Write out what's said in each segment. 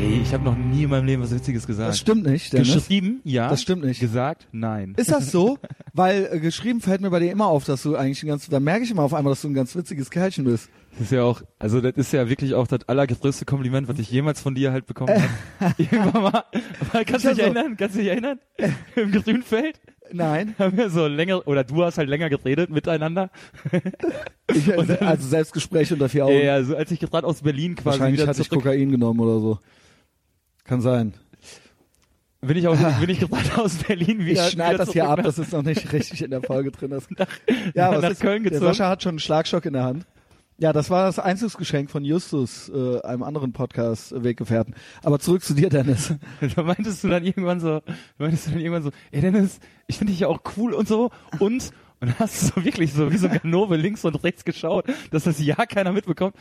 Ey, ich habe noch nie in meinem Leben was Witziges gesagt. Das stimmt nicht, Dennis. Geschrieben? Ja. Das stimmt nicht. Gesagt? Nein. Ist das so? Weil äh, geschrieben fällt mir bei dir immer auf, dass du eigentlich ein ganz, da merke ich immer auf einmal, dass du ein ganz witziges Kerlchen bist. Das ist ja auch, also das ist ja wirklich auch das allergrößte Kompliment, was ich jemals von dir halt bekommen habe. Irgendwann mal, kannst du dich so. erinnern? Kannst du dich erinnern? Im Grünfeld Nein. haben wir so länger, oder du hast halt länger geredet miteinander. Ich, also Selbstgespräch unter vier Augen. Ja, so als ich gerade aus Berlin quasi Wahrscheinlich wieder hatte ich Kokain genommen oder so. Kann sein. bin ich, aus, bin ich gerade aus Berlin wieder. ich schneide das hier ab, nach- das ist noch nicht richtig in der Folge drin. Das, ja, was nach ist, Köln der gezogen. Sascha hat schon einen Schlagstock in der Hand. Ja, das war das Einzugsgeschenk von Justus, äh, einem anderen Podcast äh, Weggefährten. Aber zurück zu dir, Dennis. Da meintest du dann irgendwann so, meintest du dann irgendwann so, ey Dennis, ich finde dich ja auch cool und so und und dann hast du so wirklich so wie so Ganove links und rechts geschaut, dass das ja keiner mitbekommt.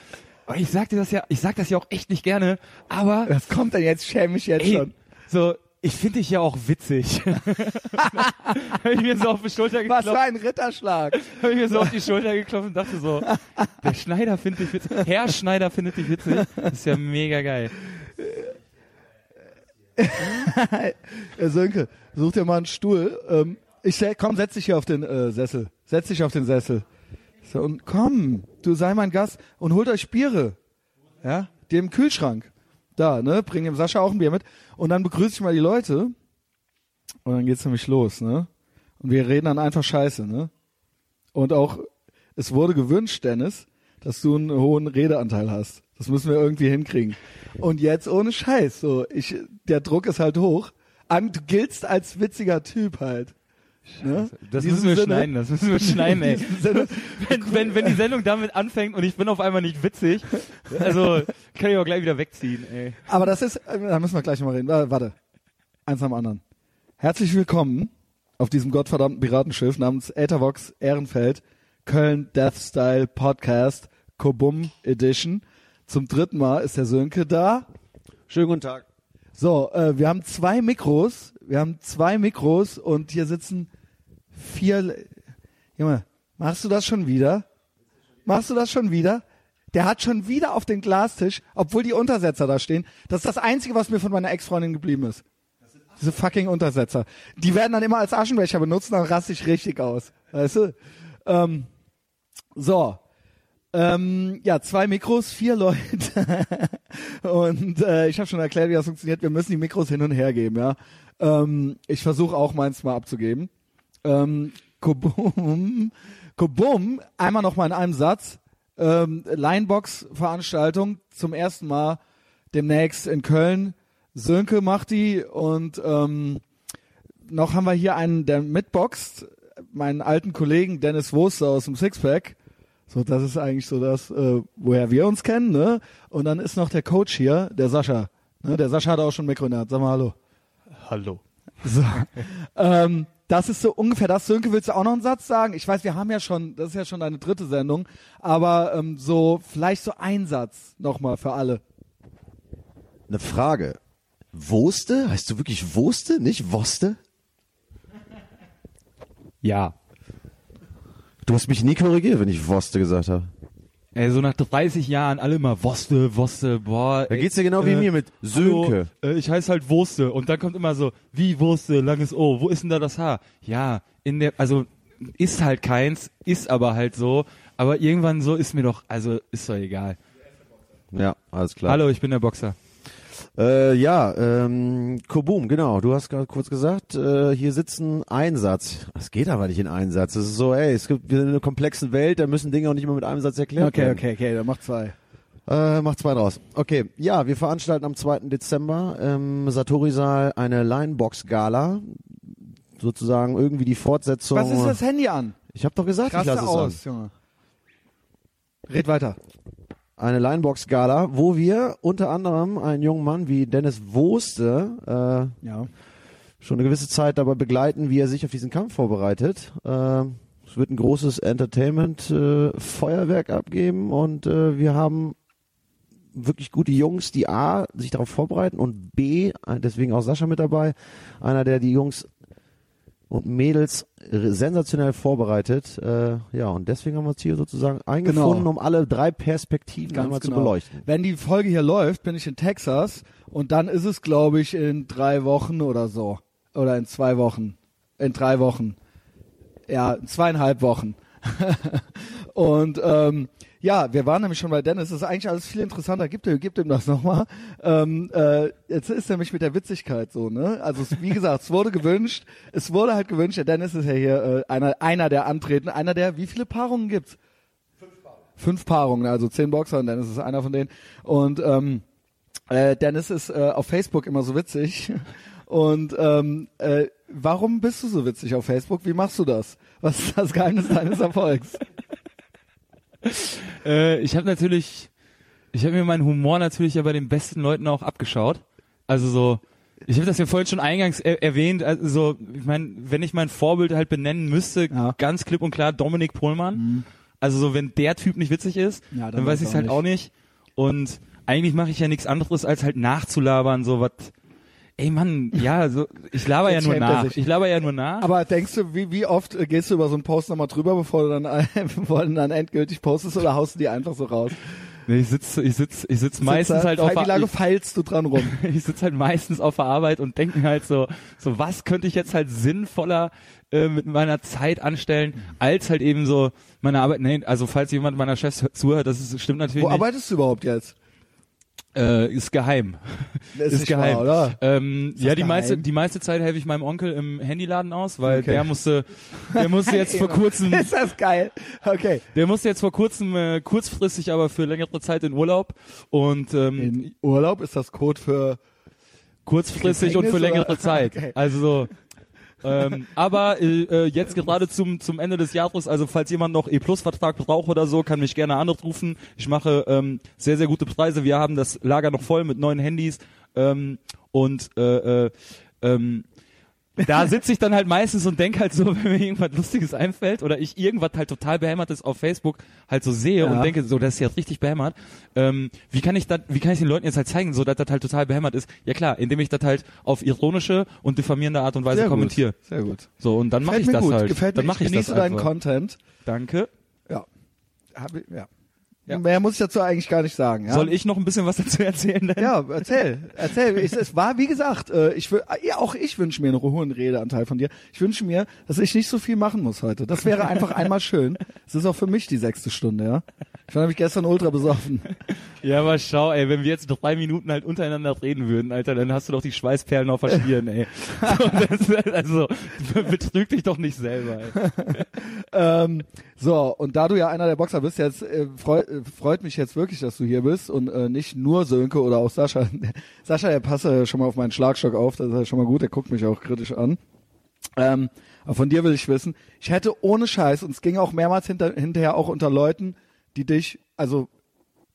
Ich sag dir das ja, ich sag das ja auch echt nicht gerne, aber Was kommt denn jetzt? Schäme mich jetzt ey, schon. so ich finde dich ja auch witzig. Hab ich mir so auf die Schulter Was geklopft, für ein Ritterschlag. hab ich mir so auf die Schulter geklopft und dachte so, der Schneider findet dich witzig, Herr Schneider findet dich witzig. Das ist ja mega geil. Äh, Sönke, such dir mal einen Stuhl. Ähm, ich komm, setz dich hier auf den äh, Sessel. Setz dich auf den Sessel. So, und komm, du sei mein Gast und holt euch Biere. Ja, im Kühlschrank. Da, ne, bring dem Sascha auch ein Bier mit. Und dann begrüße ich mal die Leute. Und dann geht's nämlich los, ne? Und wir reden dann einfach Scheiße, ne? Und auch, es wurde gewünscht, Dennis, dass du einen hohen Redeanteil hast. Das müssen wir irgendwie hinkriegen. Und jetzt ohne Scheiß, so, ich, der Druck ist halt hoch. Du giltst als witziger Typ halt. Ne? Das müssen wir Sinne- schneiden, das müssen wir schneiden, ey. Sinne, Wenn, wenn, wenn die Sendung damit anfängt und ich bin auf einmal nicht witzig, also kann ich auch gleich wieder wegziehen, ey. Aber das ist, da müssen wir gleich mal reden. Warte, eins am anderen. Herzlich willkommen auf diesem gottverdammten Piratenschiff namens Ethervox Ehrenfeld Köln Death Style Podcast Kobum Edition. Zum dritten Mal ist der Sönke da. Schönen guten Tag. So, äh, wir haben zwei Mikros. Wir haben zwei Mikros und hier sitzen vier. Junge, machst du das schon wieder? Machst du das schon wieder? Der hat schon wieder auf den Glastisch, obwohl die Untersetzer da stehen. Das ist das Einzige, was mir von meiner Ex-Freundin geblieben ist. Diese fucking Untersetzer. Die werden dann immer als Aschenbecher benutzt, dann raste ich richtig aus. Weißt du? Ähm, so. Ähm, ja, zwei Mikros, vier Leute. und äh, ich habe schon erklärt, wie das funktioniert. Wir müssen die Mikros hin und her geben, ja. Ähm, ich versuche auch meins mal abzugeben. Ähm, Kobum, Kobum, einmal noch mal in einem Satz. Ähm, Linebox-Veranstaltung zum ersten Mal demnächst in Köln. Sönke macht die und ähm, noch haben wir hier einen, der mitboxt, meinen alten Kollegen Dennis Woster aus dem Sixpack. So, das ist eigentlich so das, äh, woher wir uns kennen, ne? Und dann ist noch der Coach hier, der Sascha. Ne? Der Sascha hat auch schon Mikro in der Hand. Sag mal Hallo. Hallo. So. ähm, das ist so ungefähr das. Sönke, willst du auch noch einen Satz sagen? Ich weiß, wir haben ja schon, das ist ja schon deine dritte Sendung, aber ähm, so, vielleicht so ein Satz nochmal für alle. Eine Frage. Wurste? Heißt du wirklich Wurste, nicht Woste? Ja. Du hast mich nie korrigiert, wenn ich Woste gesagt habe. Ey, so nach 30 Jahren alle immer Woste, Woste, boah. Da ey, geht's dir genau wie mir mit Sönke. Hallo, äh, ich heiße halt Wurste und dann kommt immer so, wie Wurste, langes O, wo ist denn da das Haar? Ja, in der, also ist halt keins, ist aber halt so, aber irgendwann so ist mir doch, also ist doch egal. Ja, alles klar. Hallo, ich bin der Boxer. Äh, ja, ähm, Kobum, genau. Du hast gerade kurz gesagt, äh, hier sitzen Einsatz. Das geht aber nicht in Einsatz. Das ist so, ey, es gibt wir sind in einer komplexen Welt, da müssen Dinge auch nicht immer mit einem Satz erklärt werden. okay, okay, dann mach zwei. Äh, mach zwei draus. Okay, ja, wir veranstalten am 2. Dezember im Satori-Saal eine Linebox-Gala. Sozusagen irgendwie die Fortsetzung. Was ist das Handy an? Ich habe doch gesagt, ich Raste lasse es aus, Junge. Red weiter. Eine Linebox-Gala, wo wir unter anderem einen jungen Mann wie Dennis Woste Ja. äh, schon eine gewisse Zeit dabei begleiten, wie er sich auf diesen Kampf vorbereitet. Äh, es wird ein großes Entertainment-Feuerwerk abgeben und äh, wir haben wirklich gute Jungs, die A, sich darauf vorbereiten und B, äh, deswegen auch Sascha mit dabei, einer, der die Jungs und Mädels r- sensationell vorbereitet. Äh, ja, und deswegen haben wir uns hier sozusagen eingefunden, Genau. um alle drei Perspektiven Ganz einmal genau. zu beleuchten. Wenn die Folge hier läuft, bin ich in Texas und dann ist es, glaube ich, in drei Wochen oder so. Oder in zwei Wochen. In drei Wochen. Ja, in zweieinhalb Wochen. und ähm, ja, wir waren nämlich schon bei Dennis. Das ist eigentlich alles viel interessanter. Gib ihm, gib ihm das nochmal. Ähm, äh, jetzt ist nämlich mit der Witzigkeit so, ne? Also es, wie gesagt, es wurde gewünscht. Es wurde halt gewünscht. Der Dennis ist ja hier äh, einer, einer der Antreten. Einer der, wie viele Paarungen gibt's? fünf Paarungen, also zehn Boxer und Dennis ist einer von denen. Und ähm, äh, Dennis ist äh, auf Facebook immer so witzig. Und ähm, äh, warum bist du so witzig auf Facebook? Wie machst du das? Was ist das Geheimnis deines Erfolgs? Äh, ich habe natürlich, ich habe mir meinen Humor natürlich ja bei den besten Leuten auch abgeschaut. Also so, ich habe das ja vorhin schon eingangs er erwähnt. Also so, ich meine, wenn ich mein Vorbild halt benennen müsste, Ja. ganz klipp und klar Dominik Pohlmann. Also so, wenn der Typ nicht witzig ist, Ja, dann dann, weiß ich es halt nicht. auch nicht. Und eigentlich mache ich ja nichts anderes als halt nachzulabern, so was. Ey Mann, ja, so ich laber ja nur nach. Ich laber ja nur nach. Aber denkst du, wie, wie oft gehst du über so einen Post nochmal drüber, bevor du dann, bevor du dann endgültig postest oder haust du die einfach so raus? Nee, ich sitz, ich sitz, ich sitz meistens Sitzt da- halt auf Wie lange ich, feilst du dran rum? ich sitze halt meistens auf der Arbeit und denke halt so, so was könnte ich jetzt halt sinnvoller äh, mit meiner Zeit anstellen, als halt eben so meine Arbeit. Nee, also falls jemand meiner Chefs hö- zuhört, das ist, stimmt natürlich Wo nicht. arbeitest du überhaupt jetzt? Äh, ist geheim. Das ist geheim. wahr, oder? Ähm, Ist ja, die meiste, geheim? die meiste Zeit helfe ich meinem Onkel im Handyladen aus, weil Okay. der musste, der musste jetzt vor kurzem, Ist das geil? Okay. der musste jetzt vor kurzem äh, kurzfristig, aber für längere Zeit in Urlaub und ähm, In Urlaub ist das Code für kurzfristig und für Gefängnis längere oder? Zeit. Okay. Also so. Ähm, aber äh, äh, jetzt gerade zum zum Ende des Jahres, also falls jemand noch E-Plus-Vertrag braucht oder so, kann mich gerne anrufen. Ich mache ähm, sehr sehr gute Preise. Wir haben das Lager noch voll mit neuen Handys ähm, und äh, äh, ähm, da sitze ich dann halt meistens und denk halt so, wenn mir irgendwas Lustiges einfällt oder ich irgendwas halt total behämmertes auf Facebook halt so sehe Ja. und denke, so, das ist jetzt richtig behämmert. Ähm, wie kann ich das, wie kann ich den Leuten jetzt halt zeigen, so dass das halt total behämmert ist? Ja klar, indem ich das halt auf ironische und diffamierende Art und Weise Sehr kommentiere. Gut. Sehr gut. So und dann mache ich mir das gut. halt. Gefällt dann mache ich genieße das deinen einfach. Content. Danke. Ja. Hab ich, ja. Ja. Mehr muss ich dazu eigentlich gar nicht sagen. Ja? Soll ich noch ein bisschen was dazu erzählen? Denn? Ja, erzähl, erzähl. Ich, es war, wie gesagt, äh, ich ja, auch ich wünsche mir einen hohen Redeanteil von dir. Ich wünsche mir, dass ich nicht so viel machen muss heute. Das wäre einfach einmal schön. Es ist auch für mich die sechste Stunde, ja. Ich war nämlich gestern ultra besoffen. Ja, aber schau, ey, wenn wir jetzt drei Minuten halt untereinander reden würden, Alter, dann hast du doch die Schweißperlen auf der Stirn, ey. So, das, also, betrüg dich doch nicht selber, ey. ähm, so, und da du ja einer der Boxer bist, jetzt äh, freu, äh, freut mich jetzt wirklich, dass du hier bist und äh, nicht nur Sönke oder auch Sascha. Sascha, der passt ja schon mal auf meinen Schlagstock auf, das ist ja schon mal gut, der guckt mich auch kritisch an. Ähm, aber von dir will ich wissen, ich hätte ohne Scheiß, und es ging auch mehrmals hinter, hinterher auch unter Leuten, die dich, also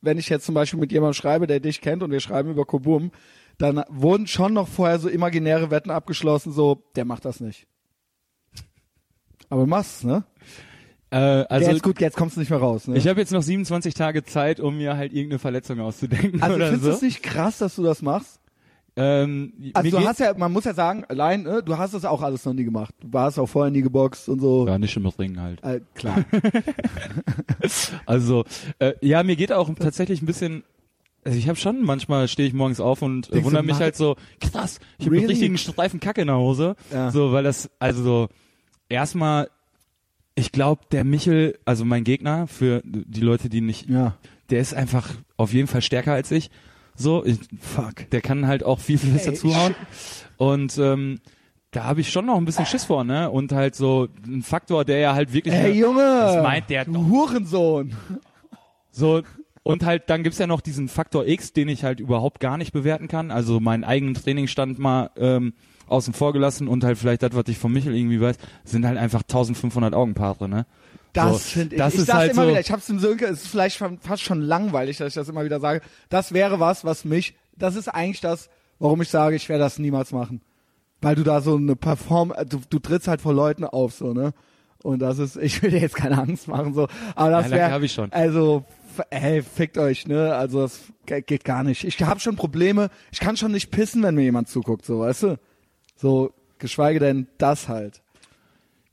wenn ich jetzt zum Beispiel mit jemandem schreibe, der dich kennt und wir schreiben über Kobum, dann wurden schon noch vorher so imaginäre Wetten abgeschlossen, so, der macht das nicht. Aber du machst es, ne? Äh, also, jetzt gut, jetzt kommst du nicht mehr raus, ne? ich habe jetzt noch 27 Tage Zeit, um mir halt irgendeine Verletzung auszudenken also oder findest du so. es nicht krass, dass du das machst? Ähm, Also du hast ja, man muss ja sagen, allein, ne, du hast das auch alles noch nie gemacht. Du warst auch vorher nie geboxt und so. ja, nicht im Ring halt. Äh, klar. Also, äh, ja, mir geht auch tatsächlich ein bisschen. Also ich habe schon manchmal stehe ich morgens auf und äh, wundere mich halt so krass. Ich habe Really? einen richtigen Streifen Kacke in der Hose, Ja. so weil das also so erstmal. Ich glaube, der Michel, also mein Gegner für die Leute, die nicht, ja. der ist einfach auf jeden Fall stärker als ich. So, ich, Fuck. der kann halt auch viel, besser Ey, zuhauen. Und ähm, da habe ich schon noch ein bisschen Schiss vor, ne? Und halt so ein Faktor, der ja halt wirklich Ey, Junge! Das meint der du Hurensohn. so und halt dann gibt's ja noch diesen Faktor X, den ich halt überhaupt gar nicht bewerten kann. Also meinen eigenen Trainingsstand mal ähm, außen vor gelassen und halt vielleicht das, was ich von Michel irgendwie weiß, sind halt einfach 1500 Augenpaare, ne? Das So, finde ich. das ich ist sag's halt immer so- wieder, ich hab's dem Sönke, es ist vielleicht fast schon langweilig, dass ich das immer wieder sage. Das wäre was, was mich, das ist eigentlich das, warum ich sage, ich werde das niemals machen. Weil du da so eine Perform, äh, du, du trittst halt vor Leuten auf, so, ne? Und das ist, ich will dir jetzt keine Angst machen, so. Aber das wäre, hab ich schon. also, ey, fickt euch, ne? Also, das ge- geht gar nicht. Ich habe schon Probleme, ich kann schon nicht pissen, wenn mir jemand zuguckt, so, weißt du? So, geschweige denn das halt.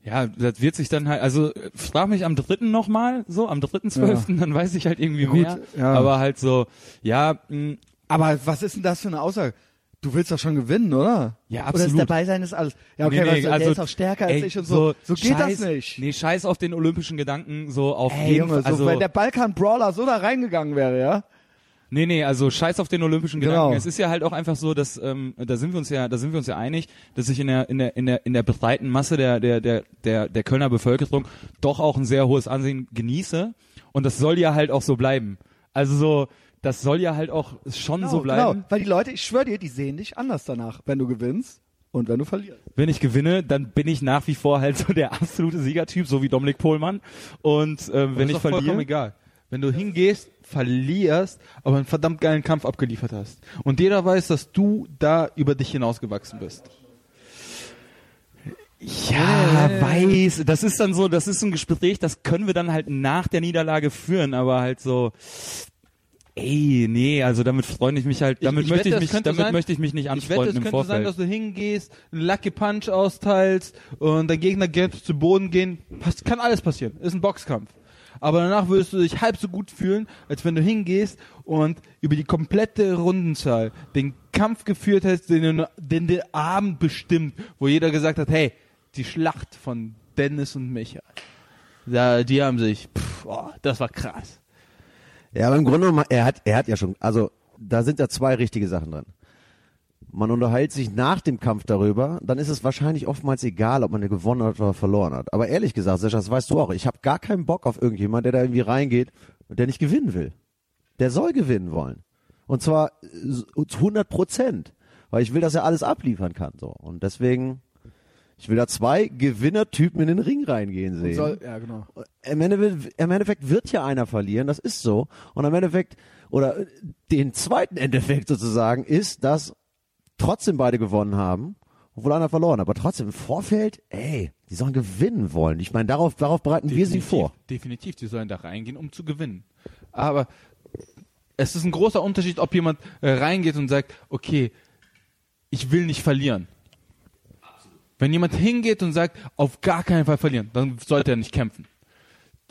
Ja, das wird sich dann halt, also frag mich am dritten nochmal, so, am dritten zwölften, dann weiß ich halt irgendwie Gut, mehr. ja. Aber halt so, ja, mh, Aber was ist denn das für eine Aussage? Du willst doch schon gewinnen, oder? Ja, Oder ist absolut. dabei sein ist alles. Ja, okay, nee, nee, was, der also, ist auch stärker als ey, ich und so. So, geht scheiß, das nicht. Nee, scheiß auf den olympischen Gedanken, so auf Ey, jeden Junge, Fall. Also, so, wenn der Balkan-Brawler so da reingegangen wäre, ja? Nee, nee, also scheiß auf den olympischen Genau. Gedanken. Es ist ja halt auch einfach so, dass ähm, da sind wir uns ja, da sind wir uns ja einig, dass ich in der in der in der in der breiten Masse der der der der der Kölner Bevölkerung doch auch ein sehr hohes Ansehen genieße und das soll ja halt auch so bleiben. Also so, das soll ja halt auch schon so bleiben. Genau, weil die Leute, ich schwöre dir, die sehen dich anders danach, wenn du gewinnst und wenn du verlierst. Wenn ich gewinne, dann bin ich nach wie vor halt so der absolute Siegertyp, so wie Dominik Pohlmann. Und ähm, wenn ist ich verliere, egal. Wenn du hingehst, verlierst, aber einen verdammt geilen Kampf abgeliefert hast. Und jeder weiß, dass du da über dich hinausgewachsen bist. Ja, weiß. Das ist dann so, das ist ein Gespräch, das können wir dann halt nach der Niederlage führen, aber halt so, ey, nee, also damit freue ich mich halt, Ich- damit ich möchte wette, ich mich, damit sein- möchte ich mich nicht Ich wette, anfreunden es im könnte sein, Vorfeld. dass du hingehst, einen Lucky Punch austeilst und dein Gegner gelb zu Boden gehen. Pass, kann alles passieren. Ist ein Boxkampf. Aber danach würdest du dich halb so gut fühlen, als wenn du hingehst und über die komplette Rundenzahl den Kampf geführt hast, den, den der Abend bestimmt, wo jeder gesagt hat, hey, die Schlacht von Dennis und Micha. Da, die haben sich, pff, oh, das war krass. Ja, aber im Grunde genommen, er hat, er hat ja schon, also da sind ja zwei richtige Sachen drin. Man unterhält sich nach dem Kampf darüber, dann ist es wahrscheinlich oftmals egal, ob man gewonnen hat oder verloren hat. Aber ehrlich gesagt, Sascha, das weißt du auch, ich habe gar keinen Bock auf irgendjemand, der da irgendwie reingeht und der nicht gewinnen will. Der soll gewinnen wollen. Und zwar zu 100 Prozent. Weil ich will, dass er alles abliefern kann. So. Und deswegen, ich will da zwei Gewinnertypen in den Ring reingehen sehen Soll, ja, genau. im Endeffekt, im Endeffekt wird ja einer verlieren, das ist so. Und im Endeffekt, oder den zweiten Endeffekt sozusagen, ist, dass trotzdem beide gewonnen haben, obwohl einer verloren hat. Aber trotzdem im Vorfeld, ey, die sollen gewinnen wollen. Ich meine, darauf, darauf bereiten wir sie vor. Definitiv, die sollen da reingehen, um zu gewinnen. Aber es ist ein großer Unterschied, ob jemand äh, reingeht und sagt, okay, ich will nicht verlieren. Wenn jemand hingeht und sagt, auf gar keinen Fall verlieren, dann sollte er nicht kämpfen.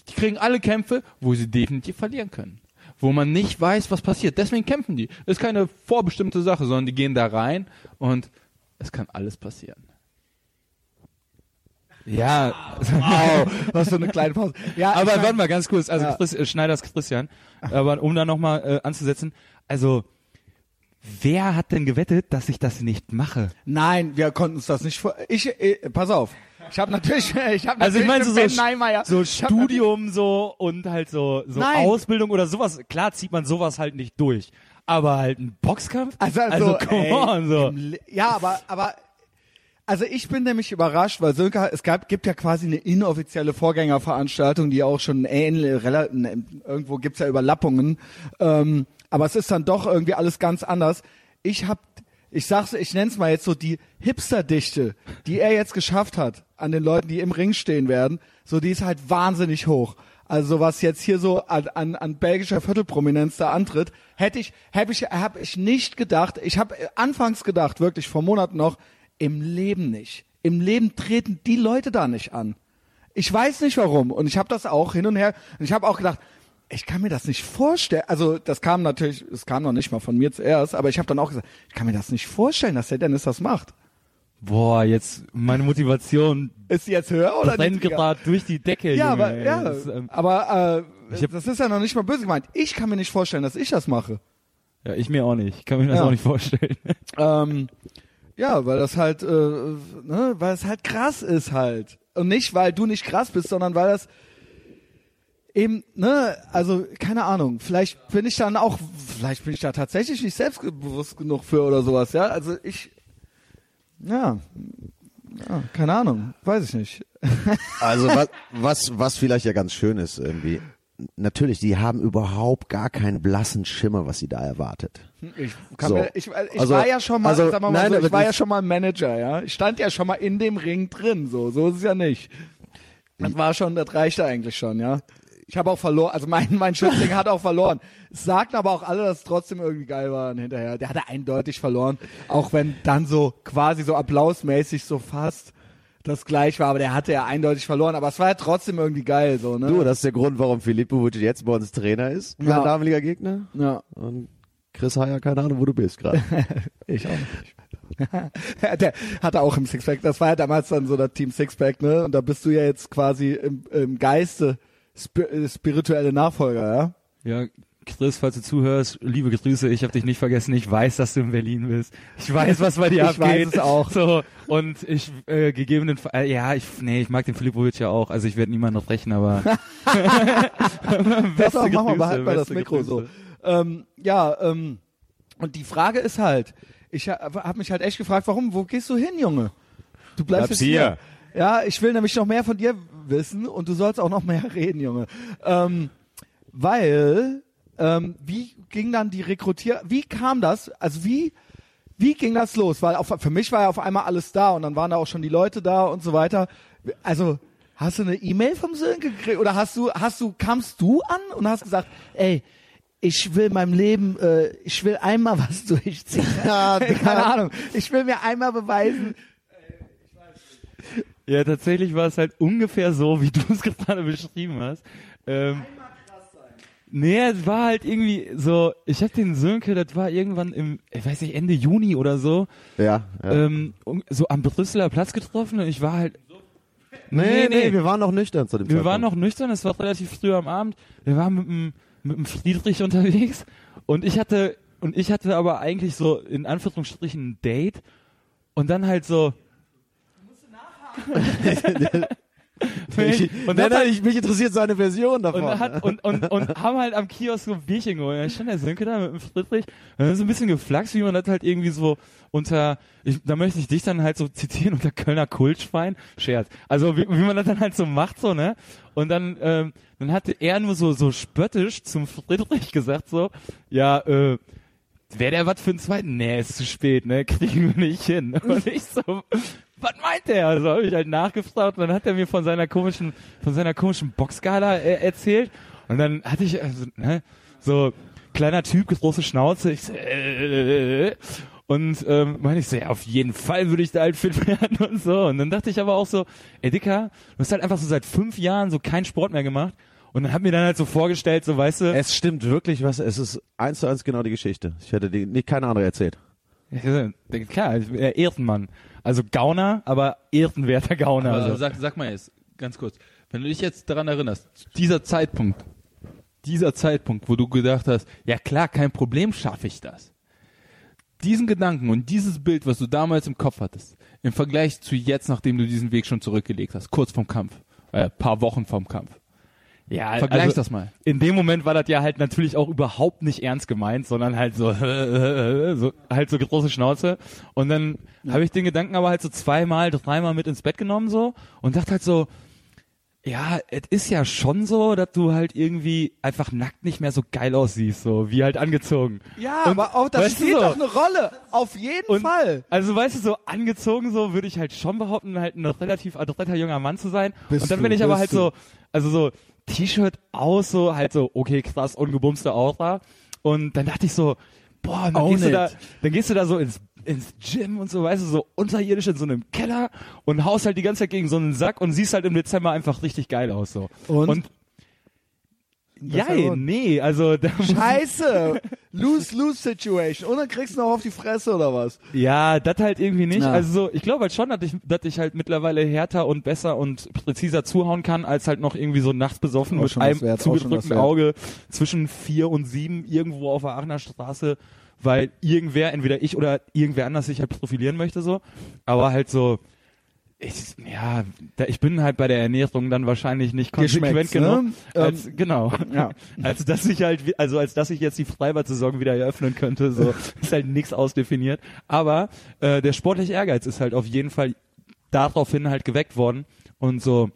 Die kriegen alle Kämpfe, wo sie definitiv verlieren können. Wo man nicht weiß, was passiert. Deswegen kämpfen die. Das ist keine vorbestimmte Sache, sondern die gehen da rein und es kann alles passieren. Ja, Wow, was für eine kleine Pause. Ja, aber ich mein- warte mal ganz kurz, also Ja. Chris, äh, Schneiders Christian, aber um da nochmal äh, anzusetzen, also wer hat denn gewettet, dass ich das nicht mache? Nein, wir konnten uns das nicht vor. Ich, äh, pass auf. Ich habe natürlich, ich habe Also ich meine so, so, so Studium so und halt so, so Nein. Ausbildung oder sowas. Klar zieht man sowas halt nicht durch. Aber halt ein Boxkampf? Also, also, come ey, on, so. Ja, aber, aber, also ich bin nämlich überrascht, weil Sönke, es gab, gibt ja quasi eine inoffizielle Vorgängerveranstaltung, die auch schon ähnlich, ne, irgendwo gibt's ja Überlappungen, ähm, aber es ist dann doch irgendwie alles ganz anders. Ich hab, ich sag's, ich nenn's mal jetzt so die Hipsterdichte, die er jetzt geschafft hat an den Leuten, die im Ring stehen werden, so die ist halt wahnsinnig hoch. Also was jetzt hier so an, an, an belgischer Viertelprominenz da antritt, hätte ich, hätte ich, hab ich nicht gedacht. Ich habe anfangs gedacht, wirklich vor Monaten noch, im Leben nicht. Im Leben treten die Leute da nicht an. Ich weiß nicht warum. Und ich habe das auch hin und her. Und ich habe auch gedacht, ich kann mir das nicht vorstellen. Also das kam natürlich, es kam noch nicht mal von mir zuerst, aber ich habe dann auch gesagt, ich kann mir das nicht vorstellen, dass der Dennis das macht. Boah, jetzt meine Motivation Ist sie jetzt höher oder brennt gerade durch die Decke. Ja, Junge, aber ey. ja, Das ähm, aber äh, Ich hab- das ist ja noch nicht mal böse gemeint. Ich kann mir nicht vorstellen, dass ich das mache. ja, ich mir auch nicht. Ich kann mir das Ja. auch nicht vorstellen. Ähm, ja, weil das halt, äh, ne, weil es halt krass ist halt. Und nicht, weil du nicht krass bist, sondern weil das eben, ne, also keine Ahnung, vielleicht bin ich dann auch, vielleicht bin ich da tatsächlich nicht selbstbewusst genug für oder sowas, ja. Also ich, ja, ja keine Ahnung, weiß ich nicht. Also was, was, was vielleicht ja ganz schön ist irgendwie. Natürlich, die haben überhaupt gar keinen blassen Schimmer, was sie da erwartet. Ich, kann So. mir, ich, ich Also- war ja schon mal, also, sagen wir mal nein, so, ich war ja schon mal Manager, ja. Ich stand ja schon mal in dem Ring drin, so, so ist es ja nicht. Das war schon, das reichte eigentlich schon, ja. Ich habe auch verloren, also mein, mein Schützling hat auch verloren. Es sagten aber auch alle, dass es trotzdem irgendwie geil war hinterher. Der hatte eindeutig verloren, auch wenn dann so quasi so applausmäßig so fast das gleich war, aber der hatte ja eindeutig verloren, aber es war ja trotzdem irgendwie geil, so, ne? Du, das ist der Grund, warum Filippovic jetzt bei uns Trainer ist, mein Ja. damaliger Gegner. ja, Und Chris Heyer, keine Ahnung, wo du bist gerade. ich auch nicht. der hatte auch im Sixpack, das war ja damals dann so das Team Sixpack, ne? Und da bist du ja jetzt quasi im, im Geiste spirituelle Nachfolger, ja? Ja, Chris, falls du zuhörst, liebe Grüße, ich habe dich nicht vergessen, ich weiß, dass du in Berlin bist. Ich weiß, was bei dir Ich abgeht. weiß es auch. So, und ich äh, gegebenenfalls, äh, ja, ich, nee, ich mag den Filipovic ja auch, also ich werde niemanden brechen, aber Das auch, mach mal, behalt mal das Mikro Grüße. so. Ähm, ja, ähm, und die Frage ist halt, ich habe hab mich halt echt gefragt, warum, wo gehst du hin, Junge? Du bleibst Bleib's jetzt hier. Ja, ich will nämlich noch mehr von dir wissen und du sollst auch noch mehr reden, Junge. Ähm, weil, ähm, wie ging dann die Rekrutier, wie kam das, also wie, wie ging das los? Weil auf, für mich war ja auf einmal alles da und dann waren da auch schon die Leute da und so weiter. Also, hast du eine E-Mail vom Sönke gekriegt oder hast du, hast du, kamst du an und hast gesagt, ey, ich will meinem Leben, äh, ich will einmal was durchziehen. Ja, Keine Ahnung. Ich will mir einmal beweisen. Ja, tatsächlich war es halt ungefähr so, wie du es gerade beschrieben hast. Ähm, nee, es war halt irgendwie so, ich hab den Sönke, das war irgendwann im, ich weiß nicht, Ende Juni oder so, ja, ja. ähm, so am Brüsseler Platz getroffen und ich war halt, nee, nee, nee, wir waren noch nüchtern zu dem wir Zeitpunkt. waren noch nüchtern, es war relativ früh am Abend, wir waren mit dem, mit dem Friedrich unterwegs und ich hatte, und ich hatte aber eigentlich so in Anführungsstrichen ein Date und dann halt so, Ich, und nein, dann nein, ich, mich interessiert seine Version davon. Und, hat, und, und, und haben halt am Kiosk so ein Bierchen geholt. Da stand der Sönke da mit dem Friedrich. Und dann so ein bisschen geflaxt, wie man das halt irgendwie so unter, ich, da möchte ich dich dann halt so zitieren, unter Kölner Kultschwein. Scherz. Also wie, wie man das dann halt so macht, so, ne? Und dann, ähm, dann hatte er nur so, so spöttisch zum Friedrich gesagt, so, ja, äh, Wäre der was für einen zweiten? Nee, ist zu spät, ne? Kriegen wir nicht hin. Und ich so, was meint der? Also habe ich halt nachgefragt und dann hat er mir von seiner komischen, von seiner komischen Boxskala äh, erzählt. Und dann hatte ich, also, ne, so kleiner Typ, große Schnauze. Ich so, äh, und ähm, meine ich so, ja, auf jeden Fall würde ich da halt fit werden und so. Und dann dachte ich aber auch so, ey Dicker, du hast halt einfach so seit fünf Jahren so keinen Sport mehr gemacht. Und dann hat mir dann halt so vorgestellt, so weißt du, es stimmt wirklich was, es ist eins zu eins genau die Geschichte. Ich hätte die, nicht keine andere erzählt. Ja, klar, äh, Ehrenmann. Also Gauner, aber ehrenwerter Gauner. Also Also, sag, sag mal jetzt, ganz kurz, wenn du dich jetzt daran erinnerst, dieser Zeitpunkt, dieser Zeitpunkt, wo du gedacht hast, ja klar, kein Problem, schaffe ich das. Diesen Gedanken und dieses Bild, was du damals im Kopf hattest, im Vergleich zu jetzt, nachdem du diesen Weg schon zurückgelegt hast, kurz vorm Kampf, äh, paar Wochen vorm Kampf. Ja, Vergleich also, das mal. In dem Moment war das ja halt natürlich auch überhaupt nicht ernst gemeint, sondern halt so, so halt so große Schnauze. Und dann habe ich den Gedanken aber halt so zweimal, dreimal mit ins Bett genommen so und dachte halt so, ja, es ist ja schon so, dass du halt irgendwie einfach nackt nicht mehr so geil aussiehst, so wie halt angezogen. Ja, Und, aber auch das spielt so, doch eine Rolle. Auf jeden Und, Fall. Also weißt du, so angezogen so würde ich halt schon behaupten, halt ein relativ adretter junger Mann zu sein. Bist und dann bin ich aber halt du. so, also so T-Shirt aus, so halt so, okay, krass, ungebumste Aura. Und dann dachte ich so, boah, und dann Own gehst, du da, dann gehst du da so ins, ins Gym und so, weißt du, so unterirdisch in so einem Keller und haust halt die ganze Zeit gegen so einen Sack und siehst halt im Dezember einfach richtig geil aus, so. Und? Ja, nee, also da muss Scheiße. Lose-lose-Situation. Und dann kriegst du noch auf die Fresse oder was? Ja, das halt irgendwie nicht. Ja. Also so, ich glaube halt schon, dass ich, dass ich halt mittlerweile härter und besser und präziser zuhauen kann, als halt noch irgendwie so nachts besoffen Auch mit einem wert, zugedrückten. Auge zwischen vier und sieben irgendwo auf der Aachener Straße, weil irgendwer, entweder ich oder irgendwer anders sich halt profilieren möchte so. Aber halt so, ich, ja, da, ich bin halt bei der Ernährung dann wahrscheinlich nicht konsequent Geschmeckt's, genug. ne? Als, genau. Ja. Als dass ich halt, also als dass ich jetzt die Freibad-Saison wieder eröffnen könnte, so ist halt nichts ausdefiniert. Aber äh, der sportliche Ehrgeiz ist halt auf jeden Fall daraufhin halt geweckt worden und so.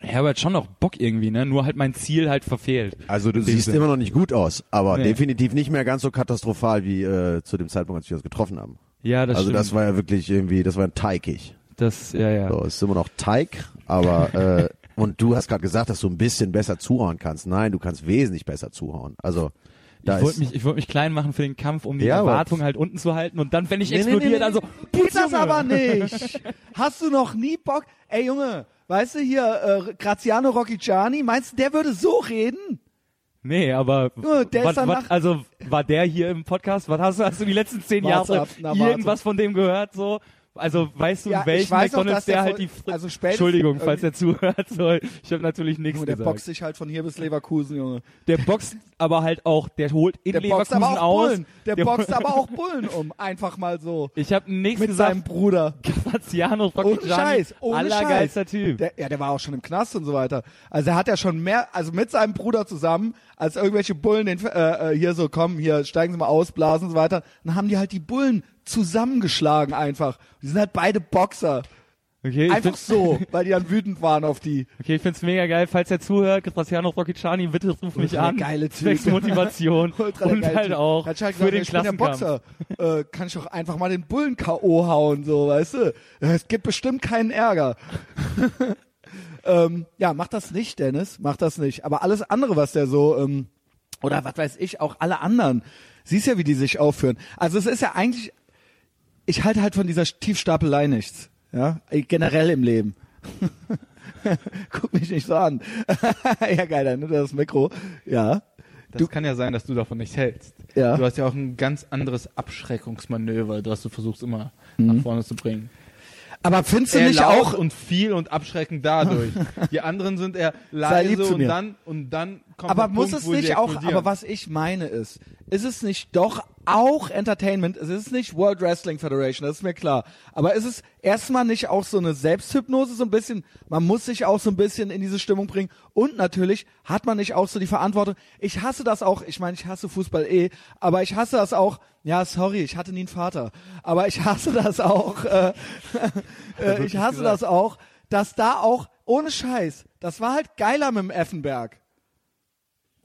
Ich habe halt schon noch Bock irgendwie, ne? Nur halt mein Ziel halt verfehlt. Also du siehst immer noch nicht gut aus, aber Nee. definitiv nicht mehr ganz so katastrophal wie äh, zu dem Zeitpunkt, als wir uns getroffen haben. Ja, das also stimmt. das war ja wirklich irgendwie, das war ein teigig. Das, ja, ja. So, es ist immer noch Teig, aber äh, und du hast gerade gesagt, dass du ein bisschen besser zuhauen kannst. Nein, du kannst wesentlich besser zuhauen. Also Da ich wollte mich, ich wollte mich klein machen für den Kampf, um die Ja, Erwartung halt unten zu halten und dann, wenn ich Nee, explodiere, nee, nee, dann so, Geht das aber nicht. Hast du noch nie Bock? Ey Junge, weißt du hier, äh, Graziano Rocchiciani, meinst du, der würde so reden? Nee, aber Ja, der was, nach- also war der hier im Podcast? Was hast du, hast du die letzten zehn Jahre ab, na, irgendwas von dem gehört? So, also weißt du, Ja, auch, McDonald's der der, halt die Fr also Entschuldigung, falls er zuhört. So, ich habe natürlich nichts der gesagt. boxt sich halt von hier bis Leverkusen, Junge. der boxt aber halt auch, der holt in Der boxt Leverkusen aber auch aus. Bullen. Der boxt aber auch Bullen um. Einfach mal so. Ich habe nichts Mit seinem gesagt. Bruder. Graziano Ohne Scheiß, ohne allergeilster Scheiß. Typ. Der, ja, der war auch schon im Knast und so weiter. Also er hat ja schon mehr, also mit seinem Bruder zusammen, als irgendwelche Bullen den, äh, äh, hier so kommen, hier steigen sie mal aus, blasen und so weiter, dann haben die halt die Bullen zusammengeschlagen einfach. Die sind halt beide Boxer. Okay, Einfach so, weil die dann wütend waren auf die. okay, ich find's mega geil, falls er zuhört, Graziano Rocchigiani, bitte ruf mich Ultra an. geile Typ. Zwecks Motivation Ultra und geile halt Typ. auch Hat Schalke für gesagt, den ich bin der Klassenkampf. Boxer. Äh, kann ich doch einfach mal den Bullen K.O. hauen, so, weißt du? Es gibt bestimmt keinen Ärger. ähm, ja, mach das nicht, Dennis. Mach das nicht. Aber alles andere, was der so, ähm, oder was weiß ich, auch alle anderen. Siehst ja, wie die sich aufführen. Also es ist ja eigentlich, ich halte halt von dieser Tiefstapelei nichts. Ja, generell im Leben. Guck mich nicht so an. ja, geil, dann nimmt er das Mikro. Ja. Das kann ja sein, dass du davon nicht hältst. Ja. Du hast ja auch ein ganz anderes Abschreckungsmanöver, das du versuchst immer Mhm. nach vorne zu bringen. Aber findest du nicht auch, und viel und abschreckend dadurch. Die anderen sind eher leise und dann und dann kommt aber muss Punkt, es nicht auch, aber was ich meine ist, ist es nicht doch auch Entertainment, es ist nicht World Wrestling Federation, das ist mir klar, aber ist es erstmal nicht auch so eine Selbsthypnose so ein bisschen, man muss sich auch so ein bisschen in diese Stimmung bringen. Und natürlich hat man nicht auch so die Verantwortung, ich hasse das auch, ich meine, ich hasse Fußball eh, aber ich hasse das auch, ja, sorry, ich hatte nie einen Vater, aber ich hasse das auch, äh, äh, ich hasse das auch, dass da auch, ohne Scheiß, das war halt geiler mit dem Effenberg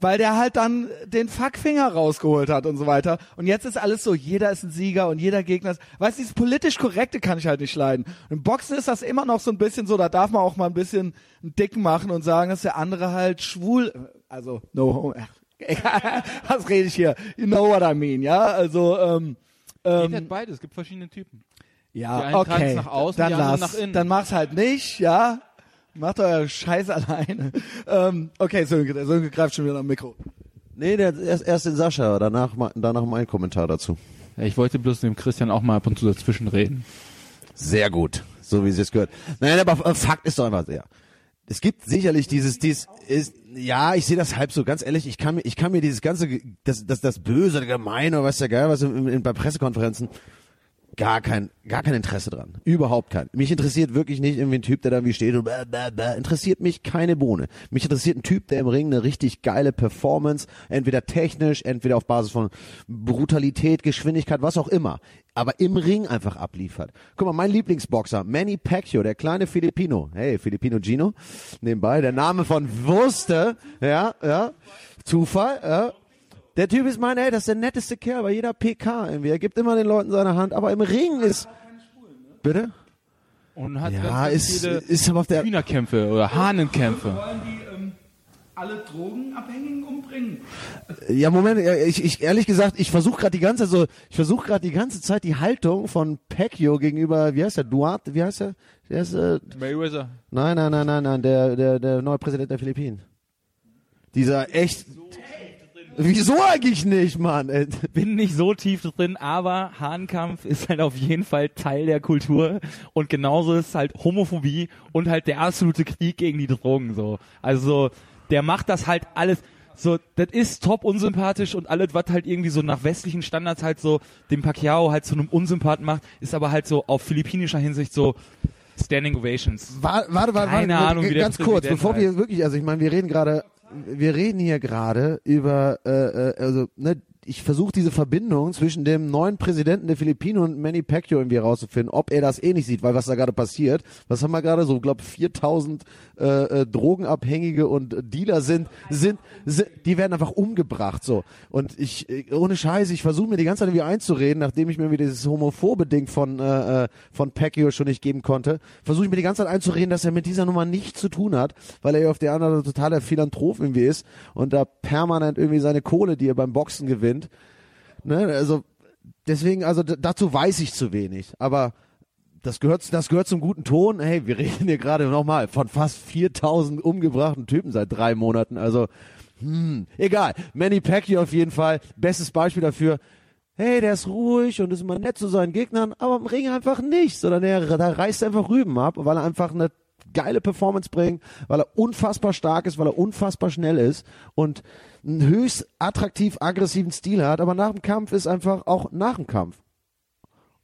weil der halt dann den Fuckfinger rausgeholt hat und so weiter. Und jetzt ist alles so, jeder ist ein Sieger und jeder Gegner ist, weißt du, dieses politisch Korrekte kann ich halt nicht leiden. Und Im Boxen ist das immer noch so ein bisschen so, da darf man auch mal ein bisschen einen Dicken machen und sagen, dass der andere halt schwul, also, no, was rede ich hier? You know what I mean, ja? Also, ähm, Geht ähm, halt beides, es gibt verschiedene Typen. Ja, okay. nach außen, dann lass. nach innen. Dann mach's halt nicht, ja. Macht euer Scheiß alleine. ähm, okay, Sönke, der Sönke greift schon wieder am Mikro. Nee, der, erst, erst den Sascha, danach, mein- danach mein Kommentar dazu. Ja, ich wollte bloß dem Christian auch mal ab und zu dazwischen reden. Sehr gut, so wie es jetzt gehört. Nein, aber äh, Fakt ist doch einfach sehr. Es gibt sicherlich dieses, dies ist, ja, ich sehe das halb so, ganz ehrlich, ich kann mir, ich kann mir dieses ganze, das, das, das Böse, Gemeine, was der geil, was in, in, bei Pressekonferenzen, gar kein, gar kein Interesse dran. Überhaupt kein. Mich interessiert wirklich nicht irgendwie ein Typ, der da irgendwie steht und bäh, bäh, bäh. interessiert mich keine Bohne. Mich interessiert ein Typ, der im Ring eine richtig geile Performance, entweder technisch, entweder auf Basis von Brutalität, Geschwindigkeit, was auch immer, aber im Ring einfach abliefert. Guck mal, mein Lieblingsboxer, Manny Pacquiao, der kleine Filipino. Hey, Filipino Gino, nebenbei, der Name von Wurste, ja, ja, Zufall, ja. Der Typ ist mein, ey, das ist der netteste Kerl bei jeder PK irgendwie. Er gibt immer den Leuten seine Hand, aber im Ring ist. Bitte? Und hat Ja, ganz, ist, viele ist aber auf der. Hühnerkämpfe oder Hahnenkämpfe. wollen die ähm, alle Drogenabhängigen umbringen. Ja, Moment, ich, ich ehrlich gesagt, ich versuche gerade die ganze so, ich versuche gerade die ganze Zeit die Haltung von Pacquiao gegenüber, wie heißt der, Duarte, wie heißt der? Der ist, äh, Mayweather. nein, nein, nein, nein, nein, der, der, der neue Präsident der Philippinen. Dieser echt. Wieso eigentlich nicht, Mann? Äh, bin nicht so tief drin, aber Hahnkampf ist halt auf jeden Fall Teil der Kultur und genauso ist halt Homophobie und halt der absolute Krieg gegen die Drogen so. Also der macht das halt alles so, das ist top unsympathisch und alles, was halt irgendwie so nach westlichen Standards halt so dem Pacquiao halt zu einem Unsympathen macht, ist aber halt so auf philippinischer Hinsicht so Standing Ovations. Warte, warte, warte, Keine warte, Ahnung, wie der ganz kurz, bevor wir wirklich, also ich meine, wir reden gerade, wir reden hier gerade über, äh, äh, also ne, ich versuche diese Verbindung zwischen dem neuen Präsidenten der Philippinen und Manny Pacquiao irgendwie herauszufinden, ob er das eh nicht sieht, weil was da gerade passiert, was haben wir gerade so, glaube 4000 äh, äh, Drogenabhängige und Dealer sind, sind, sind, die werden einfach umgebracht so. Und ich, äh, ohne Scheiße, ich versuche mir die ganze Zeit irgendwie einzureden, nachdem ich mir wieder dieses homophobe Ding von äh, äh, von Pacquiao schon nicht geben konnte, versuche ich mir die ganze Zeit einzureden, dass er mit dieser Nummer nichts zu tun hat, weil er auf der anderen Seite totaler Philanthrop irgendwie ist und da permanent irgendwie seine Kohle, die er beim Boxen gewinnt. Ne? Also deswegen, also dazu weiß ich zu wenig. Aber das gehört, das gehört zum guten Ton. Hey, wir reden hier gerade nochmal von fast 4000 umgebrachten Typen seit drei Monaten. Also, hm, egal. Manny Pacquiao auf jeden Fall. Bestes Beispiel dafür. Hey, der ist ruhig und ist immer nett zu seinen Gegnern, aber im Ring einfach nicht, sondern er, da reißt er einfach Rüben ab, weil er einfach eine geile Performance bringt, weil er unfassbar stark ist, weil er unfassbar schnell ist und einen höchst attraktiv aggressiven Stil hat, aber nach dem Kampf ist einfach auch nach dem Kampf.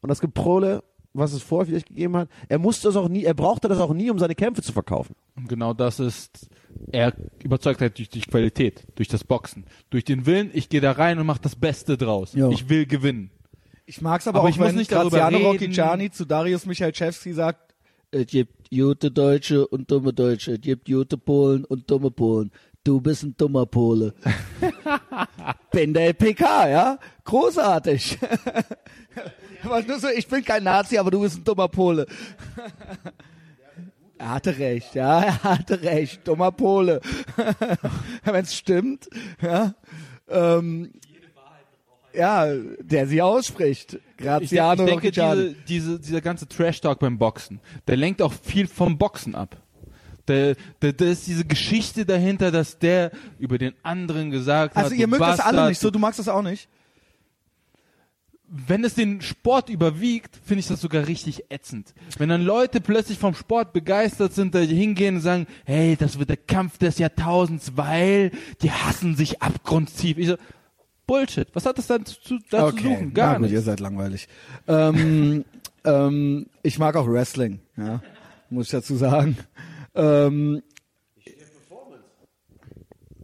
Und das Geprole, was es vorher vielleicht gegeben hat, er musste das auch nie, er brauchte das auch nie, um seine Kämpfe zu verkaufen. Und genau das ist, er überzeugt halt durch die Qualität, durch das Boxen, durch den Willen, ich gehe da rein und mache das Beste draus. Ja. Ich will gewinnen. Ich mag's aber, Aber auch, ich muss wenn Graziano. Rocchigiani zu Darius Michalczewski sagt, es gibt gute Deutsche und dumme Deutsche, es gibt gute Polen und dumme Polen. Du bist ein dummer Pole. bin der PK, ja? Großartig. Aber nur so, ich bin kein Nazi, aber du bist ein dummer Pole. Er hatte recht, ja, er hatte recht, dummer Pole. Wenn es stimmt, ja. Ähm, ja, der sie ausspricht. Ich, Graziano ich denke, Rocchigiani. diese, diese, dieser ganze Trash-Talk beim Boxen, der lenkt auch viel vom Boxen ab. Da, da, da ist diese Geschichte dahinter, dass der über den anderen gesagt hat, Also ihr mögt das alle Bastard, nicht so, du magst das auch nicht? wenn es den Sport überwiegt, finde ich das sogar richtig ätzend. Wenn dann Leute plötzlich vom Sport begeistert sind, da hingehen und sagen, hey, das wird der Kampf des Jahrtausends, weil die hassen sich abgrundtief. Ich so, Bullshit. Was hat das dann zu, da zu suchen? Gar Na gut, nicht. ihr seid langweilig. ähm, ähm, ich mag auch Wrestling, ja, muss ich dazu sagen. Ähm,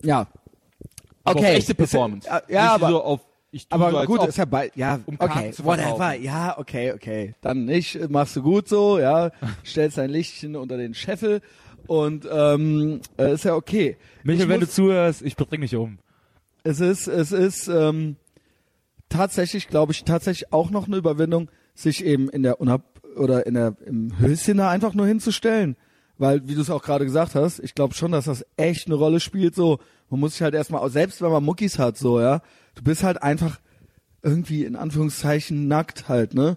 ja. Aber Okay. auf echte Performance. Ja, ja Nicht aber, so auf, aber so, gut, ist ja bei, ja, um okay, whatever, ja, okay, okay. Dann nicht, machst du gut so, ja, stellst dein Lichtchen unter den Scheffel und ähm, äh, ist ja okay. Michael, Ich wenn du zuhörst, ich bring dich um. es ist, es ist ähm, tatsächlich, glaube ich, tatsächlich auch noch eine Überwindung, sich eben in der Unab oder in der im Höschen da einfach nur hinzustellen. Weil, wie du es auch gerade gesagt hast, ich glaube schon, dass das echt eine Rolle spielt. So, man muss sich halt erstmal, selbst wenn man Muckis hat, so, ja, du bist halt einfach irgendwie in Anführungszeichen nackt halt, ne?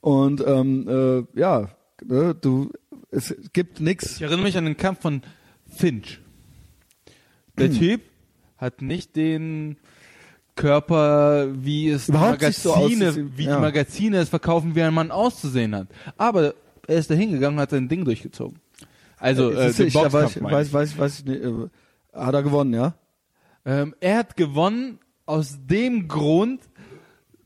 Und ähm, äh, ja, ne, du, es gibt nix. Ich erinnere mich an den Kampf von Finch. Der Hm. Typ hat nicht den Körper, wie es die Überhaupt so Magazine, auszusehen. wie Ja. die Magazine es verkaufen, wie ein Mann auszusehen hat. Aber er ist da hingegangen und hat sein Ding durchgezogen. Also äh, den ich, weiß, Boxkampf weiß, weiß, weiß ich nicht, äh, hat er gewonnen, ja? Ähm, er hat gewonnen aus dem Grund,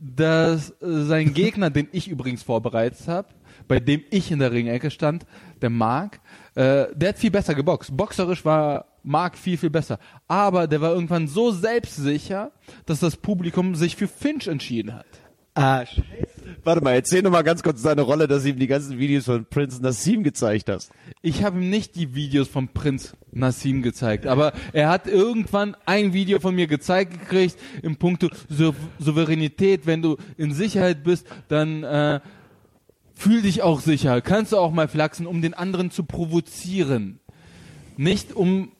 dass äh, sein Gegner, den ich übrigens vorbereitet habe, bei dem ich in der Ringecke stand, der Mark, äh, der hat viel besser geboxt. Boxerisch war Mark viel, viel besser. Aber der war irgendwann so selbstsicher, dass das Publikum sich für Finch entschieden hat. Ah, Warte mal, erzähl noch mal ganz kurz deine Rolle, dass du ihm die ganzen Videos von Prince Nassim gezeigt hast. Ich habe ihm nicht die Videos von Prinz Nassim gezeigt, aber er hat irgendwann ein Video von mir gezeigt gekriegt im Punkto Sou Souveränität. Wenn du in Sicherheit bist, dann äh, fühl dich auch sicher. Kannst du auch mal flachsen, um den anderen zu provozieren. Nicht um...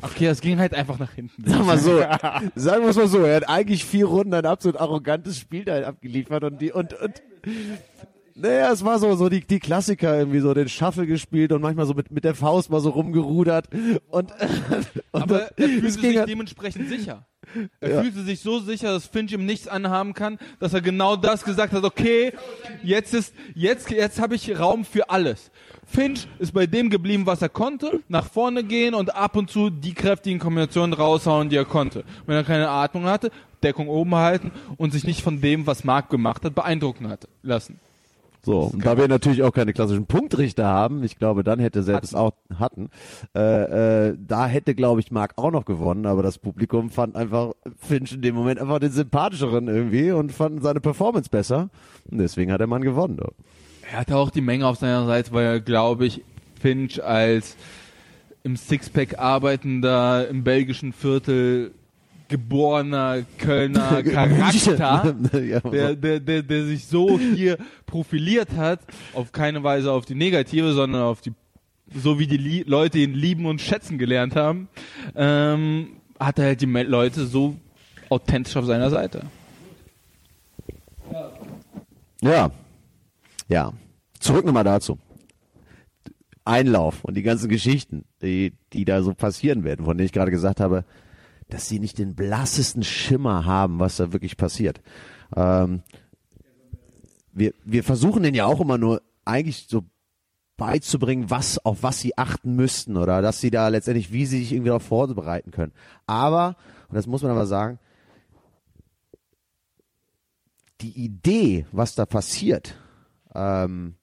Okay, es ging halt einfach nach hinten. Sag mal so, sagen wir es mal so, er hat eigentlich vier Runden ein absolut arrogantes Spiel da abgeliefert und die und und naja, es war so so die die Klassiker irgendwie so den Shuffle gespielt und manchmal so mit mit der Faust mal so rumgerudert und, und Aber er fühlte sich halt- dementsprechend sicher. Er Ja. fühlte sich so sicher, dass Finch ihm nichts anhaben kann, dass er genau das gesagt hat, okay, jetzt ist, jetzt, jetzt habe ich Raum für alles. Finch ist bei dem geblieben, was er konnte, nach vorne gehen und ab und zu die kräftigen Kombinationen raushauen, die er konnte. Wenn er keine Atmung hatte, Deckung oben halten und sich nicht von dem, was Mark gemacht hat, beeindrucken hatte, lassen. So, und da wir natürlich auch keine klassischen Punktrichter haben, ich glaube, dann hätte selbst auch hatten, äh, äh, da hätte, glaube ich, Marc auch noch gewonnen, aber das Publikum fand einfach Finch in dem Moment einfach den sympathischeren irgendwie und fand seine Performance besser. Und deswegen hat der Mann gewonnen. Doch. Er hatte auch die Menge auf seiner Seite, weil er, glaube ich, Finch als im Sixpack arbeitender, im belgischen Viertel geborener Kölner Charakter, der, der, der, der sich so hier profiliert hat, auf keine Weise auf die negative, sondern auf die, so wie die Lie Leute ihn lieben und schätzen gelernt haben, ähm, hat er halt die Leute so authentisch auf seiner Seite. Ja. Ja. Zurück nochmal dazu. Einlauf und die ganzen Geschichten, die, die da so passieren werden, von denen ich gerade gesagt habe, dass sie nicht den blassesten Schimmer haben, was da wirklich passiert. Ähm, wir, wir versuchen denen ja auch immer nur eigentlich so beizubringen, was, auf was sie achten müssten oder dass sie da letztendlich, wie sie sich irgendwie darauf vorbereiten können. Aber, und das muss man aber sagen, die Idee, was da passiert, ähm,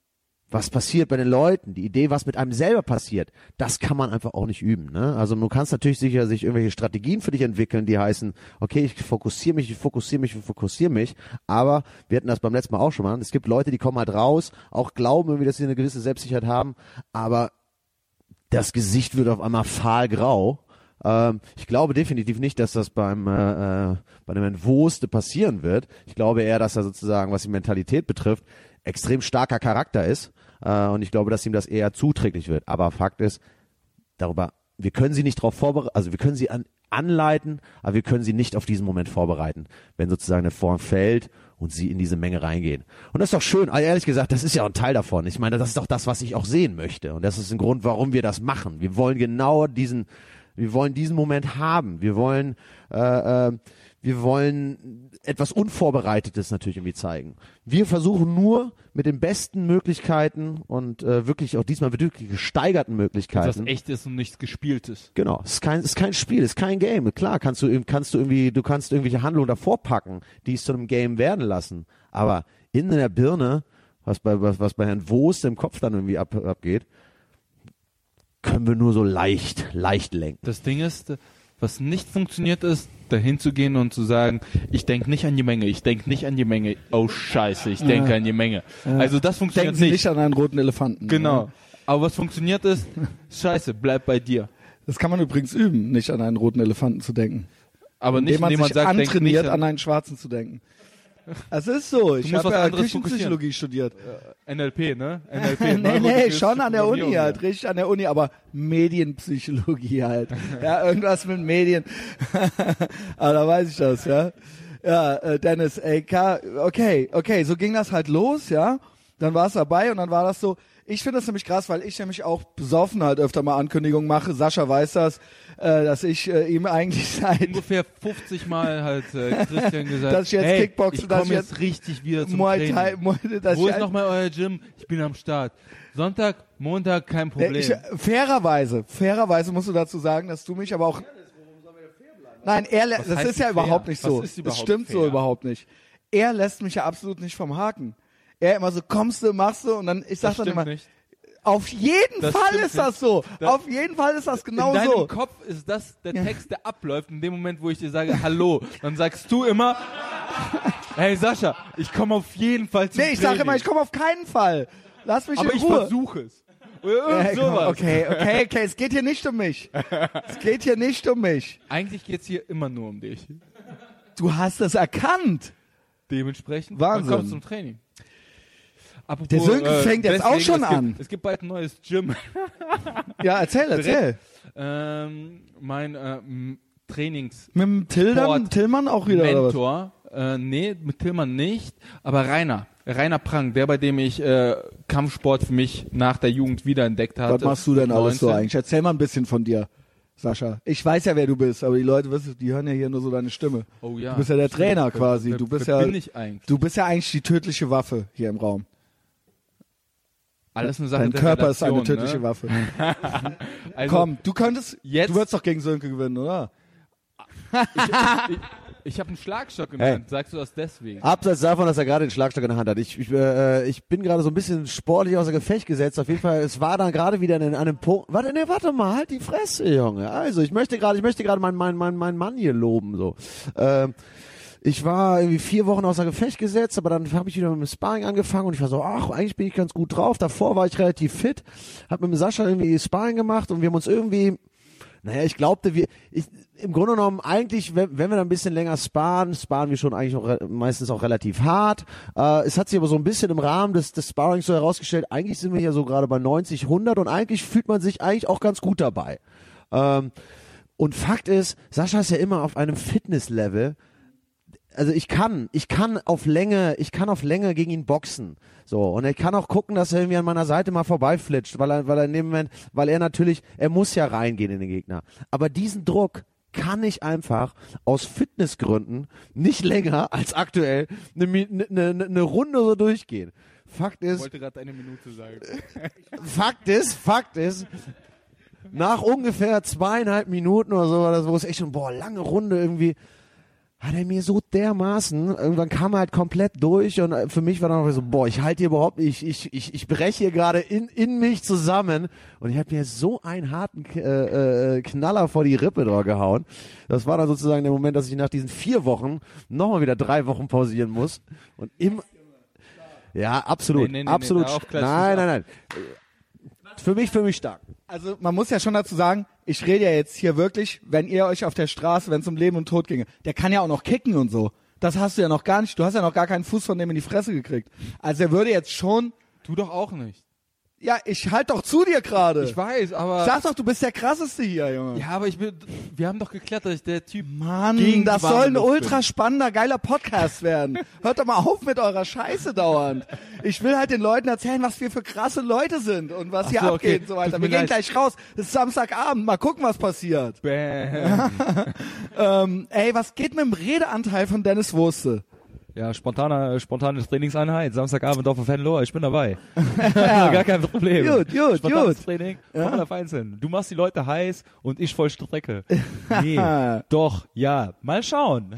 was passiert bei den Leuten, die Idee, was mit einem selber passiert, das kann man einfach auch nicht üben. Ne? Also du kannst natürlich sicher sich irgendwelche Strategien für dich entwickeln, die heißen, okay, ich fokussiere mich, ich fokussiere mich, ich fokussiere mich, aber wir hatten das beim letzten Mal auch schon mal, es gibt Leute, die kommen halt raus, auch glauben irgendwie, dass sie eine gewisse Selbstsicherheit haben, aber das Gesicht wird auf einmal fahlgrau. Ähm, ich glaube definitiv nicht, dass das beim äh, äh, bei dem Entwurste passieren wird. Ich glaube eher, dass er sozusagen, was die Mentalität betrifft, extrem starker Charakter ist. Äh, und ich glaube, dass ihm das eher zuträglich wird. Aber Fakt ist, darüber, wir können sie nicht darauf vorbereiten, also wir können sie an, anleiten, aber wir können sie nicht auf diesen Moment vorbereiten, wenn sozusagen eine Form fällt und sie in diese Menge reingehen. Und das ist doch schön, also ehrlich gesagt, das ist ja auch ein Teil davon. Ich meine, das ist doch das, was ich auch sehen möchte. Und das ist ein Grund, warum wir das machen. Wir wollen genau diesen, wir wollen diesen Moment haben. Wir wollen, äh, äh, wir wollen etwas Unvorbereitetes natürlich irgendwie zeigen. Wir versuchen nur mit den besten Möglichkeiten und äh, wirklich auch diesmal wirklich gesteigerten Möglichkeiten. echt ist und nichts gespieltes. Genau, es ist kein, es ist kein Spiel, es ist kein Game. Klar, kannst du, kannst du irgendwie, du kannst irgendwelche Handlungen davor packen, die es zu einem Game werden lassen. Aber in der Birne, was bei, was, was bei Herrn Woos im Kopf dann irgendwie ab, abgeht, können wir nur so leicht, leicht lenken. Das Ding ist, was nicht funktioniert ist, dahin zu gehen und zu sagen, ich denke nicht an die Menge, ich denke nicht an die Menge. Oh Scheiße, ich denke an die Menge. Also das funktioniert Denken nicht. nicht an einen roten Elefanten. Genau. Aber was funktioniert ist, Scheiße, bleib bei dir. Das kann man übrigens üben, nicht an einen roten Elefanten zu denken. Aber nicht, indem man indem man sich sagt, nicht antrainiert, an, an einen Schwarzen zu denken. Es ist so. Ich habe ja Küchenpsychologie studiert. NLP, ne? NLP. nee, nee, schon an der Uni halt, richtig an der Uni, aber Medienpsychologie halt. ja, irgendwas mit Medien. aber da weiß ich das, ja. Ja, äh, Dennis, ey, okay, okay, so ging das halt los, ja. Dann war es dabei und dann war das so, ich finde das nämlich krass, weil ich nämlich auch besoffen halt öfter mal Ankündigungen mache. Sascha weiß das, äh, dass ich äh, ihm eigentlich seit Ungefähr 50 Mal hat äh, Christian gesagt, Dass ich jetzt hey, Kickboxen, ich dass ich jetzt richtig wieder zum Muay. Thai, Muay, Wo ist halt- nochmal euer Gym? Ich bin am Start. Sonntag, Montag, kein Problem. Ich, fairerweise, fairerweise musst du dazu sagen, dass du mich aber auch. Nein, er, das ist ja fair? überhaupt nicht so. ist Das überhaupt stimmt so fair? überhaupt nicht. Er lässt mich ja absolut nicht vom Haken. Er immer so, kommst du, machst du und dann, ich sag das dann immer, nicht. auf jeden Das Fall ist das so. Das- auf jeden Fall ist das genau in deinem so. Kopf ist das der Text, der abläuft. In dem Moment, wo ich dir sage, hallo, dann sagst du immer, hey Sascha, ich komme auf jeden Fall zum Nee, ich sag immer, ich komme auf keinen Fall. Lass mich Aber in ich Ruhe. versuche es. Oder Ja, irgend komm, sowas. okay, okay, okay, es geht hier nicht um mich. Es geht hier nicht um mich. Eigentlich geht's hier immer nur um dich. Du hast es erkannt. Dementsprechend, Wahnsinn. man kommt zum Training. Apropos, Der Sönke fängt jetzt auch schon es gibt, an. Es gibt bald ein neues Gym. Ja, erzähl, erzähl. ähm, mein äh, Trainings Mit dem Sport. Tillmann auch wieder? Mentor, äh, nee, mit Tillmann nicht, aber Rainer. Rainer Prang, der, bei dem ich äh, Kampfsport für mich nach der Jugend wiederentdeckt hatte. Was machst du denn alles so 19. eigentlich? Erzähl mal ein bisschen von dir, Sascha. Ich weiß ja, wer du bist, aber die Leute, wissen, die hören ja hier nur so deine Stimme. Oh ja. Du bist ja der Trainer quasi. Du bist ja-? Du bist ja eigentlich die tödliche Waffe hier im Raum. Alles eine Sache Dein Körper ist eine tödliche ne? Waffe. Also, Komm, du könntest, jetzt- du würdest doch gegen Sönke gewinnen, oder? Ich habe einen Schlagstock in der Hey. Hand. Sagst du das deswegen? Abseits davon, dass er gerade den Schlagstock in der Hand hat. Ich, ich, äh, ich bin gerade so ein bisschen sportlich außer Gefecht gesetzt. Auf jeden Fall, es war dann gerade wieder an einem Punkt. Warte, nee, warte mal, halt die Fresse, Junge. Also, ich möchte gerade, ich möchte gerade meinen mein, mein, mein Mann hier loben, so. Ähm, ich war irgendwie vier Wochen außer Gefecht gesetzt, aber dann habe ich wieder mit dem Sparring angefangen und ich war so, ach, eigentlich bin ich ganz gut drauf. Davor war ich relativ fit, hab mit dem Sascha irgendwie Sparring gemacht und wir haben uns irgendwie, naja, ich glaubte, wir, ich, im Grunde genommen eigentlich, wenn, wenn wir dann ein bisschen länger sparen, sparen wir schon eigentlich auch meistens auch relativ hart. Äh, es hat sich aber so ein bisschen im Rahmen des, des Sparrings so herausgestellt, eigentlich sind wir ja so gerade bei 90, 100 und eigentlich fühlt man sich eigentlich auch ganz gut dabei. Ähm, und Fakt ist, Sascha ist ja immer auf einem Fitnesslevel, also ich kann, ich kann auf Länge, ich kann auf Länge gegen ihn boxen. So. Und ich kann auch gucken, dass er irgendwie an meiner Seite mal vorbeiflitscht, weil er, weil er in dem Moment, weil er natürlich, er muss ja reingehen in den Gegner. Aber diesen Druck kann ich einfach aus Fitnessgründen nicht länger als aktuell eine, eine, eine, eine Runde so durchgehen. Fakt Ich ist, wollte gerade eine Minute sagen. Fakt ist, Fakt ist, nach ungefähr zweieinhalb Minuten oder so, war das, wo es echt schon, boah, lange Runde irgendwie, hat er mir so dermaßen, irgendwann kam er halt komplett durch und äh, für mich war dann auch so, boah, ich halte hier überhaupt nicht, ich, ich, ich breche hier gerade in, in mich zusammen und ich habe mir so einen harten äh, äh, Knaller vor die Rippe drauf gehauen. Das war dann sozusagen der Moment, dass ich nach diesen vier Wochen nochmal wieder drei Wochen pausieren muss und im, ja, absolut, Nee, nee, nee, absolut, nein, nein, nein. Für mich, für mich stark. Also man muss ja schon dazu sagen, ich rede ja jetzt hier wirklich, wenn ihr euch auf der Straße, wenn es um Leben und Tod ginge, der kann ja auch noch kicken und so. Das hast du ja noch gar nicht. Du hast ja noch gar keinen Fuß von dem in die Fresse gekriegt. Also er würde jetzt schon. Du doch auch nicht. Ja, ich halt doch zu dir gerade. Ich weiß, aber. Sag doch, du bist der krasseste hier, Junge. ja, aber ich bin. Wir haben doch geklärt, dass ich der Typ. Mann, gegen das soll ein ultra spannender, geiler Podcast werden. Hört doch mal auf mit eurer Scheiße dauernd. Ich will halt den Leuten erzählen, was wir für krasse Leute sind und was Ach hier so, abgeht okay. und so weiter. Wir gehen gleich raus. Es ist Samstagabend. Mal gucken, was passiert. Bäm. Ähm, ey, was geht mit dem Redeanteil von Dennis Wurste? Ja, spontane, spontane Trainingseinheit, Samstagabend auf dem Fanlohr, ich bin dabei. Gar kein Problem. Gut, gut, Spontanes gut. Training, Ja. ja. auf einzeln. Du machst die Leute heiß und ich voll Strecke. Nee, doch, ja, mal schauen.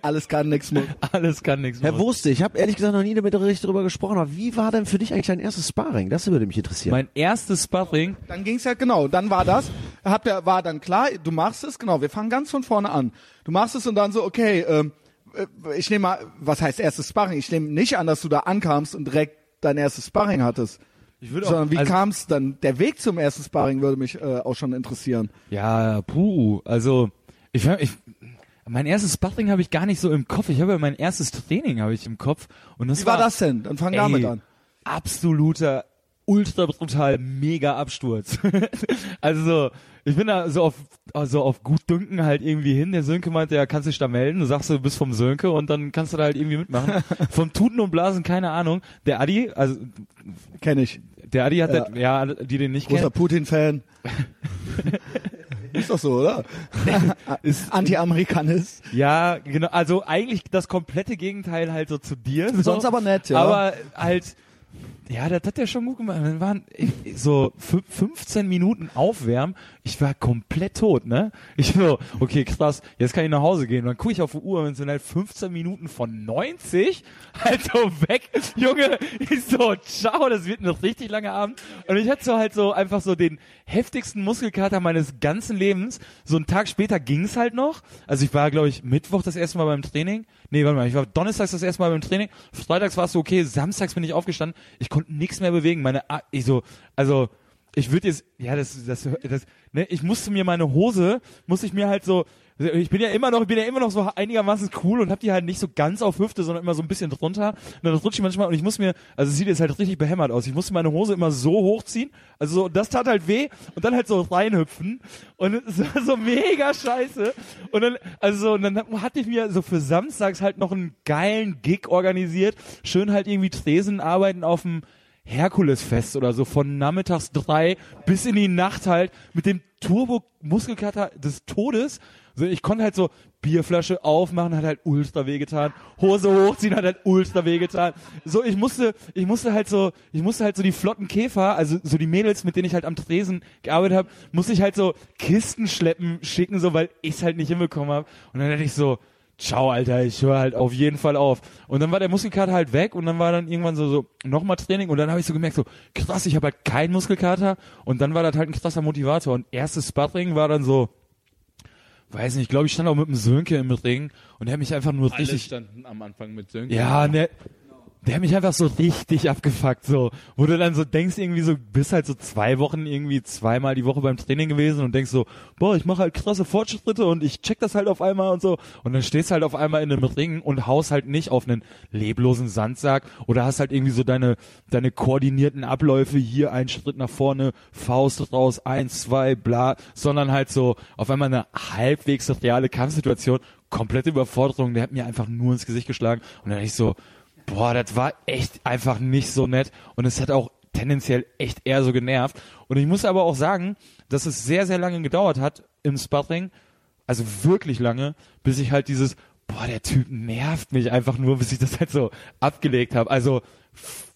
Alles kann, nix muss. Alles kann nichts Herr Wurste, ich habe ehrlich gesagt noch nie damit richtig drüber gesprochen, aber wie war denn für dich eigentlich dein erstes Sparring? Das würde mich interessieren. Mein erstes Sparring, Dann ging's halt genau. Dann war das, habt ihr, war dann klar, du machst es, genau, wir fangen ganz von vorne an. Du machst es und dann so, okay, ähm, äh, ich nehme mal, was heißt erstes Sparring? Ich nehme nicht an, dass du da ankamst und direkt dein erstes Sparring hattest. ich würde Sondern wie also, kam's dann? Der Weg zum ersten Sparring würde mich äh, auch schon interessieren. Ja, puh, also ich, ich mein erstes Sparring habe ich gar nicht so im Kopf. Ich habe ja mein erstes Training habe ich im Kopf und das Wie war das denn? Dann fang Ey, damit an. absoluter ultra brutal mega Absturz. also so, ich bin da so auf also auf gut dünken halt irgendwie hin. Der Sönke meinte, ja, kannst dich da melden. Du sagst, du bist vom Sönke und dann kannst du da halt irgendwie mitmachen. vom Tuten und Blasen keine Ahnung. Der Adi, also Kenn ich. der Adi hat Ja. das, ja, die den nicht Großer kennen. Putin-Fan. Ist doch so, oder? Ist, Anti-Amerikanist. ja, genau. Also eigentlich das komplette Gegenteil halt so zu dir. So. Sonst aber nett, ja. Aber halt, ja, das hat er schon gut gemacht. Dann waren so fü- 15 Minuten Aufwärmen. Ich war komplett tot, ne? Ich so, okay, krass, jetzt kann ich nach Hause gehen. Und dann gucke ich auf die Uhr und sind halt 15 Minuten von 90 halt so weg. Junge, ich so, ciao, das wird ein richtig langer Abend. Und ich hatte so halt so einfach so den heftigsten Muskelkater meines ganzen Lebens. So einen Tag später ging's halt noch. Also ich war, glaube ich, Mittwoch das erste Mal beim Training. Nee, warte mal, ich war donnerstags das erste Mal beim Training. Freitags war es so okay, samstags bin ich aufgestanden. Ich konnte nichts mehr bewegen. Meine, A- ich so, also, ich würde jetzt, ja, das, das, das, ne, ich musste mir meine Hose, musste ich mir halt so, ich bin ja immer noch, ich bin ja immer noch so einigermaßen cool und hab die halt nicht so ganz auf Hüfte, sondern immer so ein bisschen drunter. Und dann rutsche ich manchmal und ich muss mir, also es sieht jetzt halt richtig behämmert aus. Ich musste meine Hose immer so hochziehen, also so, das tat halt weh und dann halt so reinhüpfen und es war so mega scheiße. Und dann, also so, und dann hatte ich mir so für samstags halt noch einen geilen Gig organisiert, schön halt irgendwie Tresen arbeiten auf dem Herkulesfest oder so von nachmittags drei bis in die Nacht halt mit dem Turbo-Muskelkater des Todes. So, ich konnte halt so Bierflasche aufmachen, hat halt ultra wehgetan. Hose hochziehen, hat halt ultra wehgetan. So, ich musste, ich musste halt so, ich musste halt so die flotten Käfer, also so die Mädels, mit denen ich halt am Tresen gearbeitet habe, musste ich halt so Kisten schleppen, schicken, so, weil ich's halt nicht hinbekommen habe. Und dann dachte ich so, ciao, Alter, ich höre halt auf jeden Fall auf. Und dann war der Muskelkater halt weg und dann war dann irgendwann so, so nochmal Training und dann habe ich so gemerkt, so krass, ich habe halt keinen Muskelkater und dann war das halt ein krasser Motivator und erstes Sparring war dann so, weiß nicht, ich glaube, ich stand auch mit dem Sönke im Ring und der hat mich einfach nur Alle richtig standen am Anfang mit Sönke. ja, ne, der hat mich einfach so richtig abgefuckt, so, wo du dann so denkst, irgendwie so, bist halt so zwei Wochen irgendwie zweimal die Woche beim Training gewesen und denkst so, boah, ich mache halt krasse Fortschritte und ich check das halt auf einmal und so. Und dann stehst halt auf einmal in einem Ring und haust halt nicht auf einen leblosen Sandsack oder hast halt irgendwie so deine, deine koordinierten Abläufe, hier ein Schritt nach vorne, Faust raus, eins, zwei, bla, sondern halt so auf einmal eine halbwegs reale Kampfsituation, komplette Überforderung, der hat mir einfach nur ins Gesicht geschlagen und dann ich so, boah, das war echt einfach nicht so nett und es hat auch tendenziell echt eher so genervt. Und ich muss aber auch sagen, dass es sehr, sehr lange gedauert hat im Sparring, also wirklich lange, bis ich halt dieses, boah, der Typ nervt mich einfach nur, bis ich das halt so abgelegt habe. Also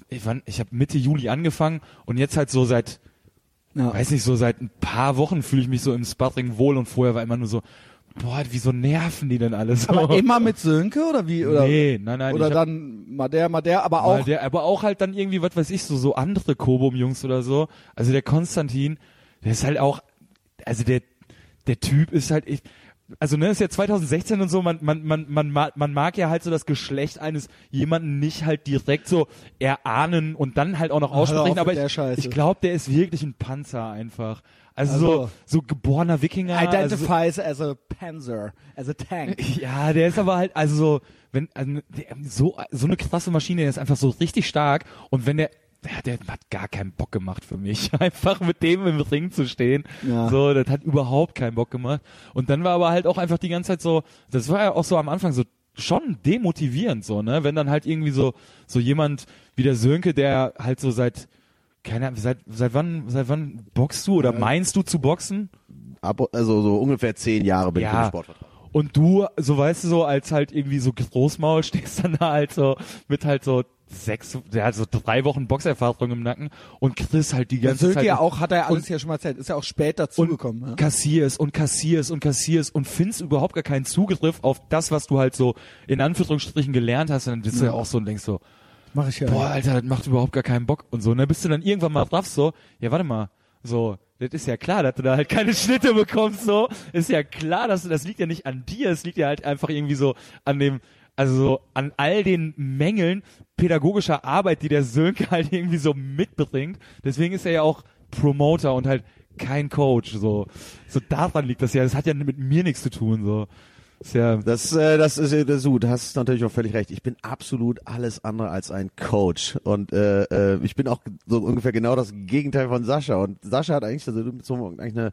ich, wann- ich habe Mitte Juli angefangen und jetzt halt so seit, Ja. weiß nicht, so seit ein paar Wochen fühle ich mich so im Sparring wohl und vorher war immer nur so, boah, wieso nerven die denn alle so? Aber immer mit Sönke oder wie? Oder, nee, nein, nein. oder ich dann mal der, mal der, aber Mal auch. der, aber auch halt dann irgendwie, was weiß ich, so, so andere Kobum-Jungs oder so. Also der Konstantin, der ist halt auch, also der, der Typ ist halt echt, also ne, ist ja 2016 und so, man, man, man, man, ma- man mag ja halt so das Geschlecht eines jemanden nicht halt direkt so erahnen und dann halt auch noch aussprechen, aber ich, ich glaube, der ist wirklich ein Panzer einfach. Also, Also- so, so geborener Wikinger. Also, Identifies as a Panzer, as a tank. ja, der ist aber halt, also so, wenn, also, der, so, so eine krasse Maschine, der ist einfach so richtig stark und wenn der, der, der hat gar keinen Bock gemacht für mich, einfach mit dem im Ring zu stehen. Ja. So, das hat überhaupt keinen Bock gemacht. Und dann war aber halt auch einfach die ganze Zeit so, das war ja auch so am Anfang so schon demotivierend, so, ne, wenn dann halt irgendwie so, so jemand wie der Sönke, der halt so seit, keine Ahnung, seit, seit wann, seit wann boxst du oder meinst du zu boxen? Ab, also so ungefähr zehn Jahre bin ich Ja. im Sportvertrag. Und du, so weißt du so, als halt irgendwie so Großmaul stehst dann da halt so mit halt so sechs, der hat so drei Wochen Boxerfahrung im Nacken und Chris halt die ganze Zeit ja auch, hat er alles und- ja schon mal erzählt, ist ja auch spät und dazugekommen. Ja? kassierst und kassierst und kassierst und findest überhaupt gar keinen Zugriff auf das, was du halt so in Anführungsstrichen gelernt hast und dann bist du ja auch so und denkst so, Mach ich ja. boah, Alter, das macht überhaupt gar keinen Bock und so. Und dann bist du dann irgendwann mal drauf so, ja, warte mal, so, das ist ja klar, dass du da halt keine Schnitte bekommst, so. Ist ja klar, dass du, das liegt ja nicht an dir, es liegt ja halt einfach irgendwie so an dem, also so an all den Mängeln pädagogischer Arbeit, die der Sönke halt irgendwie so mitbringt. Deswegen ist er ja auch Promoter und halt kein Coach, so. So daran liegt das ja, das hat ja mit mir nichts zu tun, so. Ja, Das, äh, das ist, das gut. Du hast natürlich auch völlig recht. Ich bin absolut alles andere als ein Coach. Und äh, äh, ich bin auch so ungefähr genau das Gegenteil von Sascha. Und Sascha hat eigentlich, also du so eigentlich eine,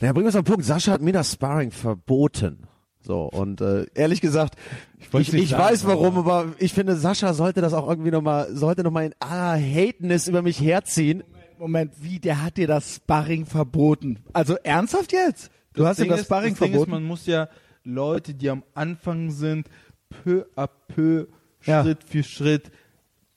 naja, bringen wir es auf den Punkt. Sascha hat mir das Sparring verboten. So, und äh, ehrlich gesagt, ich, ich, nicht sagen, weiß warum, aber ich finde, Sascha sollte das auch irgendwie nochmal, sollte nochmal in aller Hateness über mich herziehen. Moment, wie, der hat dir das Sparring verboten? Also ernsthaft jetzt? Du hast Ding das ist- Sparring das Ding ist, verboten? man muss ja Leute, die am Anfang sind, peu à peu, Ja. Schritt für Schritt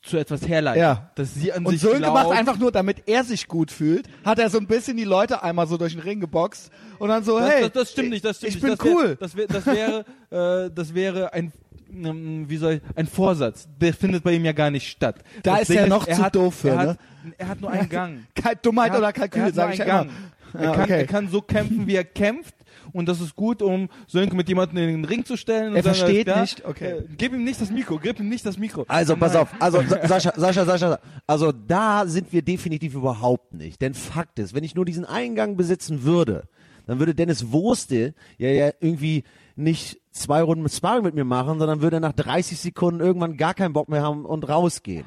zu etwas herleiten. Ja. Dass sie an Und sich Sönke macht glauben- einfach nur, damit er sich gut fühlt, hat er so ein bisschen die Leute einmal so durch den Ring geboxt und dann so, Das, hey, das, das stimmt nicht, das stimmt ich nicht. bin das wär- cool. das, wär, das wäre, äh, das wäre ein, ähm, wie soll ich, ein Vorsatz. Der findet bei ihm ja gar nicht statt. Da Das ist Ding er noch zu hat, doof für, er ne? Hat, er hat nur einen Gang. Dummheit Er hat- oder er Kalkül, hat sag nur ich ja einen immer. Er, Ja, kann, okay. er kann so kämpfen, wie er kämpft. Und das ist gut, um Sönke mit jemandem in den Ring zu stellen. Und Er sagen, versteht alles nicht, okay. äh, Gib ihm nicht das Mikro, gib ihm nicht das Mikro. Also, pass auf. Also, Sa- Sascha, Sascha, Sascha, also da sind wir definitiv überhaupt nicht. Denn Fakt ist, wenn ich nur diesen Eingang besitzen würde, dann würde Dennis Wurste ja, ja irgendwie nicht zwei Runden mit Sparring mit mir machen, sondern würde nach 30 Sekunden irgendwann gar keinen Bock mehr haben und rausgehen.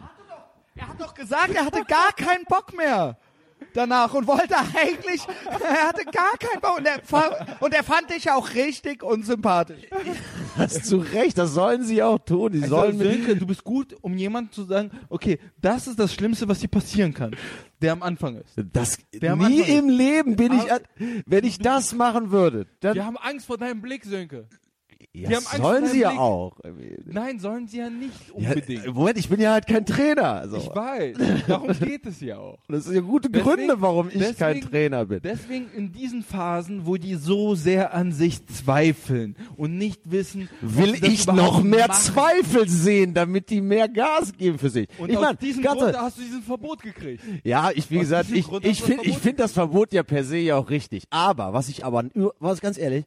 Er hat doch gesagt, er hatte gar keinen Bock mehr danach und wollte eigentlich, er hatte gar keinen Bock und er, und er fand dich ja auch richtig unsympathisch. Hast du recht, das sollen sie auch tun. Die Also, sollen Sönke, du bist gut, um jemandem zu sagen, okay, das ist das Schlimmste, was dir passieren kann, der am Anfang ist. das, Der nie Anfang ist- im Leben bin ich, Aber- wenn ich das machen würde, dann, Wir haben Angst vor deinem Blick, Sönke. Ja, Die haben Angst sollen sie ja auch. Nein, sollen sie ja nicht Ja, unbedingt. äh, Moment, ich bin ja halt kein Trainer. So. ich weiß. Darum geht es ja auch. Das sind ja gute Deswegen- Gründe, warum ich kein deswegen- Trainer bin. Deswegen in diesen Phasen, wo die so sehr an sich zweifeln und nicht wissen, Will ich noch mehr machen. Zweifel sehen, damit die mehr Gas geben für sich. Und ich aus meine, diesem Grund hast du diesen Verbot gekriegt. ja, ich wie aus gesagt, ich Grund ich finde ich finde das Verbot ja per se ja auch richtig. Aber was ich aber was ganz ehrlich,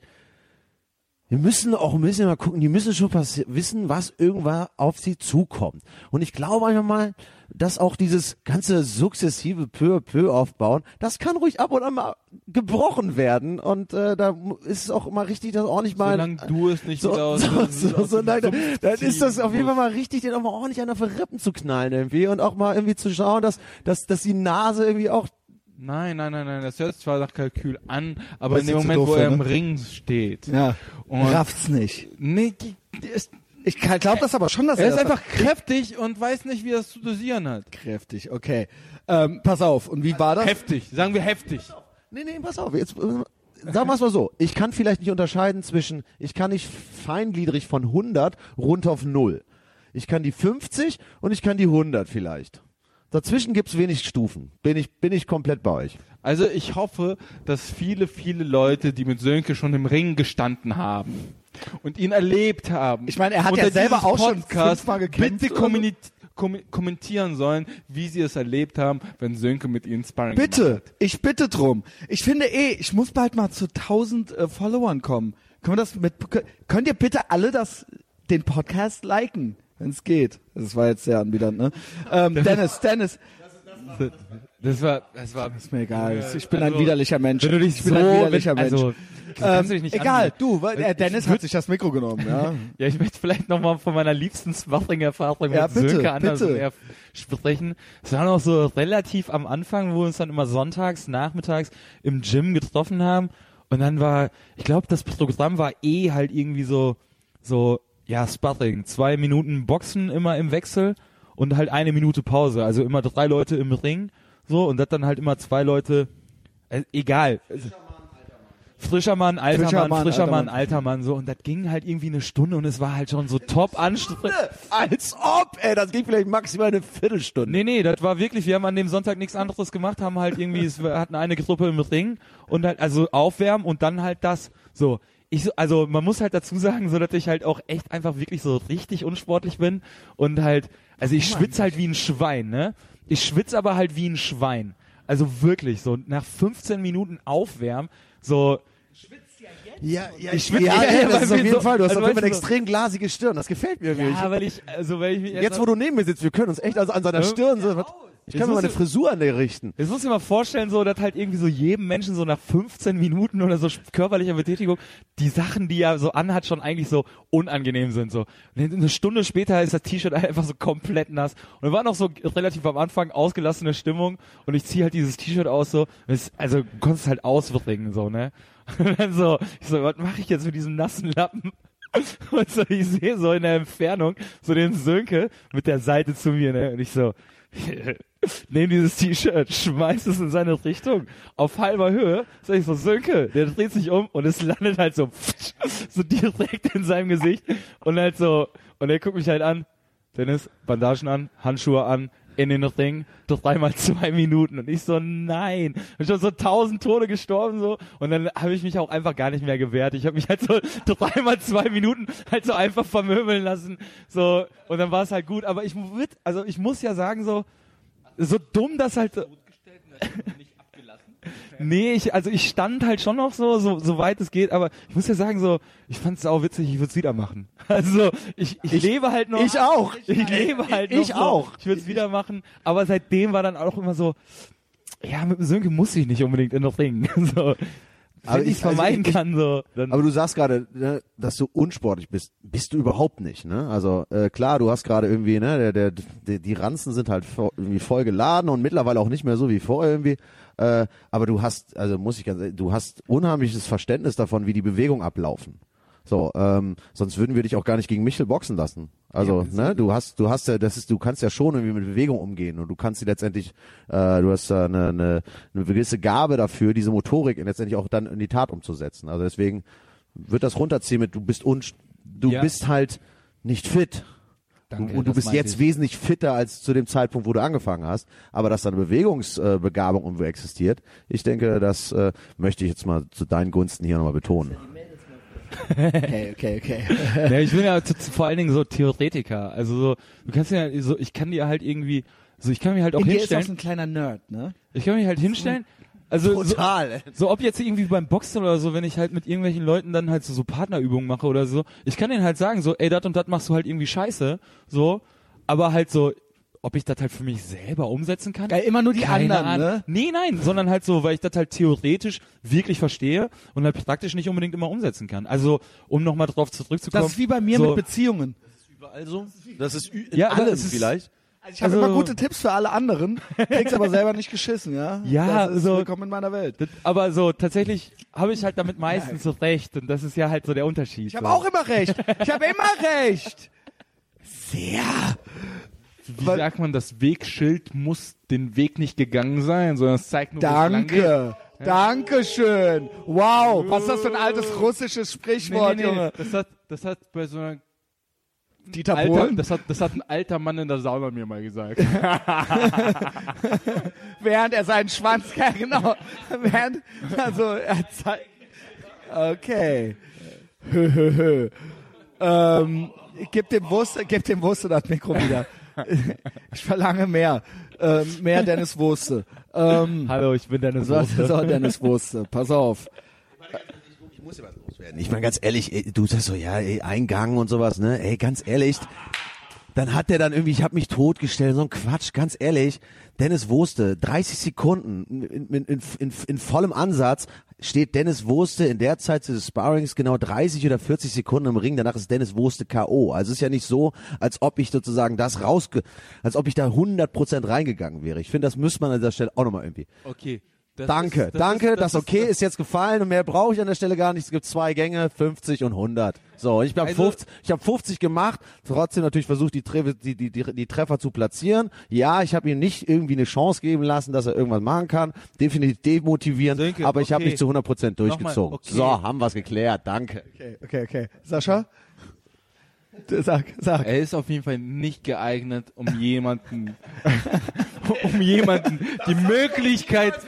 wir müssen auch ein bisschen mal gucken, die müssen schon wissen, was irgendwann auf sie zukommt. Und ich glaube einfach mal, dass auch dieses ganze sukzessive peu à peu aufbauen, das kann ruhig ab und an mal gebrochen werden. Und äh, da ist es auch immer richtig, dass ordentlich mal Solange du es nicht so, wieder aus, so, so, so, nein, Sumpf dann ist das auf jeden Fall mal richtig, den auch mal ordentlich einer für Rippen zu knallen irgendwie und auch mal irgendwie zu schauen, dass, dass, dass die Nase irgendwie auch Nein, nein, nein, nein. Das hört sich zwar nach Kalkül an, aber Weißt in dem Moment, doof wo er im ne? Ring steht. Ja. Und Rafft's nicht. nee, ist, Ich glaube das aber schon, dass er er, ist das einfach kräftig und weiß nicht, wie er es zu dosieren hat. kräftig. Okay. Ähm, pass auf. Und wie war das? Heftig, sagen wir heftig. Nee, nee, pass auf, jetzt äh, sagen wir es mal so, ich kann vielleicht nicht unterscheiden zwischen, ich kann nicht feingliedrig von 100 runter auf 0. Ich kann die 50 und ich kann die 100 vielleicht. Dazwischen gibt's wenig Stufen. Bin ich, bin ich komplett bei euch. Also ich hoffe, dass viele, viele Leute, die mit Sönke schon im Ring gestanden haben und ihn erlebt haben. Ich meine, er hat ja selber auch schon fünfmal gekämpft Bitte oder so. kommuni kom kommentieren sollen, wie sie es erlebt haben, wenn Sönke mit ihnen Sparring gemacht Bitte, hat. ich bitte drum. Ich finde eh, ich muss bald mal zu 1000 äh, Followern kommen. Können wir das mit, könnt ihr bitte alle das, den Podcast liken, wenn es geht? Das war jetzt sehr anbiedernd, ne? Ähm, Dennis, Dennis, Das war, das war, ist mir egal. Ich bin Also, ein widerlicher Mensch. Wenn du dich ich bin so, ein widerlicher Mensch. also, du ähm, nicht egal, anbieten. du, weil, äh, Dennis hat sich das Mikro genommen, ja. Ja, ich möchte vielleicht nochmal von meiner liebsten Sparring-Erfahrung Ja, mit bitte, Sönke Andersen bitte. eher sprechen. Es war noch so relativ am Anfang, wo wir uns dann immer sonntags, nachmittags im Gym getroffen haben. Und dann war, ich glaube, das Programm war eh halt irgendwie so, so, ja, Sparring. Zwei Minuten Boxen immer im Wechsel und halt eine Minute Pause. Also immer drei Leute im Ring. So, und das dann halt immer zwei Leute, äh, egal. Frischer Mann, alter Frischer Mann, Mann, frischer alter Mann, Mann. alter Mann, so. Und das ging halt irgendwie eine Stunde und es war halt schon so top anstrengend. Als ob, ey, das ging vielleicht maximal eine Viertelstunde. Nee, nee, das war wirklich, wir haben an dem Sonntag nichts anderes gemacht, haben halt irgendwie, es, wir hatten eine Gruppe im Ring und halt, also aufwärmen und dann halt das, so. Ich, so- also man muss halt dazu sagen, so dass ich halt auch echt einfach wirklich so richtig unsportlich bin und halt, also ich schwitze halt wie ein Schwein, ne? Ich schwitze aber halt wie ein Schwein. Also wirklich, so nach 15 Minuten aufwärmen, so, Ja, ja, Ich schwitze- ja, ja, ja, ja, das ist auf jeden so- Fall. Du hast also auf jeden Fall eine du, extrem glasige Stirn. Das gefällt mir irgendwie. ja, weil ich, also weil ich mich Jetzt, wo du neben mir sitzt, wir können uns echt also an seiner Ja. Stirn so, ich kann mir meine Frisur an der richten. Jetzt muss ich mir mal vorstellen, so, dass halt irgendwie so jedem Menschen so nach 15 Minuten oder so körperlicher Betätigung die Sachen, die er so anhat, schon eigentlich so unangenehm sind, so. Und eine Stunde später ist das T-Shirt einfach so komplett nass. Und wir waren noch so relativ am Anfang ausgelassene Stimmung und ich ziehe halt dieses T-Shirt aus, so. Es, also, du konntest halt ausbringen, so, ne? Und dann so, ich so, was mache ich jetzt mit diesem nassen Lappen? Und so, ich sehe so in der Entfernung so den Sönke mit der Seite zu mir, ne? Und ich so, nehm dieses T-Shirt, schmeiß es in seine Richtung, auf halber Höhe, sag ich so, Sönke, der dreht sich um und es landet halt so, so direkt in seinem Gesicht. Und halt so, und er guckt mich halt an, Dennis, Bandagen an, Handschuhe an, in den Ring, dreimal zwei Minuten. Und ich so, nein, und schon so tausend Tode gestorben so. Und dann habe ich mich auch einfach gar nicht mehr gewehrt, ich habe mich halt so dreimal zwei Minuten halt so einfach vermöbeln lassen, so, und dann war es halt gut, aber ich also ich muss ja sagen so, so dumm, dass halt. Nee, ich, also ich stand halt schon noch so, so, so weit es geht, aber ich muss ja sagen, so, ich fand es auch witzig, ich würde es wieder machen. Also ich, ich, lebe halt noch. Ich auch. Ich lebe halt noch. Ich so, auch. Ich würde es wieder machen, aber seitdem war dann auch immer so, ja, mit dem Sönke muss ich nicht unbedingt in den Ring. So, Aber ich- es vermeiden also kann, so. Dann, Aber du sagst gerade, ne, dass du unsportlich bist. Bist du überhaupt nicht, ne? Also äh, klar, du hast gerade irgendwie, ne, der, der, die Ranzen sind halt vo irgendwie voll geladen und mittlerweile auch nicht mehr so wie vorher irgendwie. Äh, aber du hast, also muss ich ganz du hast unheimliches Verständnis davon, wie die Bewegungen ablaufen. So, ähm, sonst würden wir dich auch gar nicht gegen Michel boxen lassen. Also, ne, du hast, du hast ja, das ist, du kannst ja schon irgendwie mit Bewegung umgehen und du kannst sie letztendlich, äh, du hast da eine, eine, eine gewisse Gabe dafür, diese Motorik letztendlich auch dann in die Tat umzusetzen. Also deswegen wird das runterziehen mit, du bist un, Du Ja. bist halt nicht fit. Danke, und du bist jetzt ich. wesentlich fitter als zu dem Zeitpunkt, wo du angefangen hast. Aber dass da eine Bewegungsbegabung irgendwo existiert, ich denke, das äh, möchte ich jetzt mal zu deinen Gunsten hier nochmal betonen. Okay, okay, okay. Ja, ich bin ja zu, zu, vor allen Dingen so Theoretiker. Also so, du kannst ja so, ich kann dir halt irgendwie, so ich kann mir halt auch In dir ist auch hinstellen. so ein kleiner Nerd, ne? Ich kann mich halt hinstellen. Also so, Total. so ob jetzt irgendwie beim Boxen oder so, wenn ich halt mit irgendwelchen Leuten dann halt so, so Partnerübungen mache oder so, ich kann denen halt sagen, so, ey, dat und dat machst du halt irgendwie scheiße, so, aber halt so, ob ich das halt für mich selber umsetzen kann? Geil, immer nur die Keine anderen, Ahnung. ne? Nee, nein, sondern halt so, weil ich das halt theoretisch wirklich verstehe und halt praktisch nicht unbedingt immer umsetzen kann. Also, um nochmal drauf zurückzukommen. Das ist wie bei mir so, mit Beziehungen. Überall so? Das ist ü- in Ja, aber allem es ist- vielleicht. Also ich habe Also- immer gute Tipps für alle anderen, krieg's aber selber nicht geschissen, ja? Ja, das ist so- willkommen in meiner Welt. Das, aber so, tatsächlich habe ich halt damit meistens so recht und das ist ja halt so der Unterschied. Ich habe so. auch immer recht. Ich habe immer recht. Sehr. Wie sagt man, das Wegschild muss den Weg nicht gegangen sein, sondern es zeigt nur. Danke. Dankeschön. Wow. Was ist das für ein altes russisches Nee, Sprichwort, nee, nee, Junge? das hat, das hat bei so einer Dieter alter, Bohlen? das hat, das hat ein alter Mann in der Sauna mir mal gesagt. Während er seinen Schwanz, ja genau. Während, also er zeigt. Okay. Hö, hö, hö. ähm, gib dem Wurst, gib dem Wurste das Mikro wieder. Ich verlange mehr. Ähm, mehr Dennis Wurste. Ähm, Hallo, ich bin so, Soße. so, Dennis Wurste. Pass auf. Ich muss ja was loswerden. Ich meine, ganz ehrlich, ey, du sagst so, ja, ey, Eingang und sowas, ne? Ey, ganz ehrlich, dann hat der dann irgendwie, ich habe mich totgestellt, so ein Quatsch, ganz ehrlich. Dennis Wurste, 30 Sekunden in, in, in, in, vollem Ansatz steht Dennis Wurste in der Zeit des Sparrings genau 30 oder 40 Sekunden im Ring, danach ist Dennis Wurste K.O. Also es ist ja nicht so, als ob ich sozusagen das rausge, als ob ich da 100% reingegangen wäre. Ich finde, das müsste man an dieser Stelle auch nochmal irgendwie. Okay. Das Danke, ist, das danke, ist, das, okay ist, jetzt gefallen und mehr brauche ich an der Stelle gar nicht. Es gibt zwei Gänge, 50 und 100. So, ich habe Also- 50, ich habe 50 gemacht, trotzdem natürlich versucht, die, Tre die, die, die, die Treffer zu platzieren. Ja, ich habe ihm nicht irgendwie eine Chance geben lassen, dass er irgendwas machen kann. Definitiv demotivierend, Sönke, aber ich habe okay. nicht zu 100% durchgezogen. okay. So, haben wir's geklärt, danke. Okay, okay, okay. Sascha? Sag, sag. Er ist auf jeden Fall nicht geeignet, um jemanden, um jemanden die Möglichkeit,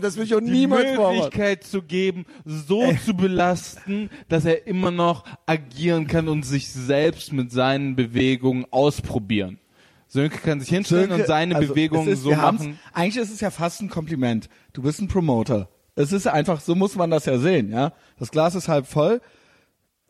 Das will ich auch die Möglichkeit zu geben, so zu belasten, dass er immer noch agieren kann und sich selbst mit seinen Bewegungen ausprobieren. Sönke kann sich hinstellen Sönke, und seine also, Bewegungen ist, so machen. Eigentlich ist es ja fast ein Kompliment. Du bist ein Promoter. Es ist einfach, so muss man das ja sehen, ja. Das Glas ist halb voll.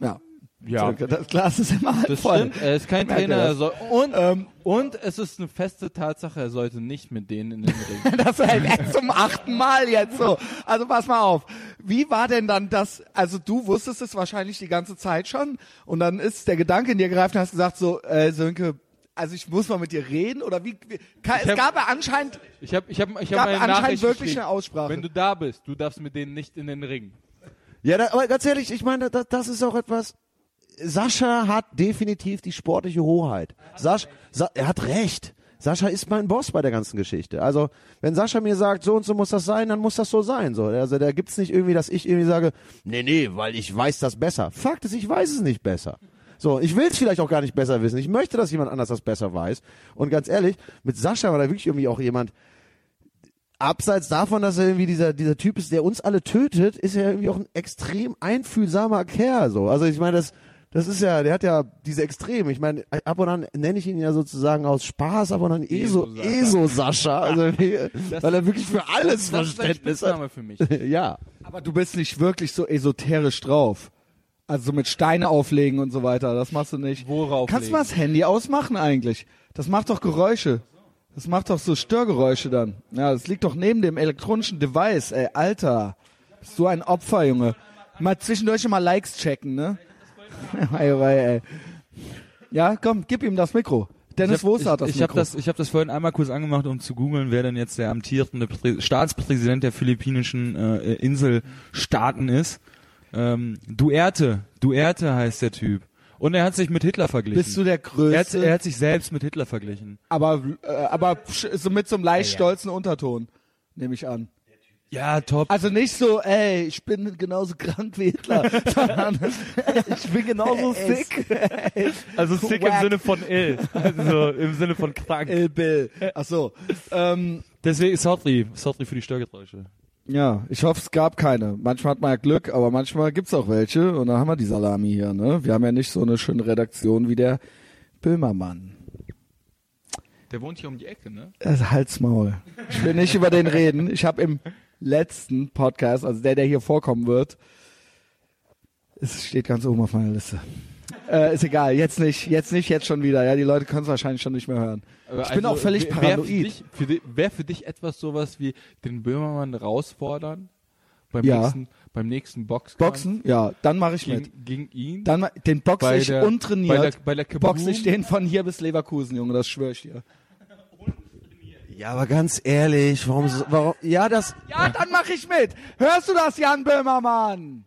Ja. Ja. Das Glas ist immer halb Das voll. stimmt, er ist kein Merkt ihr Trainer. Er soll, und, Ähm, und es ist eine feste Tatsache, er sollte nicht mit denen in den Ring. Das ist halt echt zum achten Mal jetzt so. Also pass mal auf. Wie war denn dann das, also du wusstest es wahrscheinlich die ganze Zeit schon und dann ist der Gedanke in dir gereift und hast gesagt so, äh, Sönke, also ich muss mal mit dir reden oder wie, wie ka- es hab- gab ja anscheinend, Ich habe ich hab, ich gab hab meine anscheinend Nachricht wirklich eine Aussprache. Wenn du da bist, du darfst mit denen nicht in den Ring. Ja, da, aber ganz ehrlich, ich meine, das, das ist auch etwas. Sascha hat definitiv die sportliche Hoheit. Sascha, Sa er hat recht. Sascha ist mein Boss bei der ganzen Geschichte. Also, wenn Sascha mir sagt, so und so muss das sein, dann muss das so sein. So, also, da gibt's nicht irgendwie, dass ich irgendwie sage, nee, nee, weil ich weiß das besser. Fakt ist, ich weiß es nicht besser. So, ich will es vielleicht auch gar nicht besser wissen. Ich möchte, dass jemand anders das besser weiß. Und ganz ehrlich, mit Sascha war da wirklich irgendwie auch jemand, abseits davon, dass er irgendwie dieser, dieser Typ ist, der uns alle tötet, ist er irgendwie auch ein extrem einfühlsamer Kerl, so. Also ich meine, das, das ist ja, der hat ja diese Extreme. Ich meine, ab und an nenne ich ihn ja sozusagen aus Spaß, aber dann ESO, ESO Sascha, also, weil er wirklich für alles Das ist Verständnis hat. Spitzname für mich. Ja. aber du bist nicht wirklich so esoterisch drauf. Also so mit Steine auflegen und so weiter, das machst du nicht. Worauf Kannst du mal das Handy ausmachen eigentlich? Das macht doch Geräusche. Das macht doch so Störgeräusche dann. Ja, das liegt doch neben dem elektronischen Device, ey, Alter. Bist du ein Opfer, Junge. Mal zwischendurch mal Likes checken, ne? Ja, komm, gib ihm das Mikro. Dennis Woster hat das ich, ich Mikro. habe das, ich hab das vorhin einmal kurz angemacht, um zu googeln, wer denn jetzt der amtierende Prä Staatspräsident der philippinischen äh, Inselstaaten ist. Ähm, Duerte, Duerte heißt der Typ. Und er hat sich mit Hitler verglichen. Bist du der er, hat, Größte? er hat sich selbst mit Hitler verglichen. aber, äh, aber so mit so einem leicht stolzen Unterton, nehme ich an. Ja, top. Also nicht so, ey, ich bin genauso krank wie Hitler, sondern ich bin genauso sick. Also sick Wack. im Sinne von ill. Also im Sinne von krank. Ey, Bill. Ach so. Ähm, Deswegen sorry, sorry für die Störgeräusche. ja, ich hoffe, es gab keine. Manchmal hat man ja Glück, aber manchmal gibt's auch welche und dann haben wir die Salami hier, ne? Wir haben ja nicht so eine schöne Redaktion wie der Böhmermann. Der wohnt hier um die Ecke, ne? Also Halsmaul. Ich will nicht über den reden. Ich habe im letzten Podcast, also der, der hier vorkommen wird, es steht ganz oben auf meiner Liste. Äh, ist egal, jetzt nicht, jetzt nicht, jetzt schon wieder. Ja, die Leute können es wahrscheinlich schon nicht mehr hören. Aber Ich bin auch völlig wär- wär paranoid. Für dich, für di- Wäre für dich etwas sowas wie den Böhmermann herausfordern? Beim Ja. nächsten, beim nächsten Boxkampf? Boxen? Ja, dann mache ich mit. Gegen, gegen ihn? Dann den ich der- untrainiert. bei der- bei der boxe ich den von hier bis Leverkusen, Junge, das schwöre ich dir. Ja, aber ganz ehrlich, warum, so- warum, ja, das, Ja, dann mache ich mit. Hörst du das, Jan Böhmermann?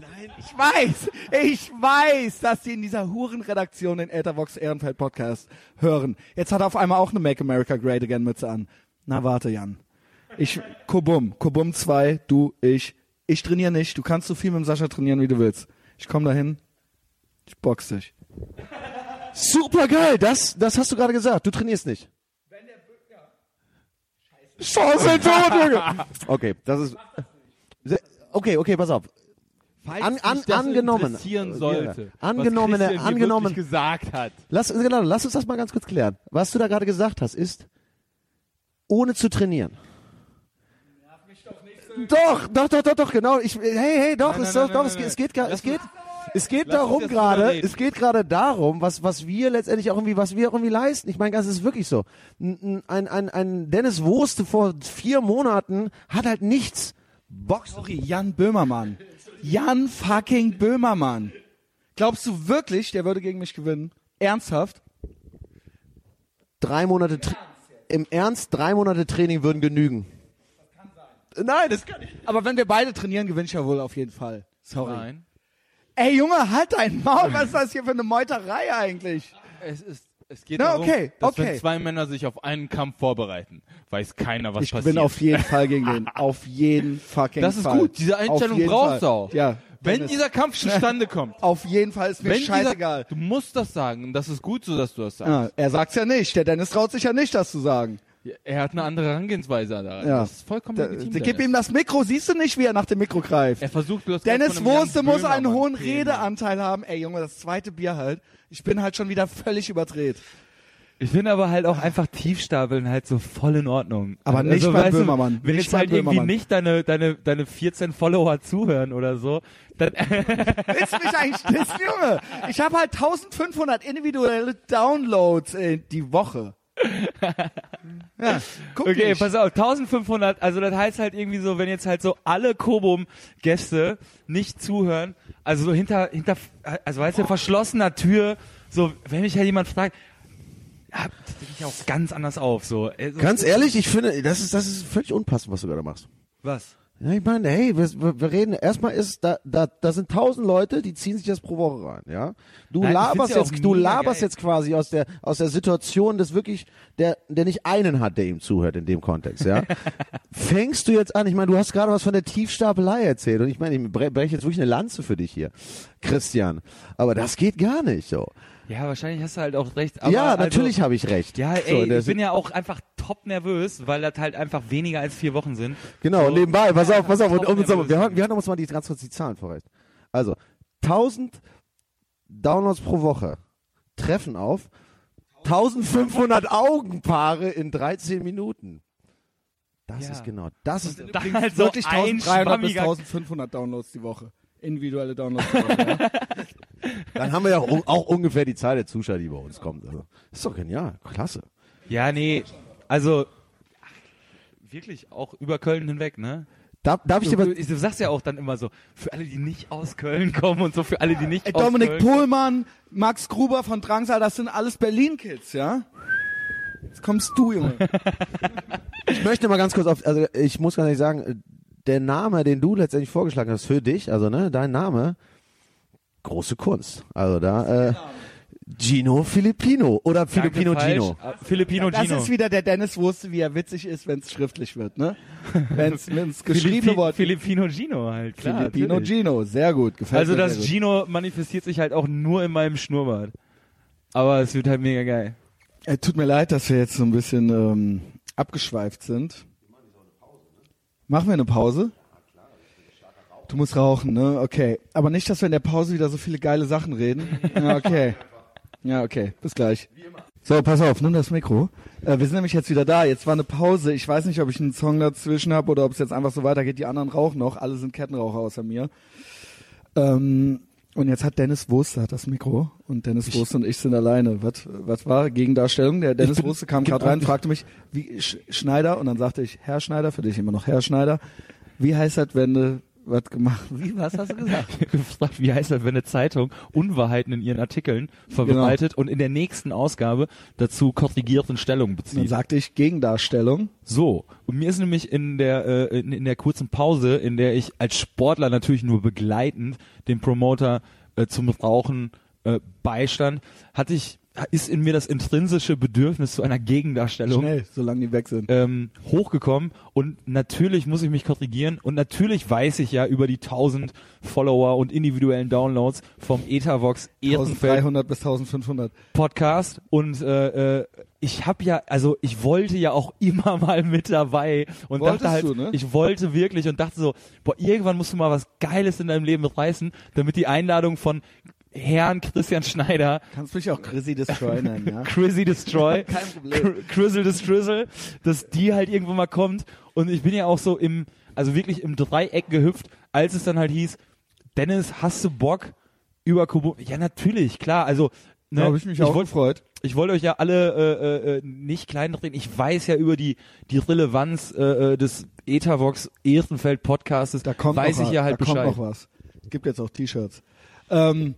Nein, ich weiß, ich weiß, dass die in dieser Hurenredaktion den Ethervox Ehrenfeld Podcast hören. Jetzt hat er auf einmal auch eine Make America Great Again Mütze an. Na warte, Jan. Ich, Kobum, Kobum 2, du, ich. Ich trainiere nicht. Du kannst so viel mit dem Sascha trainieren, wie du willst. Ich komme dahin. Ich box dich. Super geil, das, das hast du gerade gesagt, du trainierst nicht. Chance tot, Junge. Okay, das ist, okay, okay, pass auf. Falls An- an- das angenommen- interessieren Ja. sollte, Angenommen- was Christian angenommen- gesagt hat. Lass, genau, lass uns das mal ganz kurz klären. Was du da gerade gesagt hast, ist, ohne zu trainieren. Doch, doch, doch, doch, doch, genau. Ich, hey, hey, doch, Nein, es, nein, doch, nein, doch, nein, es, es geht, gar- Lass es geht, es geht lass darum gerade, es geht gerade darum, was, was wir letztendlich auch irgendwie, was wir auch irgendwie leisten. Ich meine, das ist wirklich so. Ein, ein, ein, Dennis Wurste vor vier Monaten hat halt nichts. Box. Sorry, Jan Böhmermann. Jan fucking Böhmermann. Glaubst du wirklich, der würde gegen mich gewinnen? Ernsthaft? Drei Monate, Tra- im Ernst, drei Monate Training würden genügen. Nein, das kann ich. Aber wenn wir beide trainieren, gewinne ich ja wohl auf jeden Fall. Sorry. Nein. Ey Junge, halt dein Maul, was ist das hier für eine Meuterei eigentlich? Es ist, es geht Na, darum, okay, dass okay. wenn zwei Männer sich auf einen Kampf vorbereiten, weiß keiner, was Ich passiert. gewinne auf jeden Fall gegen den. Auf jeden fucking das ist Fall. gut. Diese Einstellung brauchst Fall. du auch. Ja. Wenn dieser Kampf zustande kommt, auf jeden Fall ist mir wenn scheißegal. dieser, du musst das sagen. Und das ist gut so, dass du das sagst. Ja, er sagt's ja nicht. Der Dennis traut sich ja nicht, das zu sagen. Er hat eine andere Herangehensweise da. Ja. Das ist vollkommen Da, legitim. da, gib ihm das Mikro. Siehst du nicht, wie er nach dem Mikro greift? er versucht bloß Dennis Wurste muss einen Böhmermann hohen Thema. Redeanteil haben. Ey Junge, das zweite Bier halt. Ich bin halt schon wieder völlig überdreht. Ich finde aber halt auch einfach Tiefstapeln halt so voll in Ordnung. Aber nicht bei weißt du, Böhmermann. Wenn Nicht jetzt halt irgendwie Böhmermann. nicht deine, deine, deine 14 Follower zuhören oder so, dann, Willst du mich eigentlich dissen, Junge? Ich habe halt 1500 individuelle Downloads äh, die Woche. Ja, guck okay, nicht. pass auf, 1500, also das heißt halt irgendwie so, wenn jetzt halt so alle Kobum-Gäste nicht zuhören, also so hinter, hinter, also weißt du, verschlossener Tür, so, wenn mich halt jemand fragt, ja, das denke ich auch ganz anders auf, so. Also, Ganz ehrlich, ich finde, das ist, das ist völlig unpassend, was du gerade machst. Was? Ja, ich meine, hey, wir, wir reden, erstmal ist, da, da, da sind tausend Leute, die ziehen sich das pro Woche rein, ja. Du Nein, laberst ja jetzt, du laberst geil. jetzt quasi aus der, aus der Situation des wirklich, der, der nicht einen hat, der ihm zuhört in dem Kontext, ja. Fängst du jetzt an, ich meine, du hast gerade was von der Tiefstapelei erzählt und ich meine, ich bre- breche jetzt wirklich eine Lanze für dich hier, Christian. Aber das geht gar nicht, so. Ja, wahrscheinlich hast du halt auch recht. Ja, also, natürlich habe ich recht. Ja, So, ey, der- ich bin ja auch einfach top nervös, weil das halt einfach weniger als vier Wochen sind. Genau, So. und nebenbei, pass auf, pass auf, und, und, nervös. wir, hören, wir hören uns mal die, ganz kurz die Zahlen vorrecht. Also, 1000 Downloads pro Woche treffen auf 1500 Augenpaare in 13 Minuten. Das Ja. ist genau, das ist, Dann halt so wirklich ein 1300 bis schwammiger 1500 Downloads die Woche. Individuelle Downloads die Woche. Ja? dann haben wir ja auch, auch ungefähr die Zahl der Zuschauer, die bei uns kommt. Also, ist doch genial, klasse. Ja, nee, also ach, wirklich auch über Köln hinweg, ne? Darf, darf ich dir du, du sagst ja auch dann immer so, für alle, die nicht aus Köln kommen und so, für alle, die nicht Ey, aus Dominik Köln Pohlmann, Max Gruber von Drangsal, das sind alles Berlin-Kids, ja? Jetzt kommst du, Junge. ich möchte mal ganz kurz auf, also ich muss ganz ehrlich sagen, der Name, den du letztendlich vorgeschlagen hast für dich, also ne, dein Name, große Kunst. Also da, äh, Gino Filipino oder Filipino Danke, Gino. falsch. Ah, Filipino Das Gino. ist wieder der Dennis wusste, wie er witzig ist, wenn es schriftlich wird, ne? Wenn es geschriebene Filipi- Wort Filipino Gino halt, klar. Filipino natürlich. Gino, sehr gut, gefällt Also mir das sehr gut. Gino manifestiert sich halt auch nur in meinem Schnurrbart. Aber es wird halt mega geil. Äh, tut mir leid, dass wir jetzt so ein bisschen ähm, abgeschweift sind. Machen wir eine Pause? Du musst rauchen, ne? Okay. Aber nicht, dass wir in der Pause wieder so viele geile Sachen reden. Okay. Ja, okay. Bis gleich. So, pass auf, nimm das Mikro. Äh, wir sind nämlich jetzt wieder da. Jetzt war eine Pause. Ich weiß nicht, ob ich einen Song dazwischen habe oder ob es jetzt einfach so weitergeht. Die anderen rauchen noch. Alle sind Kettenraucher außer mir. Ähm, und jetzt hat Dennis Wurst hat das Mikro und Dennis Wurst und ich sind alleine. Was, was war Gegendarstellung? Der Dennis Wurst kam gerade rein, fragte mich, wie Sch Schneider und dann sagte ich, Herr Schneider, für dich immer noch Herr Schneider. Wie heißt das, wenn du was gemacht? Wie, was hast du gesagt? gefragt, wie heißt das, wenn eine Zeitung Unwahrheiten in ihren Artikeln verbreitet und in der nächsten Ausgabe dazu korrigierten Stellung Dann bezieht. sagte ich Gegendarstellung. So, und mir ist nämlich in der äh, in, in der kurzen Pause, in der ich als Sportler natürlich nur begleitend dem Promoter äh, zum Rauchen äh, beistand, hatte ich ist in mir das intrinsische Bedürfnis zu einer Gegendarstellung Schnell, solange die weg sind. ähm, hochgekommen und natürlich muss ich mich korrigieren und natürlich weiß ich ja über die 1000 Follower und individuellen Downloads vom Etavox Ehrenfeld 1300 bis 1500. Podcast und äh, äh, ich habe ja, also ich wollte ja auch immer mal mit dabei und Wolltest dachte halt, du, ne? ich wollte wirklich und dachte so, boah, irgendwann musst du mal was Geiles in deinem Leben reißen, damit die Einladung von Herrn Christian Schneider, Kannst mich auch Chrissy Destroy nennen, ja? Chrissy Destroy, Kein Problem. Crizzle Destrizzle, dass die halt irgendwann mal kommt und ich bin ja auch so im, also wirklich im Dreieck gehüpft, als es dann halt hieß, Dennis, hast du Bock über Kubo? Ja, natürlich, klar, also Da habe ich mich auch wollt- gefreut. ich wollte euch ja alle äh, äh, nicht kleinreden. Ich weiß ja über die die Relevanz äh, äh, des Etavox Ehrenfeld Podcastes. Da kommt weiß noch, ich ja halt da Bescheid. kommt noch was. Gibt jetzt auch T-Shirts. Ähm,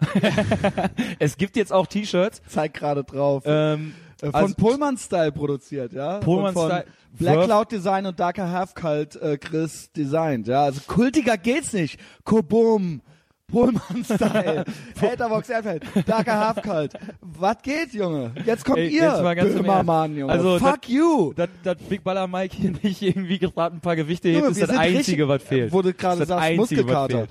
Es gibt jetzt auch T-Shirts. zeig gerade drauf. Ähm, Äh, von also- Pullman Style produziert, ja. Pullman Style- Black Verf- Cloud Design und Darker Half Cult äh, Chris designt, ja. Also kultiger geht's nicht. Kobum. Pullman Style. Haterbox Airfeld. Darker Half Cult. Was geht, Junge? Jetzt kommt Ey, ihr. jetzt mal ganz Böhmermann, Junge. Also, Fuck you. dass dass Big Baller Mike hier nicht irgendwie gerade ein paar Gewichte hebt, ist das Einzige, richtig- was fehlt. Du gerade Das das was Muskelkater.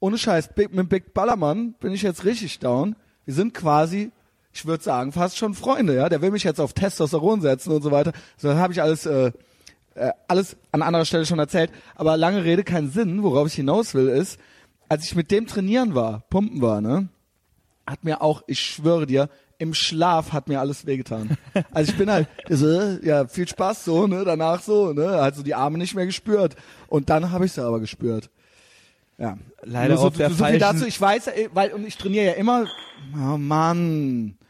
Ohne Scheiß, Big, mit Big Ballermann bin ich jetzt richtig down. Wir sind quasi, ich würde sagen, fast schon Freunde, ja. Der will mich jetzt auf Testosteron setzen und so weiter. So, dann habe ich alles, äh, äh, alles an anderer Stelle schon erzählt. Aber lange Rede, keinen Sinn. Worauf ich hinaus will, ist, als ich mit dem trainieren war, pumpen war, ne, hat mir auch, ich schwöre dir, im Schlaf hat mir alles wehgetan. Also ich bin halt, so, ja, viel Spaß so, ne, danach so, ne, halt so die Arme nicht mehr gespürt. Und dann habe ich sie aber gespürt. Ja. Leider so, auf der so viel dazu. Ich weiß, äh, weil, und ich trainiere ja immer, oh Mann.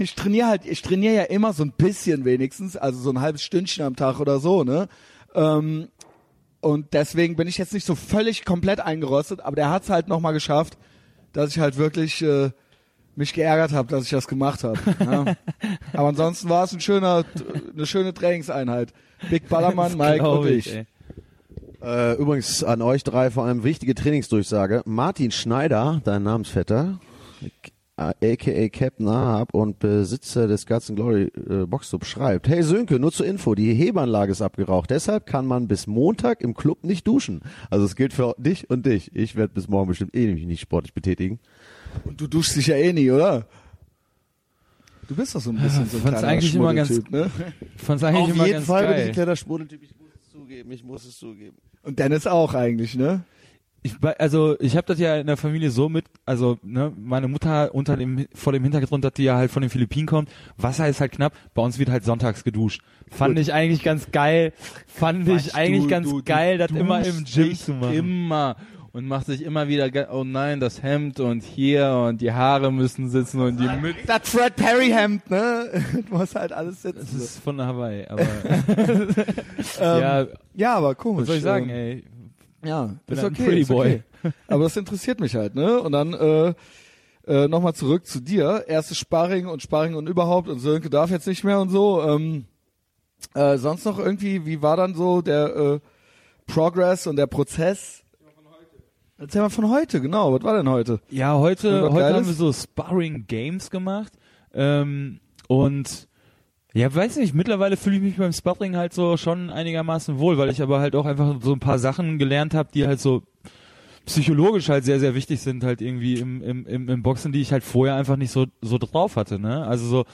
Ich trainiere halt, ich trainiere ja immer so ein bisschen wenigstens, also so ein halbes Stündchen am Tag oder so, ne. Ähm, und deswegen bin ich jetzt nicht so völlig komplett eingerostet, aber der hat es halt nochmal geschafft, dass ich halt wirklich äh, mich geärgert habe, dass ich das gemacht habe. Ja. aber ansonsten war es ein schöner, eine schöne Trainingseinheit. Big Ballermann, Mike und ich. ey. Äh, übrigens an euch drei vor allem wichtige Trainingsdurchsage. Martin Schneider, dein Namensvetter, äh, aka Captain Ahab und Besitzer des Guts and Glory äh, Boxclub schreibt, hey Sönke, nur zur Info, die Hebanlage ist abgeraucht, deshalb kann man bis Montag im Club nicht duschen. Also es gilt für dich und dich. Ich werde bis morgen bestimmt eh mich nicht sportlich betätigen. Und du duschst dich ja eh nie, oder? Du bist doch so ein bisschen so ein fand's kleiner eigentlich immer ganz- Schmuddeltyp, ne? Fand's eigentlich immer ganz geil. kleiner Schmuddeltyp, ich muss es zugeben, ich muss es zugeben. Und Dennis auch eigentlich, ne? Ich, bei- also ich habe das ja in der Familie so mit, also ne, meine Mutter unter dem vor dem Hintergrund, dass die ja halt von den Philippinen kommt. Wasser ist halt knapp. Bei uns wird halt sonntags geduscht. Fand ich eigentlich ganz geil. Fand Quatsch, ich eigentlich du- ganz du- geil, das immer im Gym zu machen. Immer. Und macht sich immer wieder, oh nein, das Hemd und hier und die Haare müssen sitzen und die Mütze. Das Fred Perry Hemd, ne? Du musst halt alles sitzen. Das ist von Hawaii, aber ähm, ja, ja, aber komisch. was soll ich sagen, ähm, ey? Ja, Bin ist halt ein okay. Pretty ist okay. Boy. Aber das interessiert mich halt, ne? Und dann äh, äh, nochmal zurück zu dir. Erstes Sparring und Sparring und überhaupt und Sönke darf jetzt nicht mehr und so. Ähm, äh, sonst noch irgendwie, wie war dann so der äh, Progress und der Prozess? Erzähl mal von heute, genau. Was war denn heute? Ja, heute, heute Geiles? haben wir so Sparring Games gemacht. Ähm, und ja, weiß nicht, mittlerweile fühle ich mich beim Sparring halt so schon einigermaßen wohl, weil ich aber halt auch einfach so ein paar Sachen gelernt habe, die halt so psychologisch halt sehr, sehr wichtig sind, halt irgendwie im, im, im, im Boxen, die ich halt vorher einfach nicht so, so drauf hatte, ne? Also so,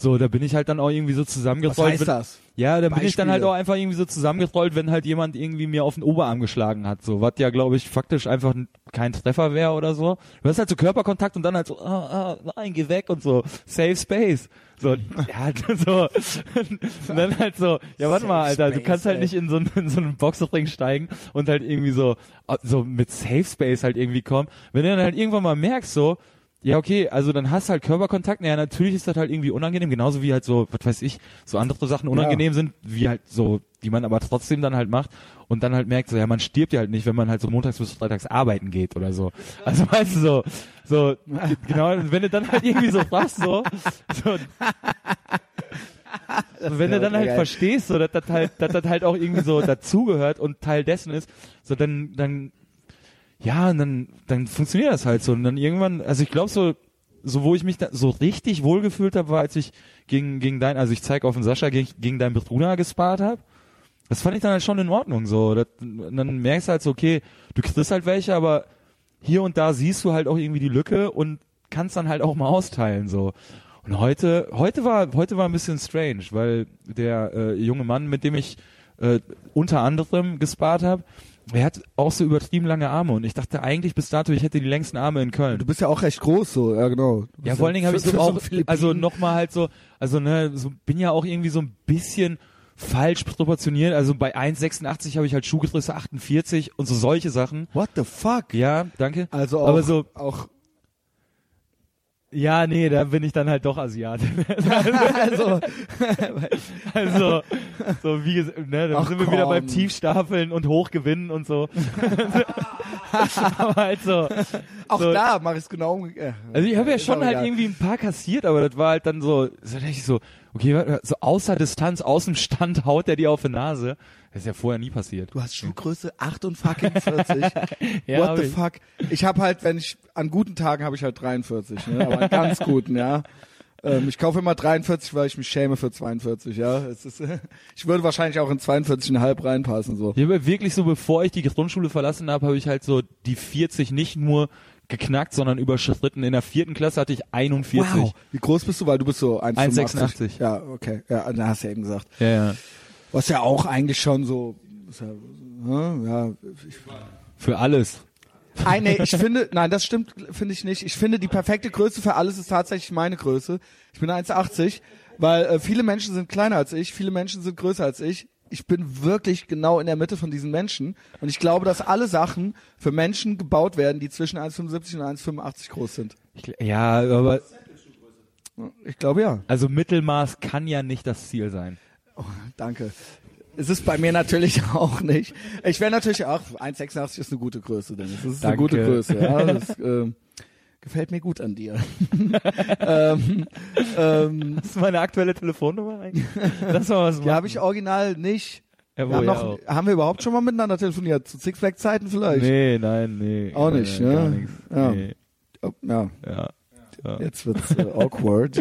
so, da bin ich halt dann auch irgendwie so Was zusammengerollt. heißt wenn- das? Ja, dann bin ich dann halt auch einfach irgendwie so zusammengerollt, wenn halt jemand irgendwie mir auf den Oberarm geschlagen hat, so, was ja, glaube ich, faktisch einfach kein Treffer wäre oder so. Du hast halt so Körperkontakt und dann halt so, ah, ah, nein, geh weg und so, Safe Space. So, ja, so, und dann halt so, ja, warte mal, Alter, du kannst halt nicht in so, einen- in so einen Boxring steigen und halt irgendwie so, ah, so mit Safe Space halt irgendwie kommen. Wenn du dann halt irgendwann mal merkst, so, ja, okay, also dann hast du halt Körperkontakt. Naja, natürlich ist das halt irgendwie unangenehm, genauso wie halt so, was weiß ich, so andere Sachen unangenehm sind, wie halt so, die man aber trotzdem dann halt macht und dann halt merkt, so, ja, man stirbt ja halt nicht, wenn man halt so montags bis freitags arbeiten geht oder so. Also weißt du, so, so, ge- genau, wenn du dann halt irgendwie so fragst, so, so und wenn du dann halt geil. verstehst, so, dass das halt, dass das halt auch irgendwie so dazugehört und Teil dessen ist, so dann, dann, ja, und dann, dann funktioniert das halt so. Und dann irgendwann, also ich glaube so, so wo ich mich da so richtig wohlgefühlt habe, war, als ich gegen, gegen dein, also ich zeig auf den Sascha, gegen, gegen deinen Bruder gespart habe. Das fand ich dann halt schon in Ordnung so. Das, dann merkst du halt so, okay, du kriegst halt welche, aber hier und da siehst du halt auch irgendwie die Lücke und kannst dann halt auch mal austeilen so. Und heute, heute war, heute war ein bisschen strange, weil der äh, junge Mann, mit dem ich äh, unter anderem gespart habe, er hat auch so übertrieben lange Arme und ich dachte eigentlich bis dato, ich hätte die längsten Arme in Köln. Du bist ja auch recht groß, so, ja, genau. Ja, vor allen Dingen habe ich so auch, also nochmal halt so, also ne, so bin ja auch irgendwie so ein bisschen falsch proportioniert. Also bei 1,86 habe ich halt Schuhgröße 48 und so solche Sachen. What the fuck? Ja, danke. Also auch, Aber so, auch, ja, nee, da bin ich dann halt doch Asiat. also, Also, so wie gesagt, ne, dann Ach, sind wir wieder komm. beim Tiefstapeln und Hochgewinnen und so. aber halt so. auch so, da mache ich es genau umgekehrt. Also ich habe ja schon halt egal. irgendwie ein paar kassiert, aber das war halt dann so, so dachte ich so, okay, so außer Distanz, aus dem Stand haut er dir auf die Nase. Das ist ja vorher nie passiert. Du hast Schuhgröße 48. 40. Ja, What the ich. fuck? Ich habe halt, wenn ich an guten Tagen habe ich halt 43, ne? aber an ganz guten, ja. Ähm, ich kaufe immer 43, weil ich mich schäme für 42, ja. Es ist, ich würde wahrscheinlich auch in 42,5 reinpassen so. Ich habe wirklich so, bevor ich die Grundschule verlassen habe, habe ich halt so die 40 nicht nur geknackt, sondern überschritten. In der vierten Klasse hatte ich 41. Wow. Wie groß bist du? Weil du bist so 1,85. 1,86. Ja, okay. Ja, da hast du ja eben gesagt. Ja, ja. Was ja auch eigentlich schon so, ja, hm, ja, ich, Für alles. Eine, ich finde, nein, das stimmt, finde ich nicht. Ich finde, die perfekte Größe für alles ist tatsächlich meine Größe. Ich bin 1,80, weil äh, viele Menschen sind kleiner als ich, viele Menschen sind größer als ich. Ich bin wirklich genau in der Mitte von diesen Menschen. Und ich glaube, dass alle Sachen für Menschen gebaut werden, die zwischen 1,75 und 1,85 groß sind. Ich, ja, aber Ich glaube ja. also Mittelmaß kann ja nicht das Ziel sein. Danke. Es ist bei mir natürlich auch nicht. Ich wäre natürlich auch, 1,86 ist eine gute Größe, Dennis. Das ist eine Danke. gute Größe, ja. Das ähm, gefällt mir gut an dir. ähm, ähm, Das ist meine aktuelle Telefonnummer eigentlich. Lass mal was machen. die habe ich original nicht. ja, Wir haben, ja noch, haben wir überhaupt schon mal miteinander telefoniert? Zu Sixpack-Zeiten vielleicht? Nee, nein, nee. Auch nicht, nein, ne? Gar nichts. Ja. Nee. Oh, ja, Ja. ja. jetzt wird's äh, awkward.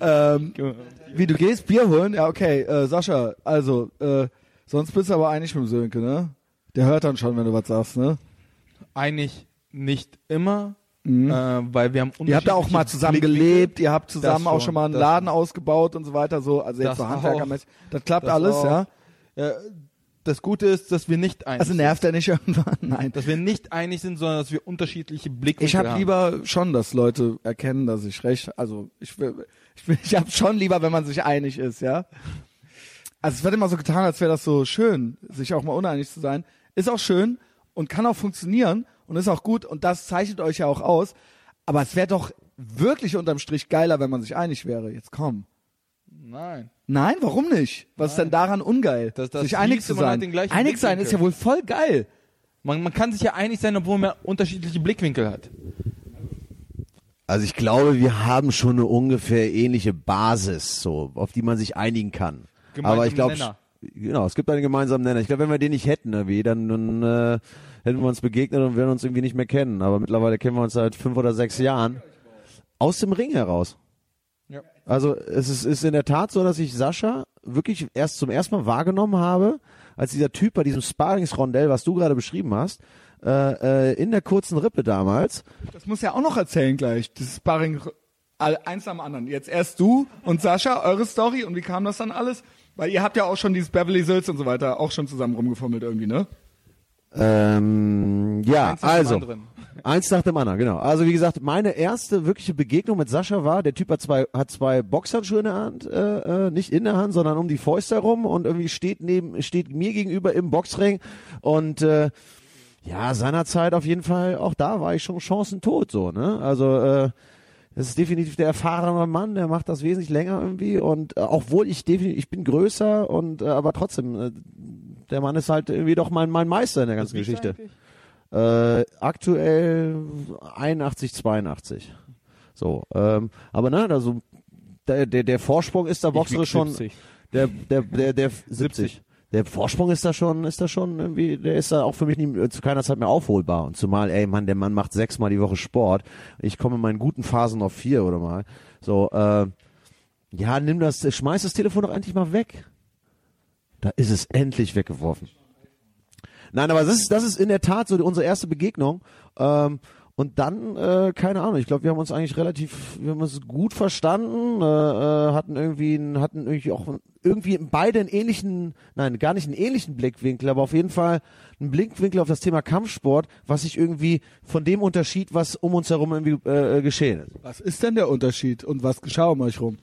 ähm, wie, du gehst Bier holen? Ja, okay. Äh, Sascha, also, äh, sonst bist du aber einig mit dem Sönke, ne? Der hört dann schon, wenn du was sagst, ne? Eigentlich nicht immer, Mhm. äh, weil wir haben Ihr habt da auch mal zusammen Blickwinkel. gelebt, ihr habt zusammen auch schon, mal einen Laden ausgebaut und so weiter, so, also jetzt Das so handwerkermäßig. Das klappt Das alles, ja? Ja, das Gute ist, dass wir nicht einig Also nervt er nicht irgendwann? Nein. sind. Dass wir nicht einig sind, sondern dass wir unterschiedliche Blickwinkel Ich habe haben. lieber schon, dass Leute erkennen, dass ich recht, also ich will, ich, will, ich habe schon lieber, wenn man sich einig ist, ja. Also es wird immer so getan, als wäre das so schön, sich auch mal uneinig zu sein. Ist auch schön und kann auch funktionieren und ist auch gut und das zeichnet euch ja auch aus. Aber es wäre doch wirklich unterm Strich geiler, wenn man sich einig wäre. Jetzt komm. Nein. Nein, warum nicht? Was ist denn daran ungeil? Das- das sich einig zu sein. halt den gleichen einig sein ist ja wohl voll geil. Man, man kann sich ja einig sein, obwohl man unterschiedliche Blickwinkel hat. Also ich glaube, wir haben schon eine ungefähr ähnliche Basis, so auf die man sich einigen kann. Gemeinsamen Aber ich glaube, genau, es gibt einen gemeinsamen Nenner. Ich glaube, wenn wir den nicht hätten, irgendwie, dann, dann äh, hätten wir uns begegnet und würden uns irgendwie nicht mehr kennen. Aber mittlerweile kennen wir uns seit fünf oder sechs Jahren. Aus dem Ring heraus. Ja. Also es ist, ist in der Tat so, dass ich Sascha wirklich erst zum ersten Mal wahrgenommen habe, als dieser Typ bei diesem Sparingsrondell, was du gerade beschrieben hast, äh, äh, in der kurzen Rippe damals. Das muss ja auch noch erzählen gleich. Das Sparring, eins am anderen. Jetzt erst du und Sascha, eure Story und wie kam das dann alles? Weil ihr habt ja auch schon dieses Beverly Hills und so weiter auch schon zusammen rumgefummelt irgendwie, ne? Ähm, ja, Eins also eins nach dem anderen, genau. Also wie gesagt, meine erste wirkliche Begegnung mit Sascha war, der Typ hat zwei hat zwei Boxhandschuhe in der Hand, äh, äh, nicht in der Hand, sondern um die Fäuste herum und irgendwie steht neben steht mir gegenüber im Boxring und äh, ja, seinerzeit auf jeden Fall, auch da war ich schon chancentot so, ne? Also äh, das ist definitiv der erfahrene Mann, der macht das wesentlich länger irgendwie und äh, obwohl ich definitiv, ich bin größer und äh, aber trotzdem, äh, der Mann ist halt irgendwie doch mein, mein Meister in der ganzen Geschichte. Äh, aktuell 81, 82. So, ähm, aber ne, also der, der, der Vorsprung ist da boxerisch schon, der, der, der, der 70. Der Vorsprung ist da schon, ist da schon irgendwie, der ist da auch für mich nie, äh, zu keiner Zeit mehr aufholbar. Und zumal, ey, Mann, der Mann macht sechsmal die Woche Sport. Ich komme in meinen guten Phasen auf vier oder mal. So, äh, ja, nimm das, schmeiß das Telefon doch endlich mal weg. Da ist es endlich weggeworfen. Nein, aber das ist, das ist in der Tat so unsere erste Begegnung. Ähm, und dann, äh, keine Ahnung, ich glaube, wir haben uns eigentlich relativ, wir haben uns gut verstanden, äh, äh, hatten irgendwie, hatten irgendwie auch irgendwie beide einen ähnlichen, nein, gar nicht einen ähnlichen Blickwinkel, aber auf jeden Fall einen Blickwinkel auf das Thema Kampfsport, was sich irgendwie von dem unterschied, was um uns herum irgendwie äh, geschehen ist. Was ist denn der Unterschied und was geschah um euch rum?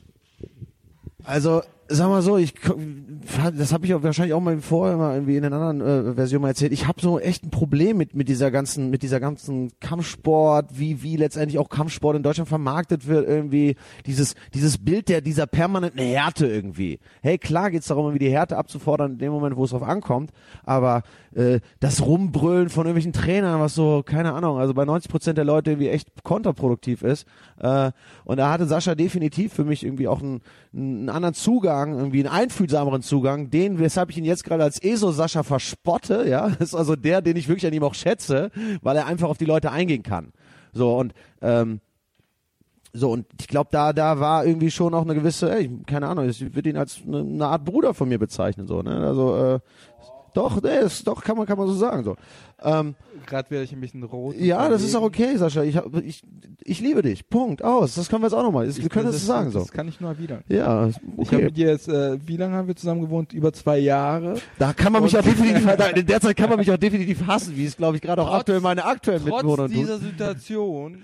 Also, sag mal so, ich das habe ich auch wahrscheinlich auch mal vorher mal irgendwie in einer anderen äh, Version mal erzählt. Ich habe so echt ein Problem mit mit dieser ganzen mit dieser ganzen Kampfsport, wie wie letztendlich auch Kampfsport in Deutschland vermarktet wird irgendwie dieses dieses Bild der dieser permanenten Härte irgendwie. Hey, klar geht's darum, irgendwie die Härte abzufordern in dem Moment, wo es drauf ankommt, aber äh, das Rumbrüllen von irgendwelchen Trainern, was so keine Ahnung, also bei 90 Prozent der Leute irgendwie echt kontraproduktiv ist. Äh, und da hatte Sascha definitiv für mich irgendwie auch einen, einen anderen Zugang, irgendwie einen einfühlsameren Zugang, den, weshalb ich ihn jetzt gerade als ESO Sascha verspotte, ja, ist also der, den ich wirklich an ihm auch schätze, weil er einfach auf die Leute eingehen kann. So und ähm, so und ich glaube, da da war irgendwie schon auch eine gewisse, ey, keine Ahnung, ich würde ihn als eine, eine Art Bruder von mir bezeichnen, so ne, also äh, doch, nee, ist, doch kann man kann man so sagen, so. Ähm, Gerade werde ich ein bisschen rot. ja, das ist auch okay, Sascha. Ich, hab, ich, ich liebe dich. Punkt. Aus. Das können wir jetzt auch nochmal. Wir können das, so sagen so. Das kann ich nur erwidern. Ja, Ich habe okay. mit dir jetzt, äh, wie lange haben wir zusammen gewohnt? Über zwei Jahre. Da kann man mich auch definitiv, da, in der Zeit kann man mich auch definitiv hassen, wie es glaube ich gerade auch Trotz- aktuell meine aktuellen Trotz Mitbewohner tun. dieser Situation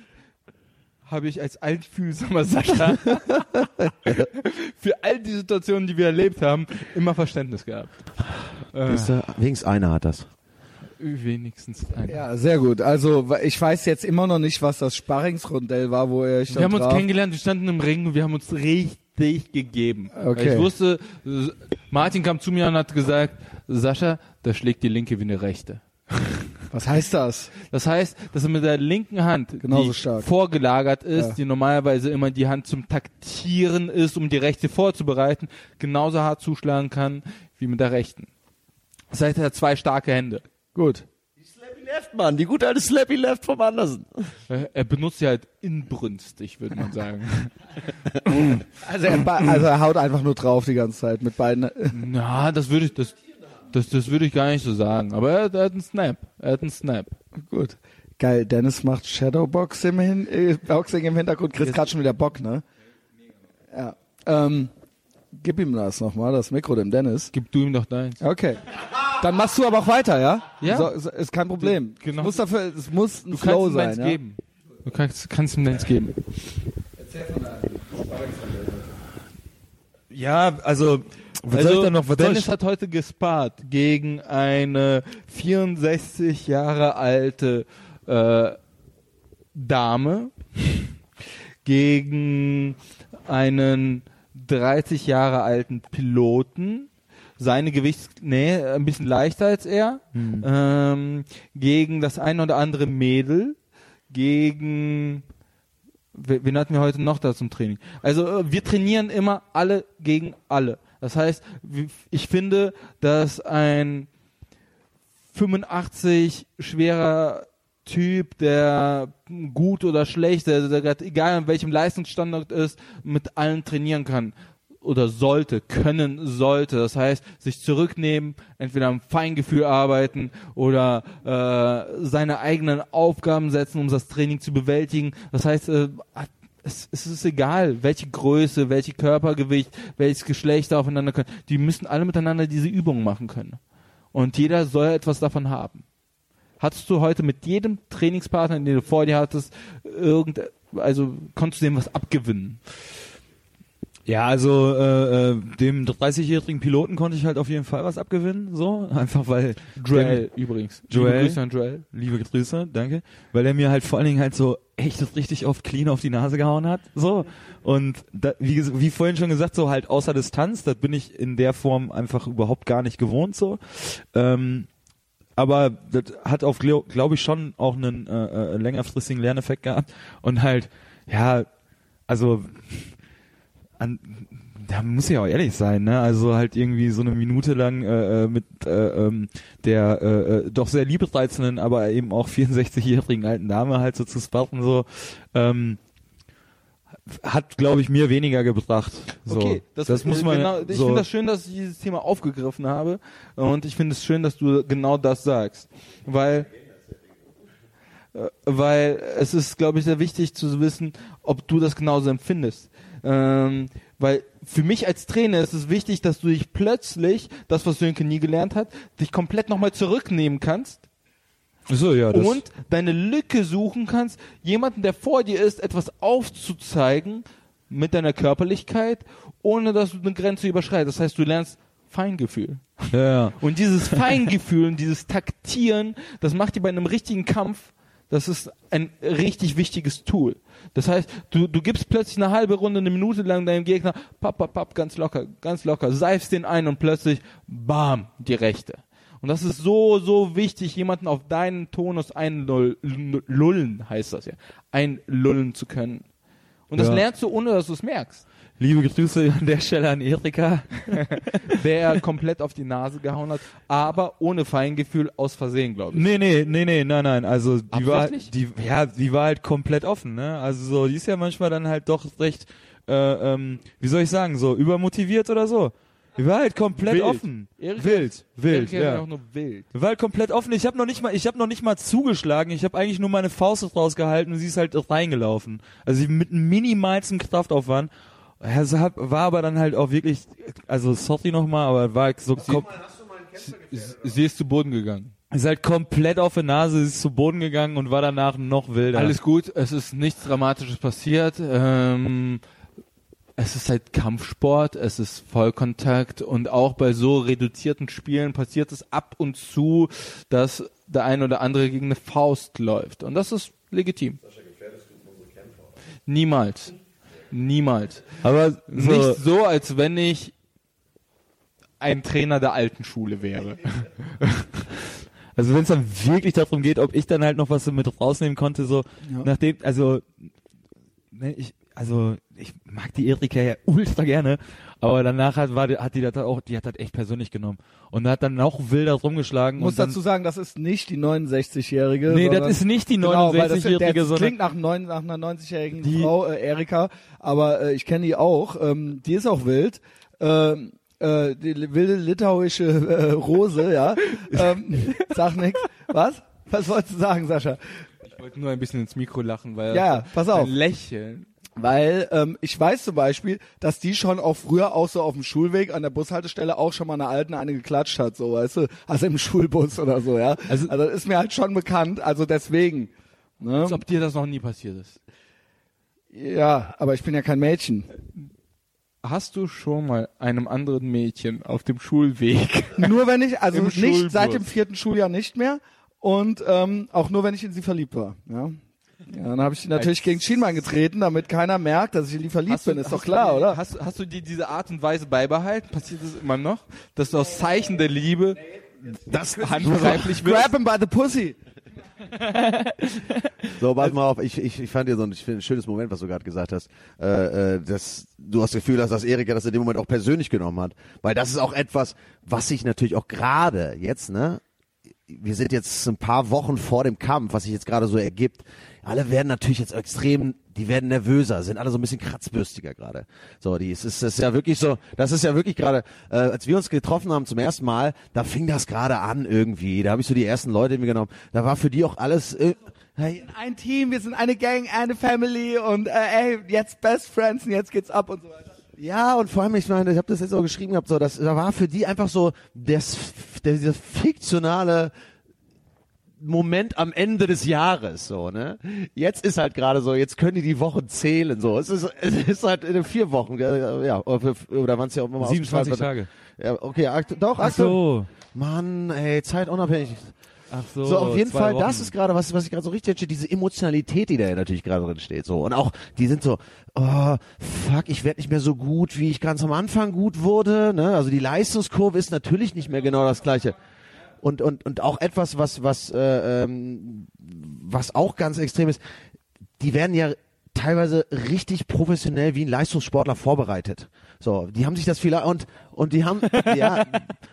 habe ich als einfühlsamer Sascha für all die Situationen, die wir erlebt haben, immer Verständnis gehabt. Äh, wenigstens einer hat das. wenigstens ein. Ja, sehr gut. Also ich weiß jetzt immer noch nicht, was das Sparringsrondell war, wo euch Wir haben uns traf. kennengelernt, wir standen im Ring und wir haben uns richtig gegeben. Okay. Ich wusste, Martin kam zu mir und hat gesagt, Sascha, da schlägt die linke wie eine rechte. Was heißt das? Das heißt, dass er mit der linken Hand, Genauso die stark. vorgelagert ist, Ja. die normalerweise immer die Hand zum Taktieren ist, um die rechte vorzubereiten, genauso hart zuschlagen kann wie mit der rechten. Das heißt, er hat zwei starke Hände. Gut. Slappy Left, Mann. Die gute alte Slappy Left vom Andersen. Er benutzt sie halt inbrünstig, würde man sagen. Also er, also er haut einfach nur drauf die ganze Zeit mit beiden. Na, das würde ich, das, das, das würde ich gar nicht so sagen. Aber er, er hat einen Snap. Er hat einen Snap. Gut. Geil, Dennis macht Shadowbox im, Hin äh, Boxing im Hintergrund. Kriegst gerade schon wieder Bock, ne? Ja. Ähm, gib ihm das nochmal, das Mikro dem Dennis. Gib du ihm doch deins. Okay. Dann machst du aber auch weiter, ja? Ja. So, so, ist kein Problem. Genau. Es muss dafür, es muss ein Du Flow kannst ihm sein, deins ja? geben. Du kannst, kannst ihm deins geben. Ja, also, was soll Also, ich da noch, was soll Dennis hat heute gespart gegen eine 64 Jahre alte äh, Dame, gegen einen 30 Jahre alten Piloten, seine Gewichts... Nee, ein bisschen leichter als er, ähm, gegen das ein oder andere Mädel, gegen... Wen wen hatten wir heute noch da zum Training? Also äh, wir trainieren immer alle gegen alle. Das heißt, ich finde, dass ein 85 schwerer Typ, der gut oder schlecht, der, der egal in welchem Leistungsstandard ist, mit allen trainieren kann oder sollte, können sollte. Das heißt, sich zurücknehmen, entweder am Feingefühl arbeiten oder äh, seine eigenen Aufgaben setzen, um das Training zu bewältigen. Das heißt, äh, es, es ist egal, welche Größe, welche Körpergewicht, welches Geschlecht aufeinander können. Die müssen alle miteinander diese Übungen machen können. Und jeder soll etwas davon haben. Hattest du heute mit jedem Trainingspartner, den du vor dir hattest, irgend, also konntest du dem was abgewinnen? Ja, also äh, äh, dem 30-jährigen Piloten konnte ich halt auf jeden Fall was abgewinnen, so einfach weil Joel übrigens. Joel. Liebe Grüße an Joel. liebe Grüße, danke, weil er mir halt vor allen Dingen halt so echt das richtig oft clean auf die Nase gehauen hat, so und da, wie, wie vorhin schon gesagt, so halt außer Distanz, das bin ich in der Form einfach überhaupt gar nicht gewohnt, so. Ähm, aber das hat auf glaube glaub ich schon auch einen äh, äh, längerfristigen Lerneffekt gehabt und halt ja, also an, da muss ich auch ehrlich sein, ne? Also halt irgendwie so eine Minute lang äh, äh, mit äh, ähm, der äh, äh, doch sehr liebreizenden, aber eben auch 64-jährigen alten Dame halt so zu sparren, so ähm, hat, glaube ich, mir weniger gebracht. So. Okay, das, muss man. Genau, ich so, finde das schön, dass ich dieses Thema aufgegriffen habe und ich finde es schön, dass du genau das sagst, weil äh, weil es ist, glaube ich, sehr wichtig zu wissen, ob du das genauso empfindest. Ähm, weil für mich als Trainer ist es wichtig, dass du dich plötzlich, das, was Sönke nie gelernt hat, dich komplett nochmal zurücknehmen kannst so, ja, das, und deine Lücke suchen kannst, jemanden, der vor dir ist, etwas aufzuzeigen mit deiner Körperlichkeit, ohne dass du eine Grenze überschreitest. Das heißt, du lernst Feingefühl. ja, ja. Und dieses Feingefühl und dieses Taktieren, das macht dir bei einem richtigen Kampf, das ist ein richtig wichtiges Tool. Das heißt, du, du gibst plötzlich eine halbe Runde, eine Minute lang deinem Gegner, papp, papp, papp, ganz locker, ganz locker, seifst den ein und plötzlich, bam, die Rechte. Und das ist so, so wichtig, jemanden auf deinen Tonus einlullen, heißt das ja, einlullen zu können. Und das Ja. lernst du, ohne dass du es merkst. Liebe Grüße an der Stelle an Erika. Der komplett auf die Nase gehauen hat, aber ohne Feingefühl aus Versehen, glaube ich. Nee, nee, nee, nee, nein, nein. Also die war, Absichtlich? die, ja, die war halt komplett offen, ne? Also so, die ist ja manchmal dann halt doch recht, äh, ähm, wie soll ich sagen, so übermotiviert oder so. Die war halt komplett Wild. offen. Erika- wild, wild, Erika ja. auch nur wild. Die war halt komplett offen. Ich habe noch nicht mal, ich habe noch nicht mal zugeschlagen. Ich habe eigentlich nur meine Faust rausgehalten und sie ist halt reingelaufen. Also sie mit minimalstem Kraftaufwand. Sie hat, war aber dann halt auch wirklich, also sorry nochmal, aber war so kom Sie ist zu Boden gegangen. ist halt komplett auf die Nase, sie ist zu Boden gegangen und war danach noch wilder. Alles gut, es ist nichts Dramatisches passiert. Ähm, es ist halt Kampfsport, es ist Vollkontakt und auch bei so reduzierten Spielen passiert es ab und zu, dass der eine oder andere gegen eine Faust läuft. Und das ist legitim. Niemals. Niemals. aber so, Nicht so, als wenn ich ein Trainer der alten Schule wäre. Also wenn es dann wirklich darum geht, ob ich dann halt noch was so mit rausnehmen konnte, so Ja. nachdem, also ne, ich, also ich mag die Erika ja ultra gerne, aber danach hat, war, die- hat die das auch, die hat das echt persönlich genommen und hat dann noch wilder rumgeschlagen. muss und dann, dazu sagen, das ist nicht die 69-Jährige. Nee, sondern- das ist nicht die Genau, weil das, 69-Jährige, das sondern klingt nach, neun, nach einer 90-jährigen Die- Frau, äh, Erika, aber äh, ich kenne die auch. Ähm, die ist auch wild. Ähm, äh, die wilde litauische äh, Rose, ja. ähm, sag nix. Was? Was wolltest du sagen, Sascha? Ich wollte nur ein bisschen ins Mikro lachen, weil Ja, pass auf. ein Lächeln. Weil ähm, ich weiß zum Beispiel, dass die schon auch früher auch so auf dem Schulweg an der Bushaltestelle auch schon mal einer alten eine geklatscht hat, so weißt du, also im Schulbus oder so, ja. Also, Also- das ist mir halt schon bekannt, also deswegen. Ne? Als ob dir das noch nie passiert ist. Ja, aber ich bin ja kein Mädchen. Hast du schon mal einem anderen Mädchen auf dem Schulweg Nur wenn ich, also nicht Schulbus. seit dem vierten Schuljahr nicht mehr und ähm, auch nur wenn ich in sie verliebt war. Ja, ja dann habe ich natürlich gegen Schienbein getreten, damit keiner merkt, dass ich in die verliebt bin. Ist doch klar, du, oder? Hast, hast du dir diese Art und Weise beibehalten? Passiert das immer noch? Dass du aus Zeichen der Liebe das handgreiflich wirst? Grab him by the pussy. So, warte mal auf, ich, ich, ich fand dir so ein, ich finde ein schönes Moment, was du gerade gesagt hast, äh, äh, dass du das Gefühl hast, dass Erika das in dem Moment auch persönlich genommen hat. Weil das ist auch etwas, was sich natürlich auch gerade jetzt, ne, wir sind jetzt ein paar Wochen vor dem Kampf, was sich jetzt gerade so ergibt. Alle werden natürlich jetzt extrem, die werden nervöser, sind alle so ein bisschen kratzbürstiger gerade. So, die es ist, das ist ja wirklich so, das ist ja wirklich gerade, äh, als wir uns getroffen haben zum ersten Mal, da fing das gerade an irgendwie. Da habe ich so die ersten Leute mir genommen. Da war für die auch alles. Äh, hey, Ein Team, wir sind eine Gang, eine Family und äh, ey, jetzt Best Friends und jetzt geht's ab und so weiter. Ja, und vor allem, ich meine, ich habe das jetzt auch geschrieben gehabt, so, das da war für die einfach so das, der, dieser fiktionale Moment am Ende des Jahres, so, ne? Jetzt ist halt gerade so, jetzt können die die Wochen zählen, so. Es ist, es ist halt in vier Wochen, ja, oder, oder wann es ja auch immer 27 ausgestrahlt wird. Tage. Ja, okay, akt, doch, Ach aktu- so. Mann, ey, zeitunabhängig. Ach so. So, auf jeden Fall, Wochen. das ist gerade, was, was ich gerade so richtig entsteht, diese Emotionalität, die da ja natürlich gerade drin steht, so. Und auch, die sind so, oh, fuck, ich werde nicht mehr so gut, wie ich ganz am Anfang gut wurde, ne? Also die Leistungskurve ist natürlich nicht mehr genau das gleiche. Und, und, und auch etwas, was, was, äh, ähm, was auch ganz extrem ist, die werden ja teilweise richtig professionell wie ein Leistungssportler vorbereitet. So, die haben sich das vielleicht und und die haben ja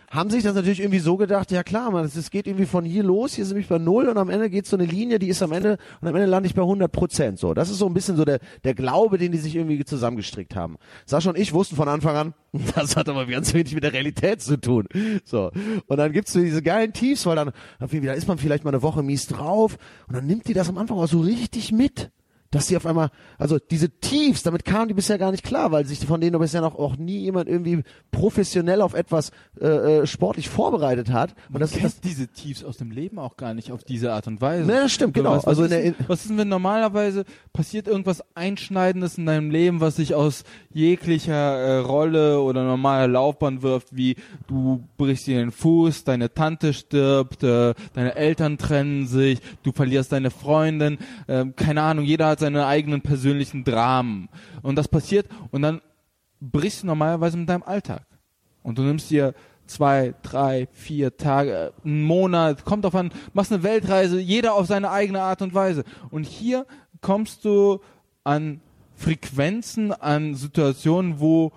haben sich das natürlich irgendwie so gedacht, ja klar, man, es geht irgendwie von hier los, hier sind wir bei null und am Ende geht so eine Linie, die ist am Ende und am Ende lande ich bei 100 Prozent. So, das ist so ein bisschen so der der Glaube, den die sich irgendwie zusammengestrickt haben. Sascha und ich wussten von Anfang an, das hat aber ganz wenig mit der Realität zu tun. So und dann gibt's so diese geilen Tiefs, weil dann da ist man vielleicht mal eine Woche mies drauf und dann nimmt die das am Anfang auch so richtig mit dass sie auf einmal, also diese Tiefs, damit kamen die bisher gar nicht klar, weil sich von denen bisher noch auch nie jemand irgendwie professionell auf etwas äh, äh, sportlich vorbereitet hat. Und das, kennt das diese Tiefs aus dem Leben auch gar nicht auf diese Art und Weise. Ne, das stimmt, genau. Was, was, Also ist, in der- denn- was ist denn, wenn normalerweise passiert irgendwas Einschneidendes in deinem Leben, was dich aus jeglicher äh, Rolle oder normaler Laufbahn wirft, wie du brichst dir den Fuß, deine Tante stirbt, äh, deine Eltern trennen sich, du verlierst deine Freundin, äh, keine Ahnung, jeder hat seine eigenen persönlichen Dramen. Und das passiert und dann brichst du normalerweise mit deinem Alltag. Und du nimmst dir zwei, drei, vier Tage, äh, einen Monat, kommt auf an, machst eine Weltreise, jeder auf seine eigene Art und Weise. Und hier kommst du an Frequenzen, an Situationen, wo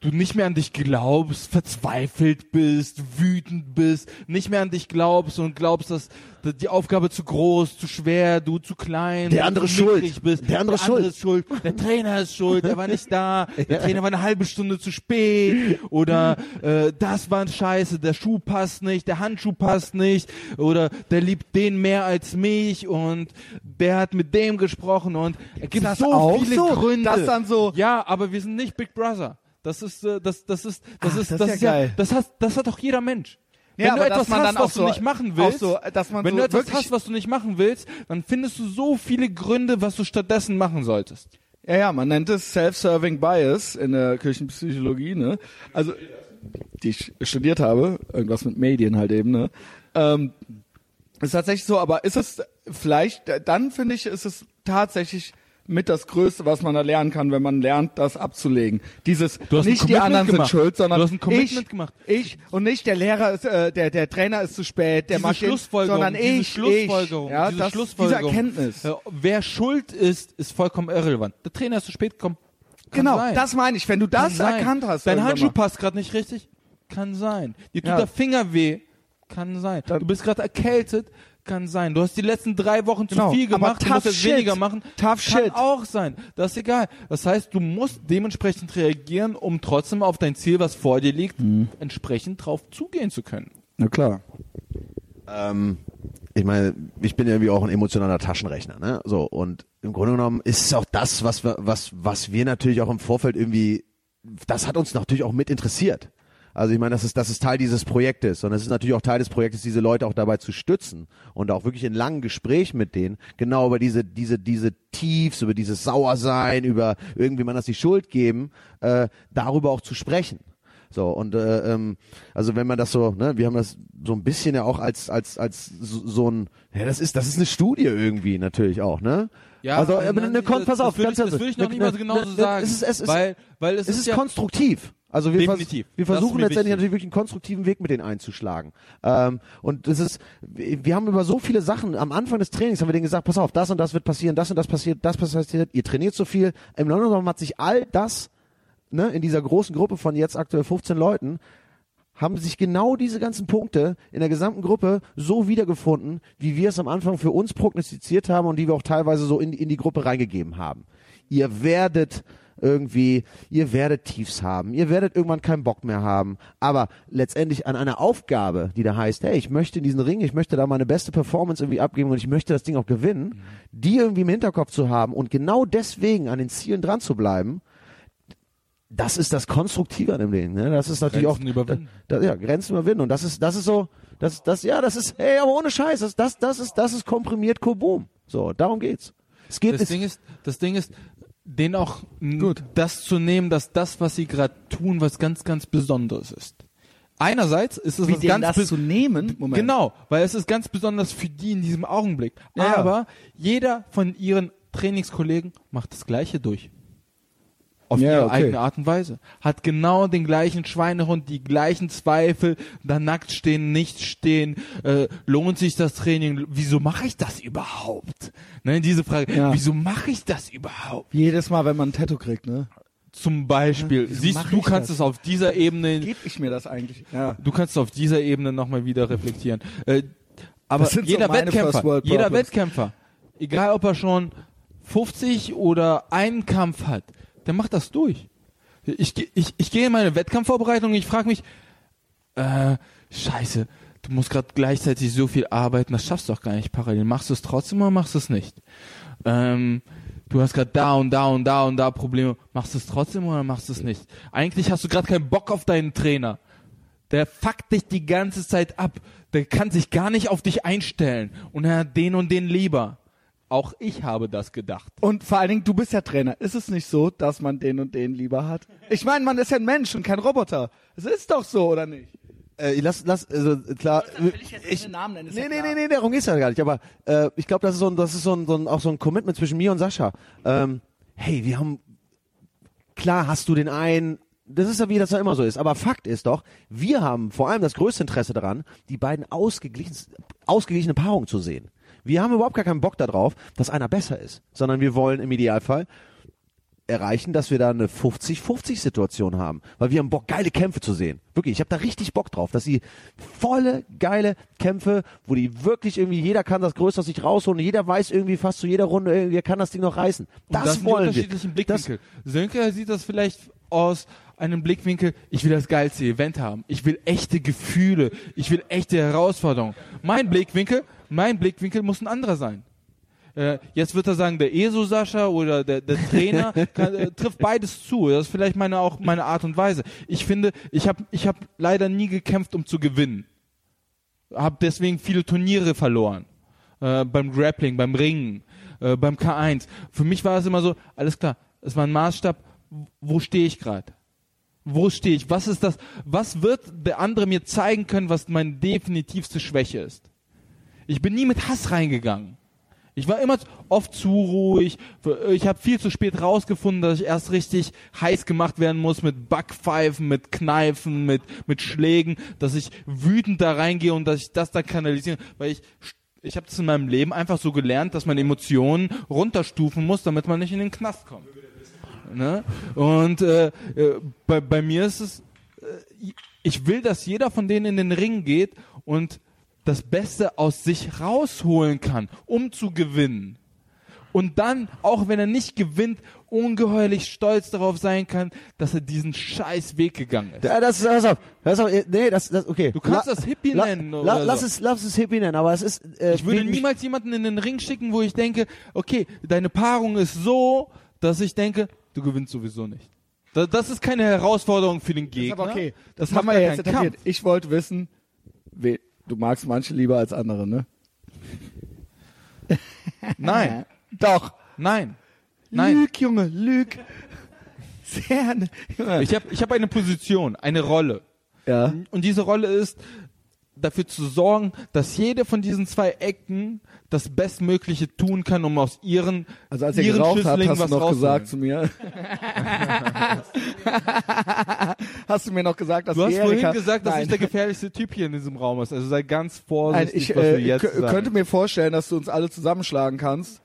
du nicht mehr an dich glaubst, verzweifelt bist, wütend bist, nicht mehr an dich glaubst und glaubst, dass dass die Aufgabe zu groß, zu schwer, du zu klein, Der andere schuld. bist. Der andere ist schuld. Der Trainer ist schuld, er war nicht da, der Trainer war eine halbe Stunde zu spät oder äh, das war scheiße, der Schuh passt nicht, der Handschuh passt nicht oder der liebt den mehr als mich und der hat mit dem gesprochen und es gibt das so auch viele so? Gründe. Das dann so- Ja, aber wir sind nicht Big Brother. Das ist, äh, das, das ist, das Ach, ist, das das ist ja geil. das hat, das hat doch jeder Mensch. Ja, wenn du etwas hast, was du so- nicht machen willst, so, dass man wenn so du etwas hast, was du nicht machen willst, dann findest du so viele Gründe, was du stattdessen machen solltest. Ja, ja, man nennt es Self-Serving Bias in der Kirchenpsychologie, ne? Also, die ich studiert habe, irgendwas mit Medien halt eben, ne? Ähm, ist tatsächlich so, aber ist es vielleicht, dann finde ich, ist es tatsächlich mit das Größte, was man da lernen kann, wenn man lernt, das abzulegen. Dieses, Du hast ein nicht die anderen gemacht. sind schuld, sondern Du hast ein Commitment ich, gemacht. ich und nicht der Lehrer ist, äh, der, der Trainer ist zu spät, der diese macht den, Schlussfolgerung, sondern diese ich, Schlussfolgerung, ich, ja, diese das, Schlussfolgerung, diese Erkenntnis. Äh, wer schuld ist, ist vollkommen irrelevant. Der Trainer ist zu spät gekommen. Kann genau, sein. das meine ich, wenn du das erkannt hast. Dein Handschuh mal. passt gerade nicht richtig. Kann sein. Dir tut Ja. der Finger weh. Kann sein. Dann- du bist gerade erkältet. Kann sein. Du hast die letzten drei Wochen Genau, zu viel gemacht. Du musst jetzt shit. weniger machen. Tough Kann shit. auch sein. Das ist egal. Das heißt, du musst dementsprechend reagieren, um trotzdem auf dein Ziel, was vor dir liegt, Mhm. entsprechend drauf zugehen zu können. Na klar. Ähm, ich meine, ich bin ja irgendwie auch ein emotionaler Taschenrechner, ne? So und im Grunde genommen ist es auch das, was wir, was, was wir natürlich auch im Vorfeld irgendwie, das hat uns natürlich auch mit interessiert. Also ich meine, das ist, das ist Teil dieses Projektes und es ist natürlich auch Teil des Projektes, diese Leute auch dabei zu stützen und auch wirklich in langen Gesprächen mit denen genau über diese, diese, diese Tiefs, über dieses Sauersein, über irgendwie man das die Schuld geben, äh, darüber auch zu sprechen. So und äh, ähm, also wenn man das so, ne, wir haben das so ein bisschen ja auch als als als so, so ein, ja das ist das ist eine Studie irgendwie natürlich auch, ne? also äh, ne, ne, komm, pass auf, das würde ich, ganz das würde ich noch ne, nicht mal so ne, genauso ne, sagen, Es ist, es ist, weil, weil es, es ist, ist ja, konstruktiv. Also wir, vers wir versuchen letztendlich wichtig. natürlich wirklich einen konstruktiven Weg mit denen einzuschlagen. Ähm, und das ist, wir haben über so viele Sachen, am Anfang des Trainings haben wir denen gesagt, pass auf, das und das wird passieren, das und das passiert, das passiert, ihr trainiert so viel. Im Grunde genommen hat sich all das, ne, in dieser großen Gruppe von jetzt aktuell 15 Leuten, haben sich genau diese ganzen Punkte in der gesamten Gruppe so wiedergefunden, wie wir es am Anfang für uns prognostiziert haben und die wir auch teilweise so in, in die Gruppe reingegeben haben. Ihr werdet irgendwie, ihr werdet Tiefs haben, ihr werdet irgendwann keinen Bock mehr haben, aber letztendlich an einer Aufgabe, die da heißt, hey, ich möchte in diesen Ring, ich möchte da meine beste Performance irgendwie abgeben und ich möchte das Ding auch gewinnen, die irgendwie im Hinterkopf zu haben und genau deswegen an den Zielen dran zu bleiben, das ist das Konstruktive an dem Ding. Ne? Das ist natürlich Grenzen auch überwinden. Da, da, ja, Grenzen überwinden. Und das ist, das ist so, das, das, ja, das ist, hey, aber ohne Scheiß, das, das, das ist, das ist komprimiert Koboom. So, darum geht's. Es geht, Das es, Ding ist, das Ding ist, den auch Gut. das zu nehmen, dass das, was sie gerade tun, was ganz, ganz Besonderes ist. Einerseits ist es Wie was ganz das zu nehmen? Moment. Genau, weil es ist ganz besonders für die in diesem Augenblick. Ja. Aber jeder von ihren Trainingskollegen macht das Gleiche durch. Auf Ja, ihre okay. eigene Art und Weise. Hat genau den gleichen Schweinehund, die gleichen Zweifel, da nackt stehen, nicht stehen, äh, lohnt sich das Training, wieso mache ich das überhaupt? Ne, diese Frage, Ja. wieso mache ich das überhaupt? Jedes Mal, wenn man ein Tattoo kriegt, ne? Zum Beispiel, wieso siehst du, kannst das? es auf dieser Ebene Gebe ich mir das eigentlich? Ja. Du kannst auf dieser Ebene nochmal wieder reflektieren. Äh, aber so jeder meine Wettkämpfer, jeder. Wettkämpfer, egal ob er schon 50 oder einen Kampf hat, der macht das durch. Ich, ich, ich gehe in meine Wettkampfvorbereitung und ich frage mich, äh, scheiße, du musst gerade gleichzeitig so viel arbeiten, das schaffst du doch gar nicht parallel. Machst du es trotzdem oder machst du es nicht? Ähm, du hast gerade da und da und da und da Probleme, machst du es trotzdem oder machst du es nicht? Eigentlich hast du gerade keinen Bock auf deinen Trainer. Der fuckt dich die ganze Zeit ab. Der kann sich gar nicht auf dich einstellen. Und er hat den und den lieber. Auch ich habe das gedacht. Und vor allen Dingen, du bist ja Trainer. Ist es nicht so, dass man den und den lieber hat? Ich meine, man ist ja ein Mensch und kein Roboter. Es ist doch so, oder nicht? äh, lass, lass, also klar, ich, Namen nennen, Nee, ja nee, nee, nee, darum geht's ja gar nicht. Aber äh, ich glaube, das ist so ein, das ist so ein, so ein, auch so ein Commitment zwischen mir und Sascha. Ähm, hey, wir haben klar hast du den einen. Das ist ja wie das ja immer so ist. Aber Fakt ist doch, wir haben vor allem das größte Interesse daran, die beiden ausgeglichen, ausgeglichene Paarungen zu sehen. Wir haben überhaupt gar keinen Bock darauf, dass einer besser ist, sondern wir wollen im Idealfall erreichen, dass wir da eine 50-50-Situation haben. Weil wir haben Bock, geile Kämpfe zu sehen. Wirklich, ich habe da richtig Bock drauf, dass sie volle, geile Kämpfe, wo die wirklich irgendwie, jeder kann das Größte aus sich rausholen, jeder weiß irgendwie fast zu jeder Runde, irgendwie, er kann das Ding noch reißen. Das, das wollen wir. Blickwinkel. Sönke sieht das vielleicht aus einem Blickwinkel, ich will das geilste Event haben. Ich will echte Gefühle. Ich will echte Herausforderungen. Mein Blickwinkel, mein Blickwinkel muss ein anderer sein. Äh, jetzt wird er sagen, der ESO Sascha oder der, der Trainer kann, äh, trifft beides zu. Das ist vielleicht meine auch meine Art und Weise. Ich finde, ich habe ich hab leider nie gekämpft, um zu gewinnen. Hab deswegen viele Turniere verloren. Äh, beim Grappling, beim Ringen, äh, beim K1. Für mich war es immer so, alles klar, es war ein Maßstab, wo stehe ich gerade? Wo stehe ich? Was ist das? Was wird der andere mir zeigen können, was meine definitivste Schwäche ist? Ich bin nie mit Hass reingegangen. Ich war immer oft zu ruhig. Ich habe viel zu spät rausgefunden, dass ich erst richtig heiß gemacht werden muss mit Backpfeifen, mit Kneifen, mit, mit Schlägen, dass ich wütend da reingehe und dass ich das dann kanalisiere, weil ich ich habe das in meinem Leben einfach so gelernt, dass man Emotionen runterstufen muss, damit man nicht in den Knast kommt. Ne? Und äh, äh, bei, bei mir ist es, äh, ich will, dass jeder von denen in den Ring geht und das Beste aus sich rausholen kann, um zu gewinnen. Und dann, auch wenn er nicht gewinnt, ungeheuerlich stolz darauf sein kann, dass er diesen scheiß Weg gegangen ist. Ja, das ist, pass auf, pass auf, nee, das, das, okay. Du kannst das Hippie nennen La, oder lass so. es, lass es Hippie nennen, aber es ist, äh, Ich würde niemals jemanden in den Ring schicken, wo ich denke, okay, deine Paarung ist so, dass ich denke, du gewinnst sowieso nicht. Das, das ist keine Herausforderung für den Ist Gegner. aber okay. Das, macht haben wir gar jetzt etabliert. Kampf. Ich wollte wissen, we, du magst manche lieber als andere, ne? Nein, Doch. nein, nein. Lüg, Junge, lüg. Sehr, Junge. Ich habe ich hab eine Position, eine Rolle. ja. Und diese Rolle ist, dafür zu sorgen, dass jede von diesen zwei Ecken das Bestmögliche tun kann, um aus ihren, Also als ihr ihren geraucht Schüsslingen hast du was noch gesagt zu mir. hast du mir noch gesagt, dass Du hast die vorhin Erika- gesagt, dass Nein. ich der gefährlichste Typ hier in diesem Raum ist. Also sei ganz Nein, vorsichtig, ich was äh, du jetzt kö- sagst. könnte mir vorstellen, dass du uns alle zusammenschlagen kannst.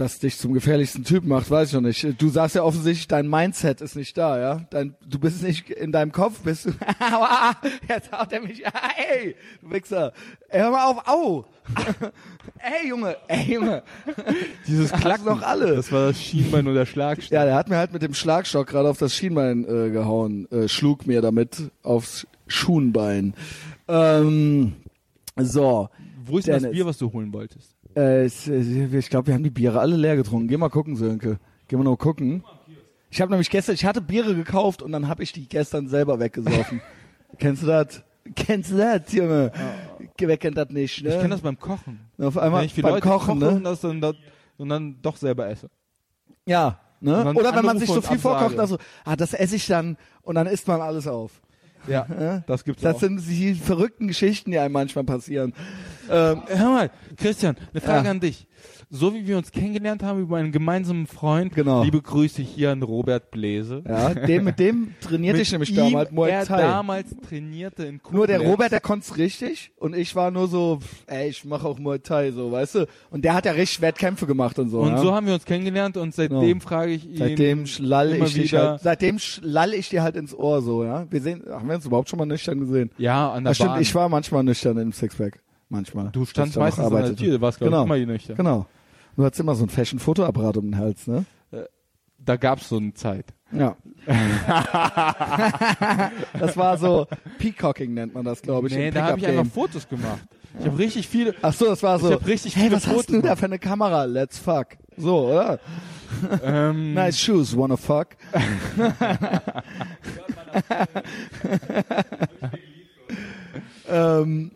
Das dich zum gefährlichsten Typen macht, weiß ich noch nicht. Du sagst ja offensichtlich, dein Mindset ist nicht da, ja? Dein, du bist nicht in deinem Kopf, bist du. Aua, Jetzt haut er mich. Ey, du Wichser. Ey, hör mal auf, au. Ey, Junge, ey, Junge. Dieses Klack noch alle. Das war das Schienbein und der Schlagstock. Ja, der hat mir halt mit dem Schlagstock gerade auf das Schienbein äh, gehauen, äh, schlug mir damit aufs Schuhenbein. Ähm, so, Wo ist denn das Dennis. Bier, was du holen wolltest? Äh, ich glaube, wir haben die Biere alle leer getrunken. Geh mal gucken, Sönke. Geh mal nur gucken. Ich habe nämlich gestern, ich hatte Biere gekauft und dann habe ich die gestern selber weggesoffen. Kennst du das? Kennst du das, Junge? Wer kennt das nicht, ne? Ich kenne das beim Kochen. Auf einmal Wenn ich für beim Leute Kochen, koche ne? und, das dann, das, und dann doch selber esse. Ja, ne? Oder wenn man sich so viel vorkocht, also, ah, das esse ich dann und dann isst man alles auf. Ja, das gibt's Das auch. sind die verrückten Geschichten, die einem manchmal passieren. Ähm, Hör mal, Christian, eine Frage Ja. an dich. So wie wir uns kennengelernt haben über einen gemeinsamen Freund, Genau. liebe Grüße hier an Robert Bläse. ja, dem, mit dem trainierte ich nämlich ihm, damals Muay er Thai. damals trainierte in Nur der Koblenz. Robert, der konnte richtig und ich war nur so, ey, ich mache auch Muay Thai, so, weißt du? Und der hat ja richtig Wettkämpfe gemacht und so. Und ja? so haben wir uns kennengelernt und seitdem frage ich ihn. Seitdem schlall immer ich dich halt, seitdem schlall ich dir halt ins Ohr so, ja. Wir sehen, haben wir uns überhaupt schon mal nüchtern gesehen? Ja, an der stimmt, Bahn. ich war manchmal nüchtern im Sixpack. Manchmal. du standst meistens an der. Tür, du warst glaube Genau. ich immer nüchtern. Genau. Du hattest immer so ein Fashion-Fotoapparat um den Hals, ne? Da gab's so eine Zeit. Ja. das war so Peacocking nennt man das, glaube ich. nee, da habe ich einfach Fotos gemacht. Ich habe richtig viele. Ach so, das war so. Ich hab richtig hey, viele was Fotos hast du da gemacht. für eine Kamera? Let's fuck. So, oder? Ähm, Nice shoes, wanna fuck? ähm,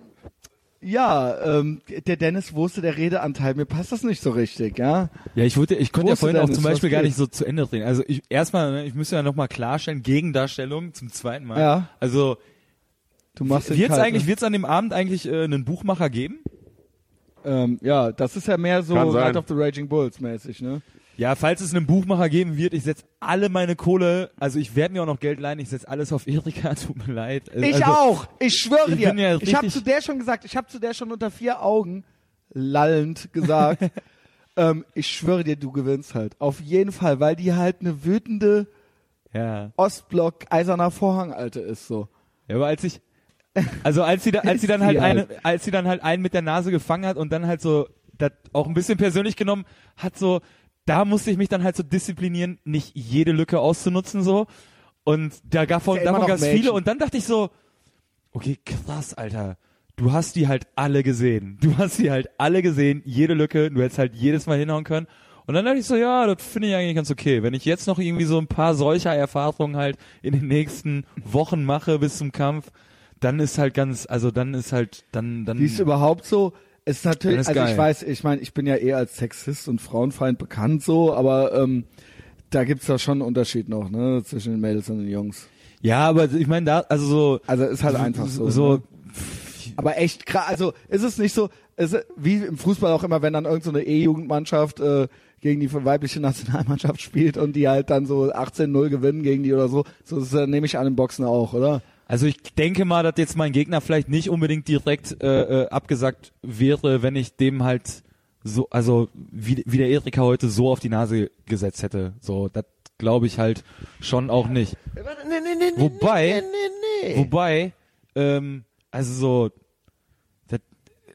ja, ähm, der Dennis wusste der Redeanteil, mir passt das nicht so richtig, ja? Ja, ich wollte, ich konnte ja vorhin auch zum Beispiel gar nicht so zu Ende drehen. Also ich erstmal, ne, ich müsste ja nochmal klarstellen, Gegendarstellung zum zweiten Mal. Ja. Also Du machst wird's kalt, eigentlich, ne? wird's an dem Abend eigentlich äh, einen Buchmacher geben? ähm, ja, das ist ja mehr so. Night of the Raging Bulls mäßig, ne? Ja, falls es einen Buchmacher geben wird, ich setz alle meine Kohle, also ich werde mir auch noch Geld leihen, ich setz alles auf Erika, tut mir leid. Also, Ich auch. Ich schwöre ich dir. bin ja ich habe zu der schon gesagt, ich habe zu der schon unter vier Augen lallend gesagt, ähm, ich schwöre dir, du gewinnst halt. Auf jeden Fall, weil die halt eine wütende Ja. Ostblock eiserner Vorhang alte ist so. Ja, aber als ich, also als sie, da, als sie dann halt eine, halt. als sie dann halt einen mit der Nase gefangen hat und dann halt so, das auch ein bisschen persönlich genommen hat so, da musste ich mich dann halt so disziplinieren, nicht jede Lücke auszunutzen so. Und da gab von, Ist ja davon gab es viele und dann dachte ich so, okay, krass, Alter. Du hast die halt alle gesehen. Du hast die halt alle gesehen, jede Lücke, du hättest halt jedes Mal hinhauen können. Und dann dachte ich so, ja, das finde ich eigentlich ganz okay. Wenn ich jetzt noch irgendwie so ein paar solcher Erfahrungen halt in den nächsten Wochen mache bis zum Kampf, dann ist halt ganz, also dann ist halt, dann, dann. Die ist überhaupt so. Es ist natürlich, ist also ich geil. weiß, ich meine, ich bin ja eher als Sexist und Frauenfeind bekannt so, aber ähm, da gibt's da schon einen Unterschied noch, ne, zwischen den Mädels und den Jungs. ja, aber ich meine da, also so, Also ist halt einfach so. so, ne? Aber echt krass, also ist es nicht so, ist wie im Fußball auch immer, wenn dann irgendeine so eine E-Jugendmannschaft äh, gegen die weibliche Nationalmannschaft spielt und die halt dann so 18-0 gewinnen gegen die oder so, so ist es, nehme ich an im Boxen auch, oder? Also ich denke mal, dass jetzt mein Gegner vielleicht nicht unbedingt direkt äh, äh, abgesagt wäre, wenn ich dem halt so, also wie, wie der Erika heute so auf die Nase gesetzt hätte. So, das glaube ich halt schon auch nicht. Nee, nee, nee, Wobei- nee, nee, nee. Wobei, ähm, also so,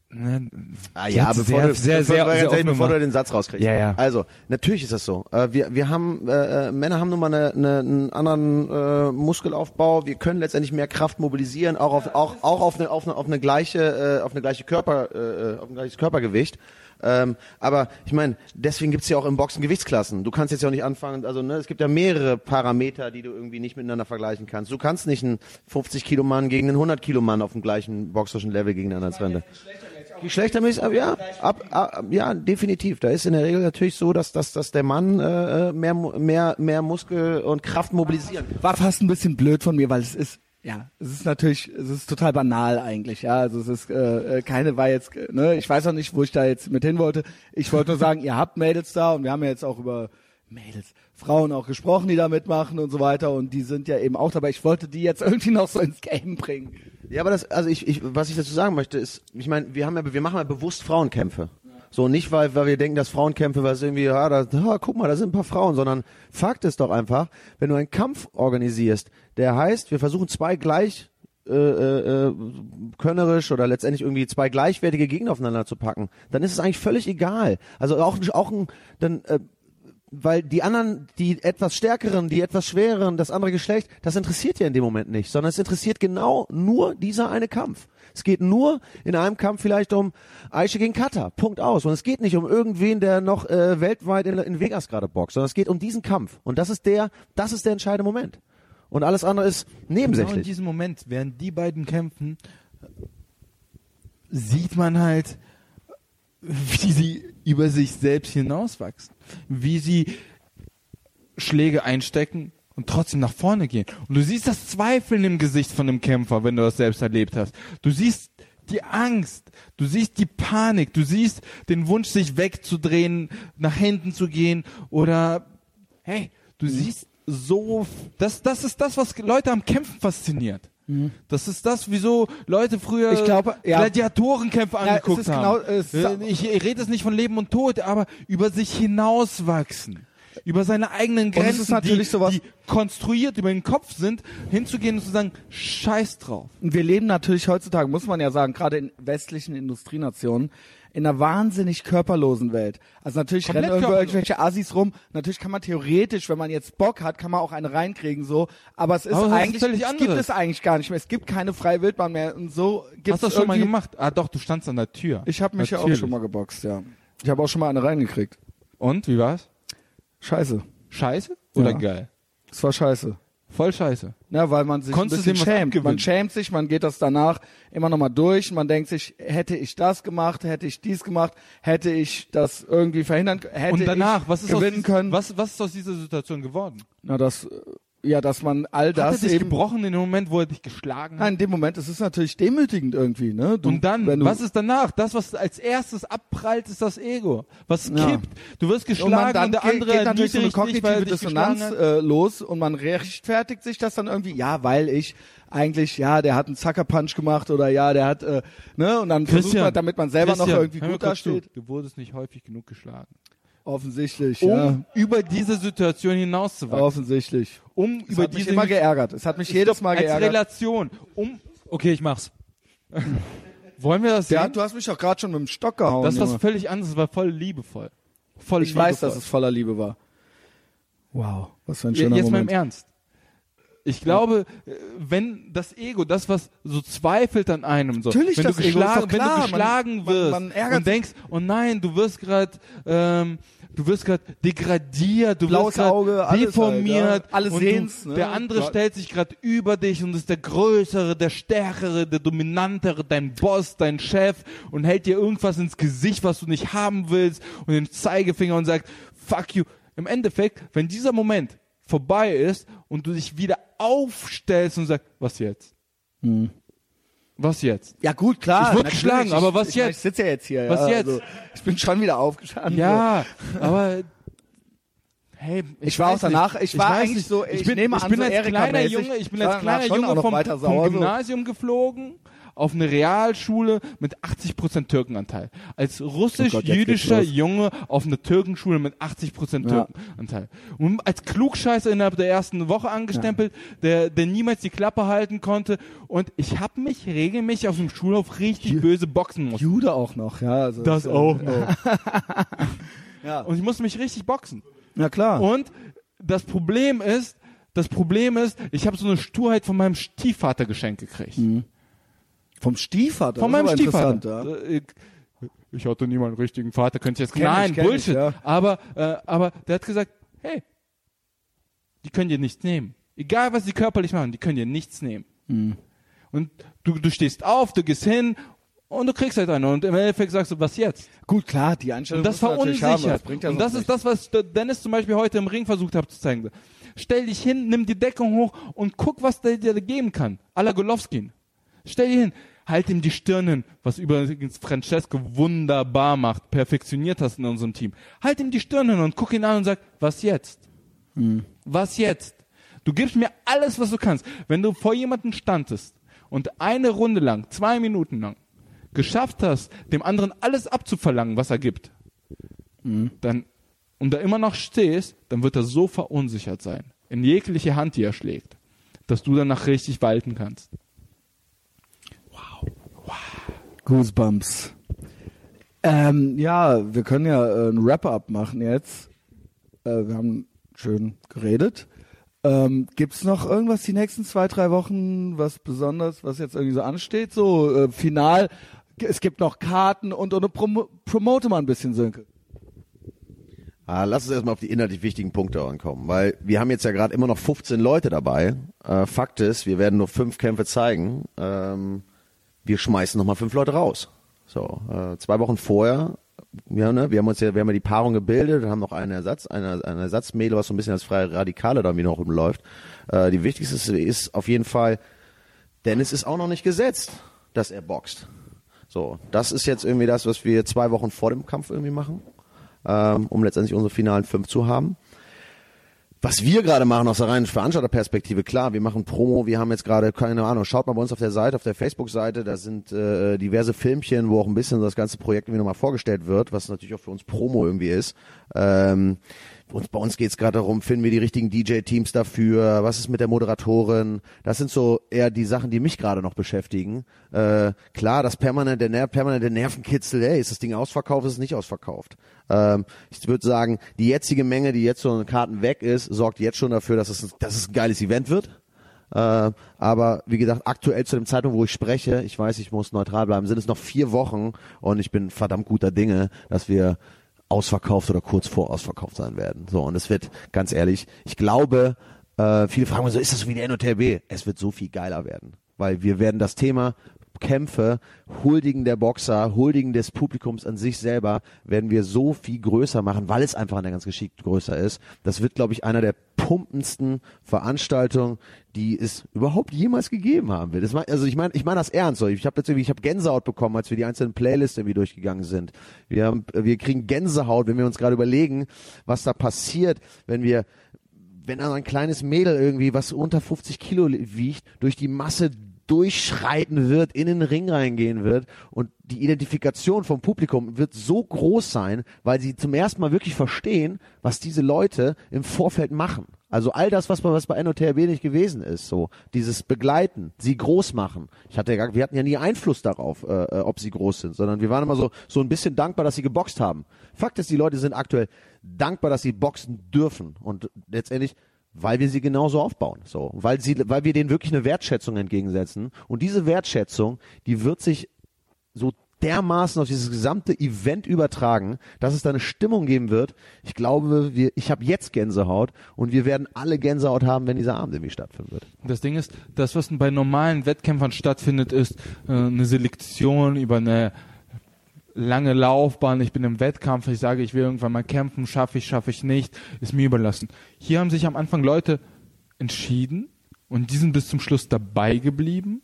ne, Ah ja, bevor, sehr, du, sehr, bevor, sehr, sehr ehrlich, offen bevor du den Satz rauskriegst. Ja, ja. Also, natürlich ist das so. Äh, wir, wir haben, äh, äh, Männer haben nun mal eine, eine, einen anderen äh, Muskelaufbau. Wir können letztendlich mehr Kraft mobilisieren, auch auf, auch, auch auf eine, auf eine, auf eine gleiche, äh, auf eine gleiche Körper, äh, auf ein gleiches Körpergewicht. Ähm, aber ich meine, deswegen gibt's ja auch im Boxen Gewichtsklassen. Du kannst jetzt ja auch nicht anfangen, also ne, es gibt ja mehrere Parameter, die du irgendwie nicht miteinander vergleichen kannst. Du kannst nicht einen 50 Kilo Mann gegen einen 100 Kilo Mann auf dem gleichen boxerischen Level gegeneinander rennen. Geschlechtermäßig, ja, ab, ab, ja, definitiv. Da ist in der Regel natürlich so, dass, dass, dass der Mann äh, mehr, Mu- mehr, mehr Muskel und Kraft mobilisieren. War fast ein bisschen blöd von mir, weil es ist, ja, es ist natürlich, es ist total banal eigentlich, ja. Also es ist äh, äh, keine war jetzt, äh, ne, ich weiß auch nicht, wo ich da jetzt mit hin wollte. Ich wollte nur sagen, ihr habt Mädels da und wir haben ja jetzt auch über Mädels, Frauen auch gesprochen, die da mitmachen und so weiter und die sind ja eben auch dabei. Ich wollte die jetzt irgendwie noch so ins Game bringen. Ja, aber das, also ich, ich, was ich dazu sagen möchte, ist, ich meine, wir haben ja, wir machen ja bewusst Frauenkämpfe. So nicht, weil, weil wir denken, dass Frauenkämpfe, was irgendwie, ja, da, ah, guck mal, da sind ein paar Frauen, sondern Fakt ist doch einfach, wenn du einen Kampf organisierst, der heißt, wir versuchen zwei gleich äh, äh, könnerisch oder letztendlich irgendwie zwei gleichwertige Gegner aufeinander zu packen, dann ist es eigentlich völlig egal. Also auch auch ein dann äh, weil die anderen, die etwas stärkeren, die etwas schwereren, das andere Geschlecht, das interessiert ja in dem Moment nicht, sondern es interessiert genau nur dieser eine Kampf. Es geht nur in einem Kampf vielleicht um Aisha gegen Kata, Punkt aus. Und es geht nicht um irgendwen, der noch äh, weltweit in, in Vegas gerade boxt, sondern es geht um diesen Kampf. Und das ist der, das ist der entscheidende Moment. Und alles andere ist Genau in nebensächlich. diesem Moment, während die beiden kämpfen, sieht man halt, wie sie über sich selbst hinauswachsen. Wie sie Schläge einstecken und trotzdem nach vorne gehen. Und du siehst das Zweifeln im Gesicht von dem Kämpfer, wenn du das selbst erlebt hast. Du siehst die Angst, du siehst die Panik, du siehst den Wunsch, sich wegzudrehen, nach hinten zu gehen oder hey, du siehst so, das, das ist das, was Leute am Kämpfen fasziniert. Das ist das, wieso Leute früher Ich glaube, ja. Gladiatorenkämpfe Ja, angeguckt ist haben. genau, es- Äh, ich rede jetzt nicht von Leben und Tod, aber über sich hinauswachsen. Über seine eigenen Grenzen, ist natürlich die, die konstruiert über den Kopf sind, hinzugehen und zu sagen, scheiß drauf. Und wir leben natürlich heutzutage, muss man ja sagen, gerade in westlichen Industrienationen, in einer wahnsinnig körperlosen Welt. Also natürlich Komplett rennen irgendwo körperlos. irgendwelche Assis rum. Natürlich kann man theoretisch, wenn man jetzt Bock hat, kann man auch eine reinkriegen, so. Aber es ist Aber das ist eigentlich, völlig es gibt anderes. es eigentlich gar nicht mehr. Es gibt keine freie Wildbahn mehr. Und so gibt Hast du das schon mal irgendwie- gemacht? Ah doch, du standst an der Tür. Ich habe mich ja auch Natürlich. schon mal geboxt, ja. Ich habe auch schon mal eine reingekriegt. Und, wie war's? Scheiße. Scheiße oder Ja. geil? Es war scheiße. Voll scheiße. Ja, weil man sich Konntest ein bisschen schämt. Man schämt sich, man geht das danach immer nochmal durch. Man denkt sich, hätte ich das gemacht, hätte ich dies gemacht, hätte ich das irgendwie verhindern können, hätte und danach, ich was ist, aus, gewinnen dies- können. was, was ist aus dieser Situation geworden? Na, das, äh, ja, dass man all Hat er das dich eben, gebrochen in dem Moment, wo er dich geschlagen hat? Nein, in dem Moment, es ist natürlich demütigend irgendwie, ne? Du, Und dann, wenn du, was ist danach? Das, was als erstes abprallt, ist das Ego. Was Ja. kippt. Du wirst und geschlagen man und, dann der geht, andere geht natürlich so eine kognitive Dissonanz äh, los und man rechtfertigt sich das dann irgendwie, ja, weil ich eigentlich, ja, der hat einen Zuckerpunch gemacht oder ja, der hat, äh, ne, und dann versucht man, damit man selber noch Christian, irgendwie hör mir gut dasteht. Du wurdest nicht häufig genug geschlagen. Offensichtlich, Um ja. über diese Situation hinauszuwachsen. Offensichtlich. Um Es über hat mich diese immer geärgert. Es hat mich jedes Mal als geärgert. Relation. Um, Okay, ich mach's. wollen wir das Ja, du hast mich doch gerade schon mit dem Stock gehauen. das ist was Junge. völlig anderes, das war voll liebevoll. Voll ich weiß, liebevoll. dass es voller Liebe war. Wow, was für ein Ja, schöner Jetzt mal im Moment. Ernst. Ich glaube, äh, wenn das Ego, das was so zweifelt an einem, so, Natürlich, wenn, das du Ego ist geschlagen, wenn klar. du Man- geschlagen man- wirst man ärgert und denkst, oh nein, du wirst gerade, ähm, du wirst gerade degradiert, du Blaues wirst gerade alles halt, deformiert, ja. Alle und sehen's, du, ne? der andere Klar. stellt sich gerade über dich und ist der größere, der stärkere, der dominantere, dein Boss, dein Chef und hält dir irgendwas ins Gesicht, was du nicht haben willst und den Zeigefinger und sagt, fuck you. Im Endeffekt, wenn dieser Moment vorbei ist und du dich wieder aufstellst und sagst, was jetzt? Was jetzt? Ja gut, klar. Ich wurde geschlagen, aber was ich, ich, jetzt? Ich sitze ja jetzt hier. Was ja, jetzt? Also, ich bin schon wieder aufgestanden. Ja, aber hey, Ich war auch danach- nicht. ich war eigentlich nicht. so- ich bin, nehme ich an, bin so als kleiner. Junge, ich bin Ich als kleiner Junge vom, vom so. Gymnasium geflogen auf eine Realschule mit 80% Türkenanteil. Als Oh russisch-jüdischer los. Junge auf eine Türkenschule mit 80% Ja. Türkenanteil. Und als Klugscheißer innerhalb der ersten Woche angestempelt, der, der niemals die Klappe halten konnte. Und ich habe mich regelmäßig auf dem Schulhof richtig böse boxen müssen. Jude auch noch, ja. Also, Das äh, auch noch. Ja. Und ich musste mich richtig boxen. ja klar. Und das Problem ist, das Problem ist, ich habe so eine Sturheit von meinem Stiefvater geschenkt gekriegt. Vom Stiefvater. Von das meinem Stiefvater. Ja. Ich, ich hatte nie meinen richtigen Vater, könnte ich jetzt Kenn ich, Nein, ich, Bullshit. ja. Aber, äh, aber der hat gesagt, hey, die können dir nichts nehmen. Egal, was sie körperlich machen, die können dir nichts nehmen. Mhm. Und du, du stehst auf, du gehst hin und du kriegst halt eine. Und im Endeffekt sagst du, was jetzt? Gut, klar, die Einstellung Und das verunsichert. das bringt ja und das ist das, was Dennis zum Beispiel heute im Ring versucht hat zu zeigen. Stell dich hin, nimm die Deckung hoch und guck, was der dir geben kann. A la Golovkin. Stell dich hin, halt ihm die Stirn hin, was übrigens Francesco wunderbar macht, perfektioniert hast in unserem Team. Halt ihm die Stirn hin und guck ihn an und sag, was jetzt? Hm. Was jetzt? Du gibst mir alles, was du kannst. Wenn du vor jemanden standest und eine Runde lang, zwei Minuten lang, geschafft hast, dem anderen alles abzuverlangen, was er gibt, dann und da immer noch stehst, dann wird er so verunsichert sein, in jegliche Hand, die er schlägt, dass du danach richtig walten kannst. Goosebumps. Ähm, ja, wir können ja äh, ein Wrap-up machen jetzt. Äh, wir haben schön geredet. Ähm, gibt's noch irgendwas die nächsten zwei, drei Wochen, was besonders, was jetzt irgendwie so ansteht? So, äh, final, es gibt noch Karten und, und Promo promote mal ein bisschen, Sönke. Ah, lass uns erstmal auf die inhaltlich wichtigen Punkte ankommen, weil wir haben jetzt ja gerade immer noch 15 Leute dabei. Äh, Fakt ist, wir werden nur fünf Kämpfe zeigen. Ähm, wir schmeißen nochmal fünf Leute raus. So, äh, zwei Wochen vorher, ja, ne, wir haben uns ja, wir haben ja die Paarung gebildet, haben noch einen Ersatz, eine, eine Ersatzmädel, was so ein bisschen als freie Radikale da wie noch rumläuft. Äh, die wichtigste ist, ist auf jeden Fall, Dennis ist auch noch nicht gesetzt, dass er boxt. So, das ist jetzt irgendwie das, was wir zwei Wochen vor dem Kampf irgendwie machen, ähm, um letztendlich unsere finalen fünf zu haben. Was wir gerade machen aus der reinen Veranstalterperspektive, klar, wir machen Promo, wir haben jetzt gerade, keine Ahnung, schaut mal bei uns auf der Seite, auf der Facebook-Seite, da sind äh, diverse Filmchen, wo auch ein bisschen das ganze Projekt irgendwie nochmal vorgestellt wird, was natürlich auch für uns Promo irgendwie ist. Ähm, und bei uns geht's gerade darum, finden wir die richtigen DJ-Teams dafür, was ist mit der Moderatorin, das sind so eher die Sachen, die mich gerade noch beschäftigen. Äh, klar, das permanente, Ner permanente Nervenkitzel, ey, ist das Ding ausverkauft, ist es nicht ausverkauft. Ähm, ich würde sagen, die jetzige Menge, die jetzt so in Karten weg ist, sorgt jetzt schon dafür, dass es, dass es ein geiles Event wird. Äh, aber wie gesagt, aktuell zu dem Zeitpunkt, wo ich spreche, ich weiß, ich muss neutral bleiben, sind es noch vier Wochen und ich bin verdammt guter Dinge, dass wir ausverkauft oder kurz vor ausverkauft sein werden. So, und es wird, ganz ehrlich, ich glaube, äh, viele fragen mich so, ist das wie der NOTRB? Es wird so viel geiler werden. Weil wir werden das Thema Kämpfe, Huldigen der Boxer, Huldigen des Publikums an sich selber, werden wir so viel größer machen, weil es einfach an der ganz geschickt größer ist. Das wird, glaube ich, einer der pumpendsten Veranstaltungen, die es überhaupt jemals gegeben haben wird. Mein, also ich meine, ich meine das ernst. Ich habe jetzt ich habe Gänsehaut bekommen, als wir die einzelnen Playlists irgendwie durchgegangen sind. Wir haben, wir kriegen Gänsehaut, wenn wir uns gerade überlegen, was da passiert, wenn wir wenn also ein kleines Mädel irgendwie, was unter 50 Kilo wiegt, durch die Masse durchschreiten wird, in den Ring reingehen wird und die Identifikation vom Publikum wird so groß sein, weil sie zum ersten Mal wirklich verstehen, was diese Leute im Vorfeld machen. Also all das, was bei, was bei NOTRB nicht gewesen ist, so dieses Begleiten, sie groß machen. Ich hatte ja, wir hatten ja nie Einfluss darauf, äh, äh, ob sie groß sind, sondern wir waren immer so so ein bisschen dankbar, dass sie geboxt haben. Fakt ist, die Leute sind aktuell dankbar, dass sie boxen dürfen und letztendlich weil wir sie genauso aufbauen, so, weil sie, weil wir denen wirklich eine Wertschätzung entgegensetzen und diese Wertschätzung, die wird sich so dermaßen auf dieses gesamte Event übertragen, dass es da eine Stimmung geben wird. Ich glaube, wir, ich habe jetzt Gänsehaut und wir werden alle Gänsehaut haben, wenn dieser Abend irgendwie stattfinden wird. Das Ding ist, das, was bei normalen Wettkämpfern stattfindet, ist äh, eine Selektion über eine lange Laufbahn, ich bin im Wettkampf, ich sage, ich will irgendwann mal kämpfen, schaffe ich, schaffe ich nicht, ist mir überlassen. Hier haben sich am Anfang Leute entschieden und die sind bis zum Schluss dabei geblieben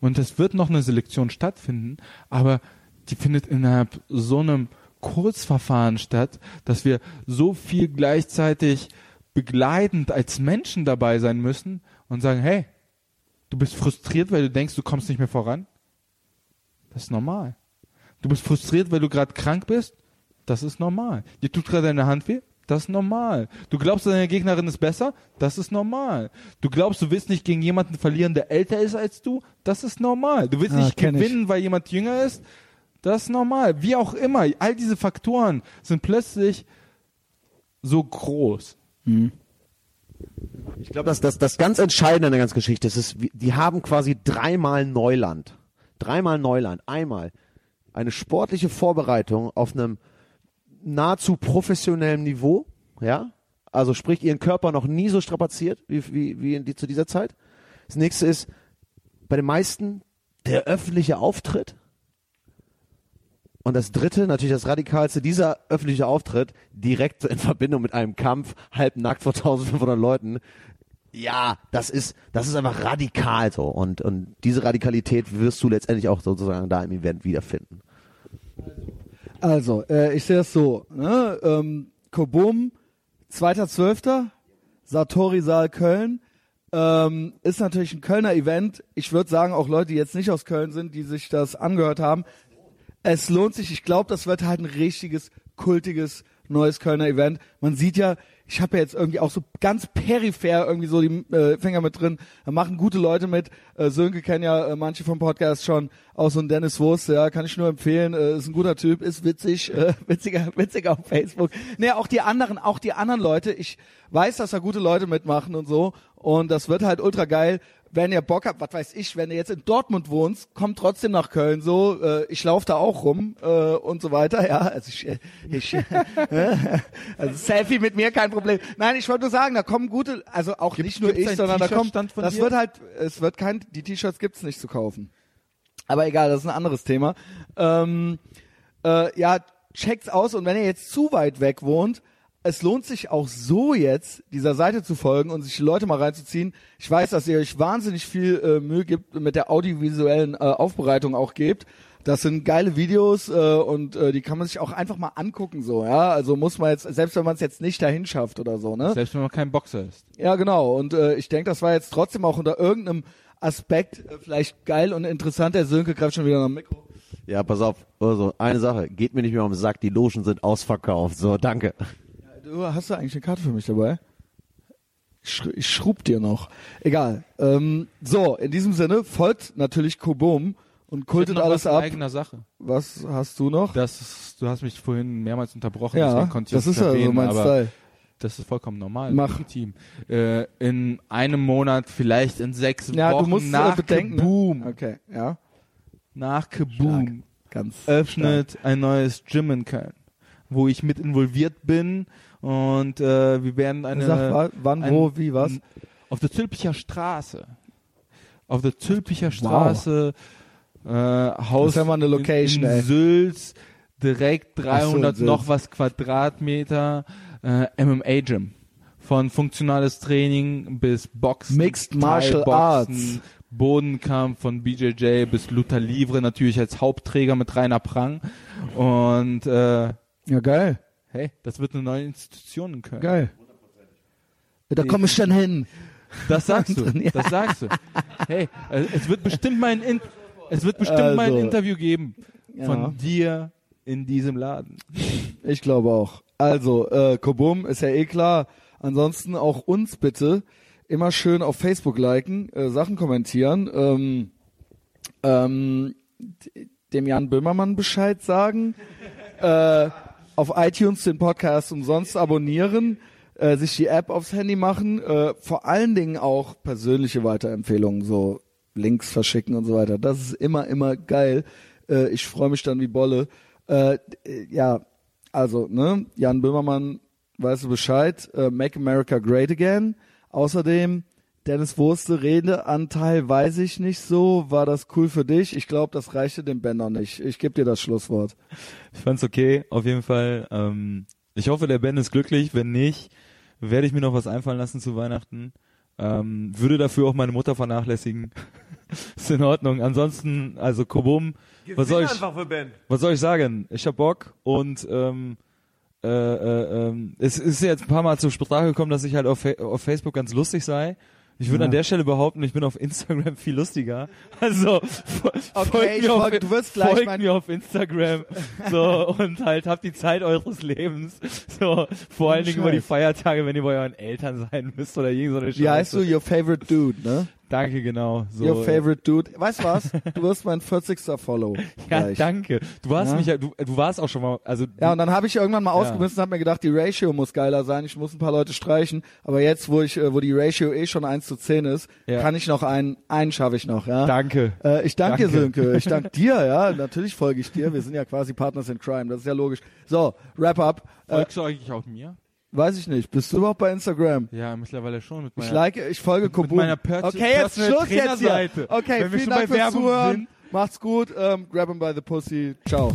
und es wird noch eine Selektion stattfinden, aber die findet innerhalb so einem Kurzverfahren statt, dass wir so viel gleichzeitig begleitend als Menschen dabei sein müssen und sagen, hey, du bist frustriert, weil du denkst, du kommst nicht mehr voran. Das ist normal. Du bist frustriert, weil du gerade krank bist? Das ist normal. Dir tut gerade deine Hand weh? Das ist normal. Du glaubst, deine Gegnerin ist besser? Das ist normal. Du glaubst, du willst nicht gegen jemanden verlieren, der älter ist als du? Das ist normal. Du willst Ah, nicht kenn ich. gewinnen, weil jemand jünger ist? Das ist normal. Wie auch immer. All diese Faktoren sind plötzlich so groß. Ich glaube, dass das, das ganz Entscheidende an der ganzen Geschichte ist, ist, die haben quasi dreimal Neuland. Dreimal Neuland. Einmal eine sportliche Vorbereitung auf einem nahezu professionellen Niveau, ja. Also sprich, ihren Körper noch nie so strapaziert wie, wie, wie die, zu dieser Zeit. Das nächste ist, bei den meisten der öffentliche Auftritt. Und das dritte, natürlich das radikalste, dieser öffentliche Auftritt direkt in Verbindung mit einem Kampf, halbnackt vor 1500 Leuten. Ja, das ist, das ist einfach radikal so. Und, und diese Radikalität wirst du letztendlich auch sozusagen da im Event wiederfinden. Also, äh, ich sehe es so, ne? ähm, Kobum, 2.12., Satori-Saal Köln, ähm, ist natürlich ein Kölner Event. Ich würde sagen, auch Leute, die jetzt nicht aus Köln sind, die sich das angehört haben, Es lohnt sich. Ich glaube, das wird halt ein richtiges, kultiges, neues Kölner Event. Man sieht ja, ich habe ja jetzt irgendwie auch so ganz peripher irgendwie so die äh, Finger mit drin. Da machen gute Leute mit. Äh, Sönke kennen ja äh, manche vom Podcast schon. Auch so ein Dennis Wurst, ja, kann ich nur empfehlen. Äh, ist ein guter Typ, ist witzig, äh, witziger, witziger auf Facebook. Nee, auch die anderen, auch die anderen Leute. Ich weiß, dass da gute Leute mitmachen und so. Und das wird halt ultra geil wenn ihr Bock habt, was weiß ich, wenn du jetzt in Dortmund wohnst, kommt trotzdem nach Köln so. Äh, ich laufe da auch rum äh, und so weiter. Ja, also ich, äh, ich also Selfie mit mir kein Problem. Nein, ich wollte nur sagen, da kommen gute, also auch Gibt- nicht nur ich, sondern da kommt, das dir? wird halt, es wird kein, die T-Shirts gibt's nicht zu kaufen. Aber egal, das ist ein anderes Thema. Ähm, äh, ja, checkt's aus und wenn ihr jetzt zu weit weg wohnt, es lohnt sich auch so jetzt, dieser Seite zu folgen und sich die Leute mal reinzuziehen. Ich weiß, dass ihr euch wahnsinnig viel äh, Mühe gibt mit der audiovisuellen äh, Aufbereitung auch gebt. Das sind geile Videos äh, und äh, die kann man sich auch einfach mal angucken so, ja. Also muss man jetzt, selbst wenn man es jetzt nicht dahin schafft oder so, ne? Selbst wenn man kein Boxer ist. Ja, genau. Und äh, ich denke, das war jetzt trotzdem auch unter irgendeinem Aspekt äh, vielleicht geil und interessant. Der Sönke greift schon wieder nach dem Mikro. Ja, pass auf. Also, eine Sache. Geht mir nicht mehr um den Sack. Die Logen sind ausverkauft. So, danke. Hast du eigentlich eine Karte für mich dabei? Ich, sch ich schrub dir noch. Egal. Ähm, so, in diesem Sinne folgt natürlich Kobum und kultet alles ab. eigener Sache. Was hast du noch? Das ist, du hast mich vorhin mehrmals unterbrochen, ja, das ist ja so mein Style. das ist vollkommen normal. Mach. Team. Äh, in einem Monat, vielleicht in sechs Ja, Wochen du musst nach bedenken. Kaboom, Ne? Okay, ja. nach Kaboom Ganz öffnet ein neues Gym in Köln, wo ich mit involviert bin und äh, wir werden eine Sag wa- wann, ein- wo, wie, was? Auf der Zülpicher Straße. Auf der Zülpicher Straße äh, Haus Das ist ja eine Location, in, in. Sülz, direkt Ach so, 300 Sülz. noch was Quadratmeter äh, MMA Gym. Von funktionales Training bis Boxen, Mixed Martial Arts. Bodenkampf von BJJ bis Luther Livre natürlich als Hauptträger mit Rainer Prang und äh, Ja, geil. Hey, das wird eine neue Institution in Köln. Geil. Da komme ich dann hin. Das sagst du. Ja. Das sagst du. Hey, es wird bestimmt mal ein, In es wird bestimmt mal ein Also, Interview geben ja. von dir in diesem Laden. Ich glaube auch. Also, äh, Kobum ist ja eh klar. Ansonsten auch uns bitte immer schön auf Facebook liken, äh, Sachen kommentieren, ähm, ähm, dem Jan Böhmermann Bescheid sagen, äh, auf iTunes den Podcast umsonst abonnieren, äh, sich die App aufs Handy machen, äh, vor allen Dingen auch persönliche Weiterempfehlungen, so Links verschicken und so weiter. Das ist immer, immer geil. Äh, ich freue mich dann wie Bolle. Äh, ja, also, ne, Jan Böhmermann, weißt du Bescheid, äh, Make America Great Again. Außerdem, Dennis Wurste, Redeanteil weiß ich nicht so. War das cool für dich? Ich glaube, das reichte dem Ben noch nicht. Ich gebe dir das Schlusswort. Ich fand's okay, auf jeden Fall. Ähm, ich hoffe, der Ben ist glücklich. Wenn nicht, werde ich mir noch was einfallen lassen zu Weihnachten. Ähm, würde dafür auch meine Mutter vernachlässigen. ist in Ordnung. Ansonsten, also Kobum, was soll ich, einfach für Ben. was soll ich sagen? Ich hab Bock und ähm, äh, äh, ähm, es ist jetzt ein paar Mal zur Sprache gekommen, dass ich halt auf, auf Facebook ganz lustig sei. Ich würde Ja. an der Stelle behaupten, ich bin auf Instagram viel lustiger. Also Okay, folgt mir auf, wirst gleich folgt mir auf Instagram so und halt habt die Zeit eures Lebens. So vor allen Dingen über die. Feiertage, wenn ihr bei euren Eltern sein müsst oder irgendeine Scheiße. Wie heißt du? Your favorite dude, ne? Danke, genau. So, Your favorite dude. Weißt du was? Du wirst mein 40. Follow. Ja, gleich. danke. Du warst Ja. mich ja, du, du warst auch schon mal, also Ja, und dann habe ich irgendwann mal Ja. ausgemessen und habe mir gedacht, die Ratio muss geiler sein. Ich muss ein paar Leute streichen. Aber jetzt, wo ich, äh, wo die Ratio eh schon 1 zu 10 ist, Ja. kann ich noch einen, einen schaffe ich noch, ja. danke. Äh, ich danke, Danke. dir, Sönke. Ich danke dir, ja. Natürlich folge ich dir. Wir sind ja quasi Partners in Crime. Das ist ja logisch. So, wrap up. Äh, Folgst du eigentlich auch mir? Weiß ich nicht. Bist du überhaupt bei Instagram? Ja, mittlerweile schon mit Ich meiner like, ich folge Kobum. meiner Per- okay, jetzt Schluss jetzt hier. Okay, Wenn wir vielen Dank fürs Zuhören. sind. Macht's gut. Ähm, grab him by the pussy. Ciao.